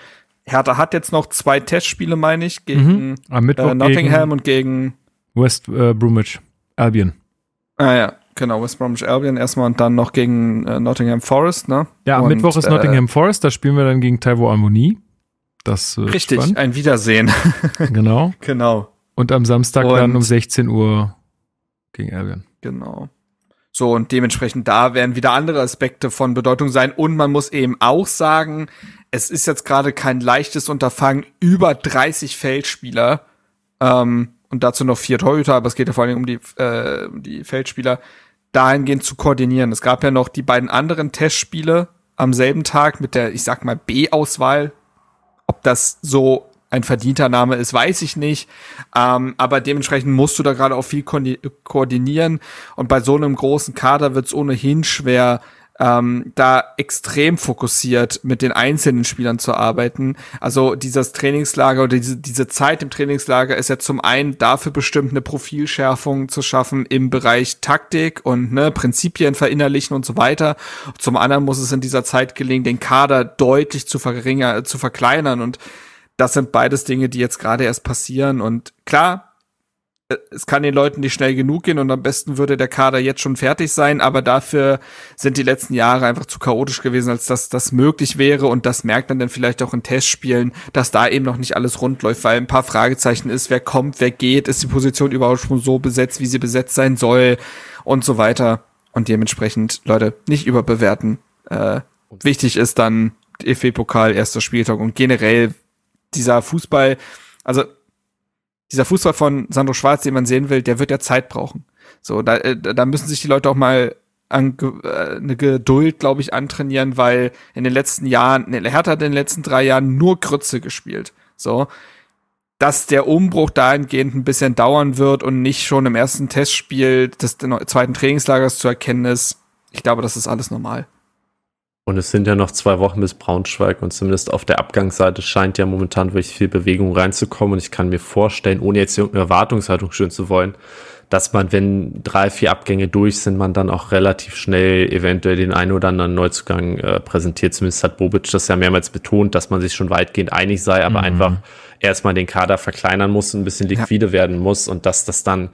Hertha hat jetzt noch zwei Testspiele, meine ich, gegen mhm. äh, Nottingham gegen und gegen West äh, Bromwich Albion. Ah ja, genau, West Bromwich Albion erstmal und dann noch gegen äh, Nottingham Forest, ne? Ja, am und, Mittwoch ist Nottingham äh, Forest, da spielen wir dann gegen Taiwo Amoni. Das äh, Richtig, spannend. ein Wiedersehen. genau. Genau. Und am Samstag und, dann um 16 Uhr gegen Albion. Genau. So, und dementsprechend da werden wieder andere Aspekte von Bedeutung sein. Und man muss eben auch sagen, es ist jetzt gerade kein leichtes Unterfangen, über 30 Feldspieler ähm, und dazu noch vier Torhüter, aber es geht ja vor allem um die, äh, um die Feldspieler, dahingehend zu koordinieren. Es gab ja noch die beiden anderen Testspiele am selben Tag mit der, ich sag mal, B-Auswahl. Ob das so ein verdienter Name ist, weiß ich nicht. Ähm, aber dementsprechend musst du da gerade auch viel ko koordinieren. Und bei so einem großen Kader wird es ohnehin schwer, ähm, da extrem fokussiert mit den einzelnen Spielern zu arbeiten. Also dieses Trainingslager oder diese, diese Zeit im Trainingslager ist ja zum einen dafür bestimmt, eine Profilschärfung zu schaffen im Bereich Taktik und ne, Prinzipien verinnerlichen und so weiter. Zum anderen muss es in dieser Zeit gelingen, den Kader deutlich zu verringern, zu verkleinern und das sind beides Dinge, die jetzt gerade erst passieren und klar, es kann den Leuten nicht schnell genug gehen und am besten würde der Kader jetzt schon fertig sein, aber dafür sind die letzten Jahre einfach zu chaotisch gewesen, als dass das möglich wäre und das merkt man dann vielleicht auch in Testspielen, dass da eben noch nicht alles rund läuft, weil ein paar Fragezeichen ist, wer kommt, wer geht, ist die Position überhaupt schon so besetzt, wie sie besetzt sein soll und so weiter und dementsprechend, Leute, nicht überbewerten. Äh, wichtig ist dann EFB-Pokal, erster Spieltag und generell dieser Fußball, also dieser Fußball von Sandro Schwarz, den man sehen will, der wird ja Zeit brauchen. So, da, äh, da müssen sich die Leute auch mal an äh, eine Geduld, glaube ich, antrainieren, weil in den letzten Jahren, ne, Hertha hat in den letzten drei Jahren nur Krütze gespielt. So, dass der Umbruch dahingehend ein bisschen dauern wird und nicht schon im ersten Testspiel des zweiten Trainingslagers zu erkennen ist. Ich glaube, das ist alles normal. Und es sind ja noch zwei Wochen bis Braunschweig und zumindest auf der Abgangsseite scheint ja momentan wirklich viel Bewegung reinzukommen. Und ich kann mir vorstellen, ohne jetzt irgendeine Erwartungshaltung schön zu wollen, dass man, wenn drei, vier Abgänge durch sind, man dann auch relativ schnell eventuell den einen oder anderen Neuzugang äh, präsentiert. Zumindest hat Bobic das ja mehrmals betont, dass man sich schon weitgehend einig sei, aber mhm. einfach erstmal den Kader verkleinern muss, ein bisschen liquide ja. werden muss und dass das dann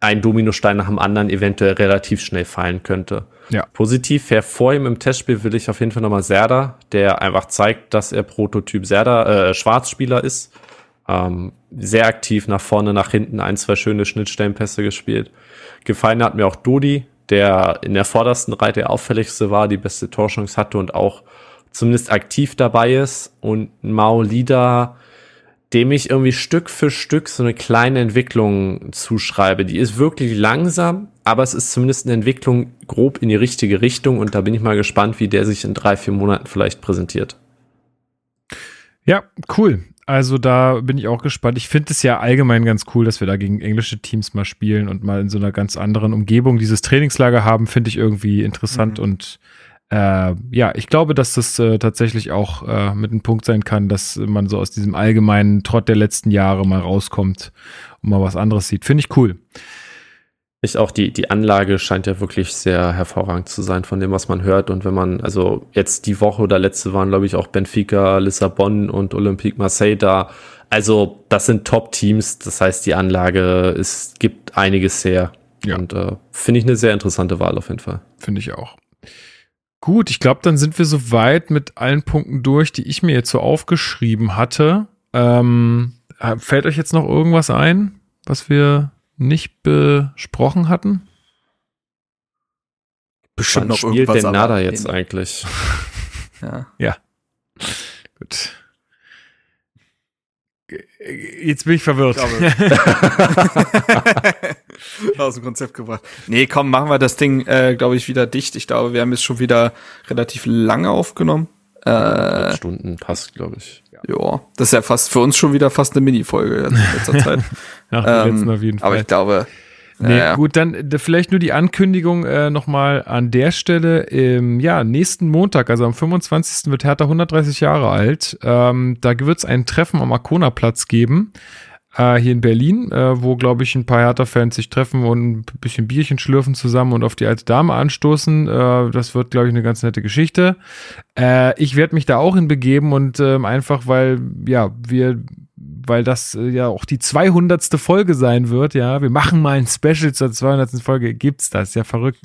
ein Dominostein nach dem anderen eventuell relativ schnell fallen könnte. Ja. Positiv hervor ihm im Testspiel will ich auf jeden Fall nochmal Serda, der einfach zeigt, dass er Prototyp Serda, äh, Schwarzspieler ist. Ähm, sehr aktiv nach vorne, nach hinten, ein, zwei schöne Schnittstellenpässe gespielt. Gefallen hat mir auch Dodi, der in der vordersten Reihe der auffälligste war, die beste Torchance hatte und auch zumindest aktiv dabei ist. Und Maolida, dem ich irgendwie Stück für Stück so eine kleine Entwicklung zuschreibe. Die ist wirklich langsam, aber es ist zumindest eine Entwicklung grob in die richtige Richtung und da bin ich mal gespannt, wie der sich in drei, vier Monaten vielleicht präsentiert. Ja, cool. Also da bin ich auch gespannt. Ich finde es ja allgemein ganz cool, dass wir da gegen englische Teams mal spielen und mal in so einer ganz anderen Umgebung dieses Trainingslager haben, finde ich irgendwie interessant mhm. und äh, ja, ich glaube, dass das äh, tatsächlich auch äh, mit einem Punkt sein kann, dass man so aus diesem allgemeinen Trott der letzten Jahre mal rauskommt und mal was anderes sieht. Finde ich cool. Ich auch, die, die Anlage scheint ja wirklich sehr hervorragend zu sein von dem, was man hört. Und wenn man, also jetzt die Woche oder letzte waren, glaube ich, auch Benfica, Lissabon und Olympique Marseille da. Also, das sind Top-Teams. Das heißt, die Anlage, es gibt einiges her. Ja. Und äh, finde ich eine sehr interessante Wahl auf jeden Fall. Finde ich auch. Gut, ich glaube, dann sind wir soweit mit allen Punkten durch, die ich mir jetzt so aufgeschrieben hatte. Ähm, fällt euch jetzt noch irgendwas ein, was wir nicht besprochen hatten? Bestimmt Wann noch spielt irgendwas denn Nada jetzt eigentlich? ja. Ja. Gut. Jetzt bin ich verwirrt. Aus dem Konzept gebracht. Nee, komm, machen wir das Ding, äh, glaube ich, wieder dicht. Ich glaube, wir haben es schon wieder relativ lange aufgenommen. Äh, Stunden passt, glaube ich. Ja, das ist ja fast für uns schon wieder fast eine Mini-Folge in letzter Zeit. Nach ähm, letzten auf jeden Fall. Aber ich glaube, Nee, ja. gut, dann vielleicht nur die Ankündigung äh, nochmal an der Stelle. Im ja, nächsten Montag, also am 25. wird Hertha 130 Jahre alt. Ähm, da wird es ein Treffen am Arkona-Platz geben. Äh, hier in Berlin, äh, wo, glaube ich, ein paar Hertha-Fans sich treffen und ein bisschen Bierchen schlürfen zusammen und auf die alte Dame anstoßen. Äh, das wird, glaube ich, eine ganz nette Geschichte. Äh, ich werde mich da auch hinbegeben und ähm, einfach, weil, ja, wir weil das äh, ja auch die 200. Folge sein wird, ja, wir machen mal ein Special zur 200. Folge, gibt's das, ja verrückt,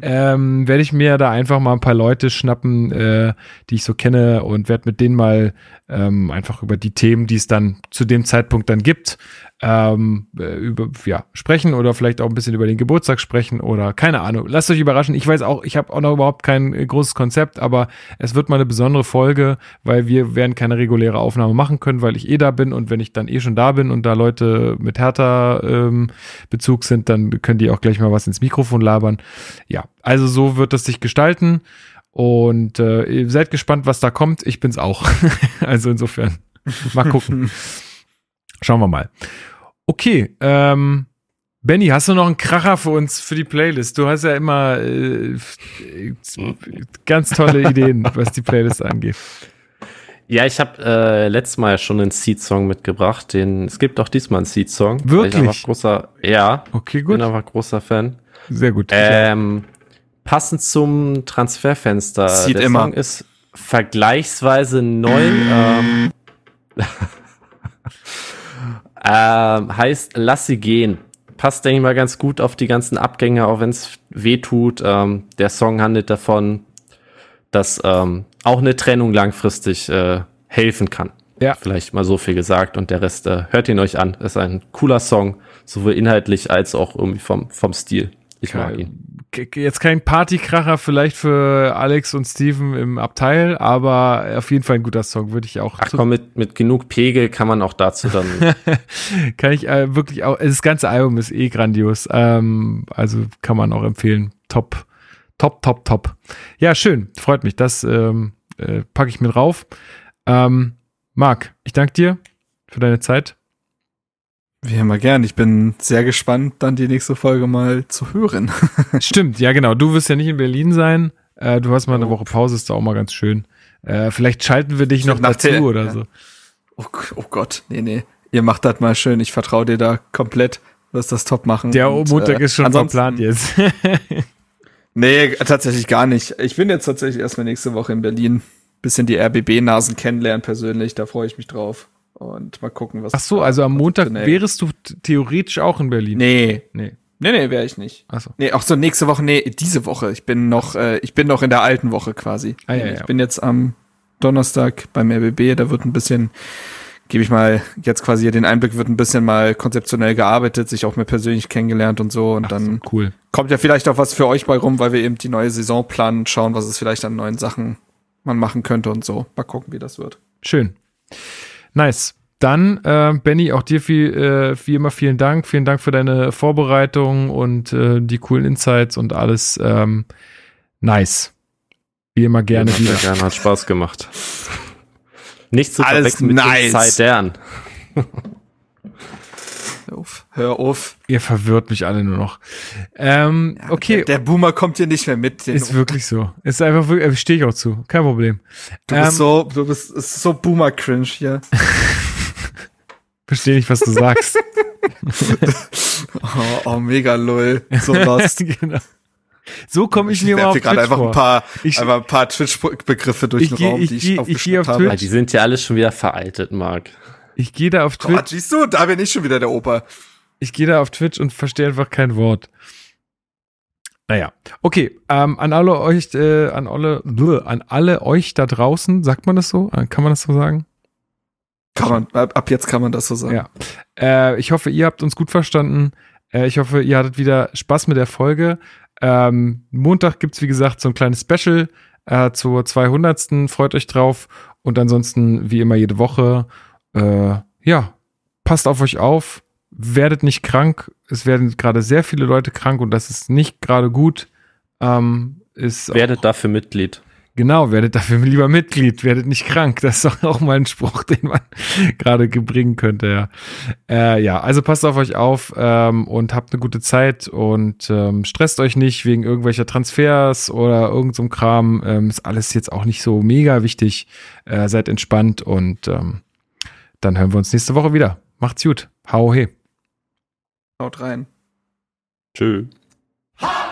ähm, werde ich mir da einfach mal ein paar Leute schnappen, äh, die ich so kenne und werde mit denen mal ähm, einfach über die Themen, die es dann zu dem Zeitpunkt dann gibt, ähm, äh, über, ja, sprechen oder vielleicht auch ein bisschen über den Geburtstag sprechen oder keine Ahnung. Lasst euch überraschen. Ich weiß auch, ich habe auch noch überhaupt kein äh, großes Konzept, aber es wird mal eine besondere Folge, weil wir werden keine reguläre Aufnahme machen können, weil ich eh da bin und wenn ich dann eh schon da bin und da Leute mit härter ähm, Bezug sind, dann können die auch gleich mal was ins Mikrofon labern. Ja, also so wird es sich gestalten und äh, ihr seid gespannt, was da kommt. Ich bin's auch. also insofern mal gucken. Schauen wir mal. Okay, ähm, Benny, hast du noch einen Kracher für uns für die Playlist? Du hast ja immer äh, ganz tolle Ideen, was die Playlist angeht. Ja, ich habe äh, letztes Mal schon einen Seed-Song mitgebracht. Den, es gibt auch diesmal einen Seed-Song. Wirklich? Ich großer, ja. Okay, gut. Bin aber großer Fan. Sehr gut. Ähm, passend zum Transferfenster. Seed Der immer. Song ist vergleichsweise neu. ähm, Ähm, heißt Lass sie gehen. Passt, denke ich mal, ganz gut auf die ganzen Abgänge, auch wenn es weh tut. Ähm, der Song handelt davon, dass ähm, auch eine Trennung langfristig äh, helfen kann. Ja. Vielleicht mal so viel gesagt und der Rest äh, hört ihn euch an. Ist ein cooler Song, sowohl inhaltlich als auch irgendwie vom, vom Stil. Ich mag ihn jetzt kein Partykracher vielleicht für Alex und Steven im Abteil, aber auf jeden Fall ein guter Song, würde ich auch. Ach komm, mit, mit genug Pegel kann man auch dazu dann. kann ich äh, wirklich auch, das ganze Album ist eh grandios, ähm, also kann man auch empfehlen. Top, Top, top, top. Ja, schön. Freut mich. Das ähm, äh, packe ich mit rauf. Ähm, Marc, ich danke dir für deine Zeit. Wie immer gern. Ich bin sehr gespannt, dann die nächste Folge mal zu hören. Stimmt, ja genau. Du wirst ja nicht in Berlin sein. Äh, du hast mal eine Woche Pause, ist da auch mal ganz schön. Äh, vielleicht schalten wir dich noch Nach dazu der- oder ja. so. Oh, oh Gott, nee, nee. Ihr macht das mal schön. Ich vertraue dir da komplett. Du wirst das top machen. Der Und, Montag äh, ist schon verplant jetzt. Nee, tatsächlich gar nicht. Ich bin jetzt tatsächlich erstmal nächste Woche in Berlin. Bisschen die RBB-Nasen kennenlernen persönlich. Da freue ich mich drauf. Und mal gucken, was. Ach so, also am Montag wärest du theoretisch auch in Berlin. Nee. Nee. Nee, nee, wäre ich nicht. Ach so. Nee, auch so nächste Woche, nee, diese Woche. Ich bin noch, äh, ich bin noch in der alten Woche quasi. Ah, ja, ich ja. bin jetzt am Donnerstag beim RBB, da wird ein bisschen, gebe ich mal jetzt quasi den Einblick, wird ein bisschen mal konzeptionell gearbeitet, sich auch mehr persönlich kennengelernt und so. Und Ach dann so, cool. kommt ja vielleicht auch was für euch bei rum, weil wir eben die neue Saison planen schauen, was es vielleicht an neuen Sachen man machen könnte und so. Mal gucken, wie das wird. Schön. Nice. Dann, äh, Benny, auch dir viel, äh, wie immer vielen Dank. Vielen Dank für deine Vorbereitung und äh, die coolen Insights und alles. Ähm, nice. Wie immer gerne Sehr wieder. gerne, hat Spaß gemacht. Nicht zu Alles verwechseln mit nice. Insidern. Hör auf. Hör auf. Ihr verwirrt mich alle nur noch. Ähm, okay, Der, der Boomer kommt hier nicht mehr mit. Ist wirklich so. Ist einfach wirklich, stehe ich auch zu. Kein Problem. du ähm, bist so, du bist, so Boomer-Cringe hier. Verstehe nicht, was du sagst. Oh, oh mega lol. So lost. genau. So komme ich, Ich mir mal auf Twitch einfach vor. ein paar, Ich- einfach ein paar Twitch-Begriffe durch Ich den Raum, ich die ich ich aufgeschnappt auf habe. Ah, die sind ja alle schon wieder veraltet, Marc. Ich gehe da auf Twitch. siehst du, da bin ich schon wieder der Opa. Ich gehe da auf Twitch und verstehe einfach kein Wort. Naja, okay. Ähm, an alle euch, äh, an alle, blö, an alle euch da draußen, sagt man das so? Äh, Kann man das so sagen? Kann man, ab, ab jetzt kann man das so sagen. Ja. Äh, ich hoffe, ihr habt uns gut verstanden. Äh, ich hoffe, ihr hattet wieder Spaß mit der Folge. Ähm, Montag gibt's wie gesagt, so ein kleines Special äh, zur 200. Freut euch drauf. Und ansonsten, wie immer, jede Woche. Äh, ja, passt auf euch auf. Werdet nicht krank. Es werden gerade sehr viele Leute krank und das ist nicht gerade gut. Ähm, ist Werdet dafür Mitglied. Genau, werdet dafür lieber Mitglied, werdet nicht krank. Das ist auch mal ein Spruch, den man gerade bringen könnte, ja. Äh, ja, also passt auf euch auf ähm, und habt eine gute Zeit und ähm, stresst euch nicht wegen irgendwelcher Transfers oder irgend so Kram. Ähm, ist alles jetzt auch nicht so mega wichtig. Äh, seid entspannt und ähm, dann hören wir uns nächste Woche wieder. Macht's gut. Hau he. Haut rein. Tschö. Antonio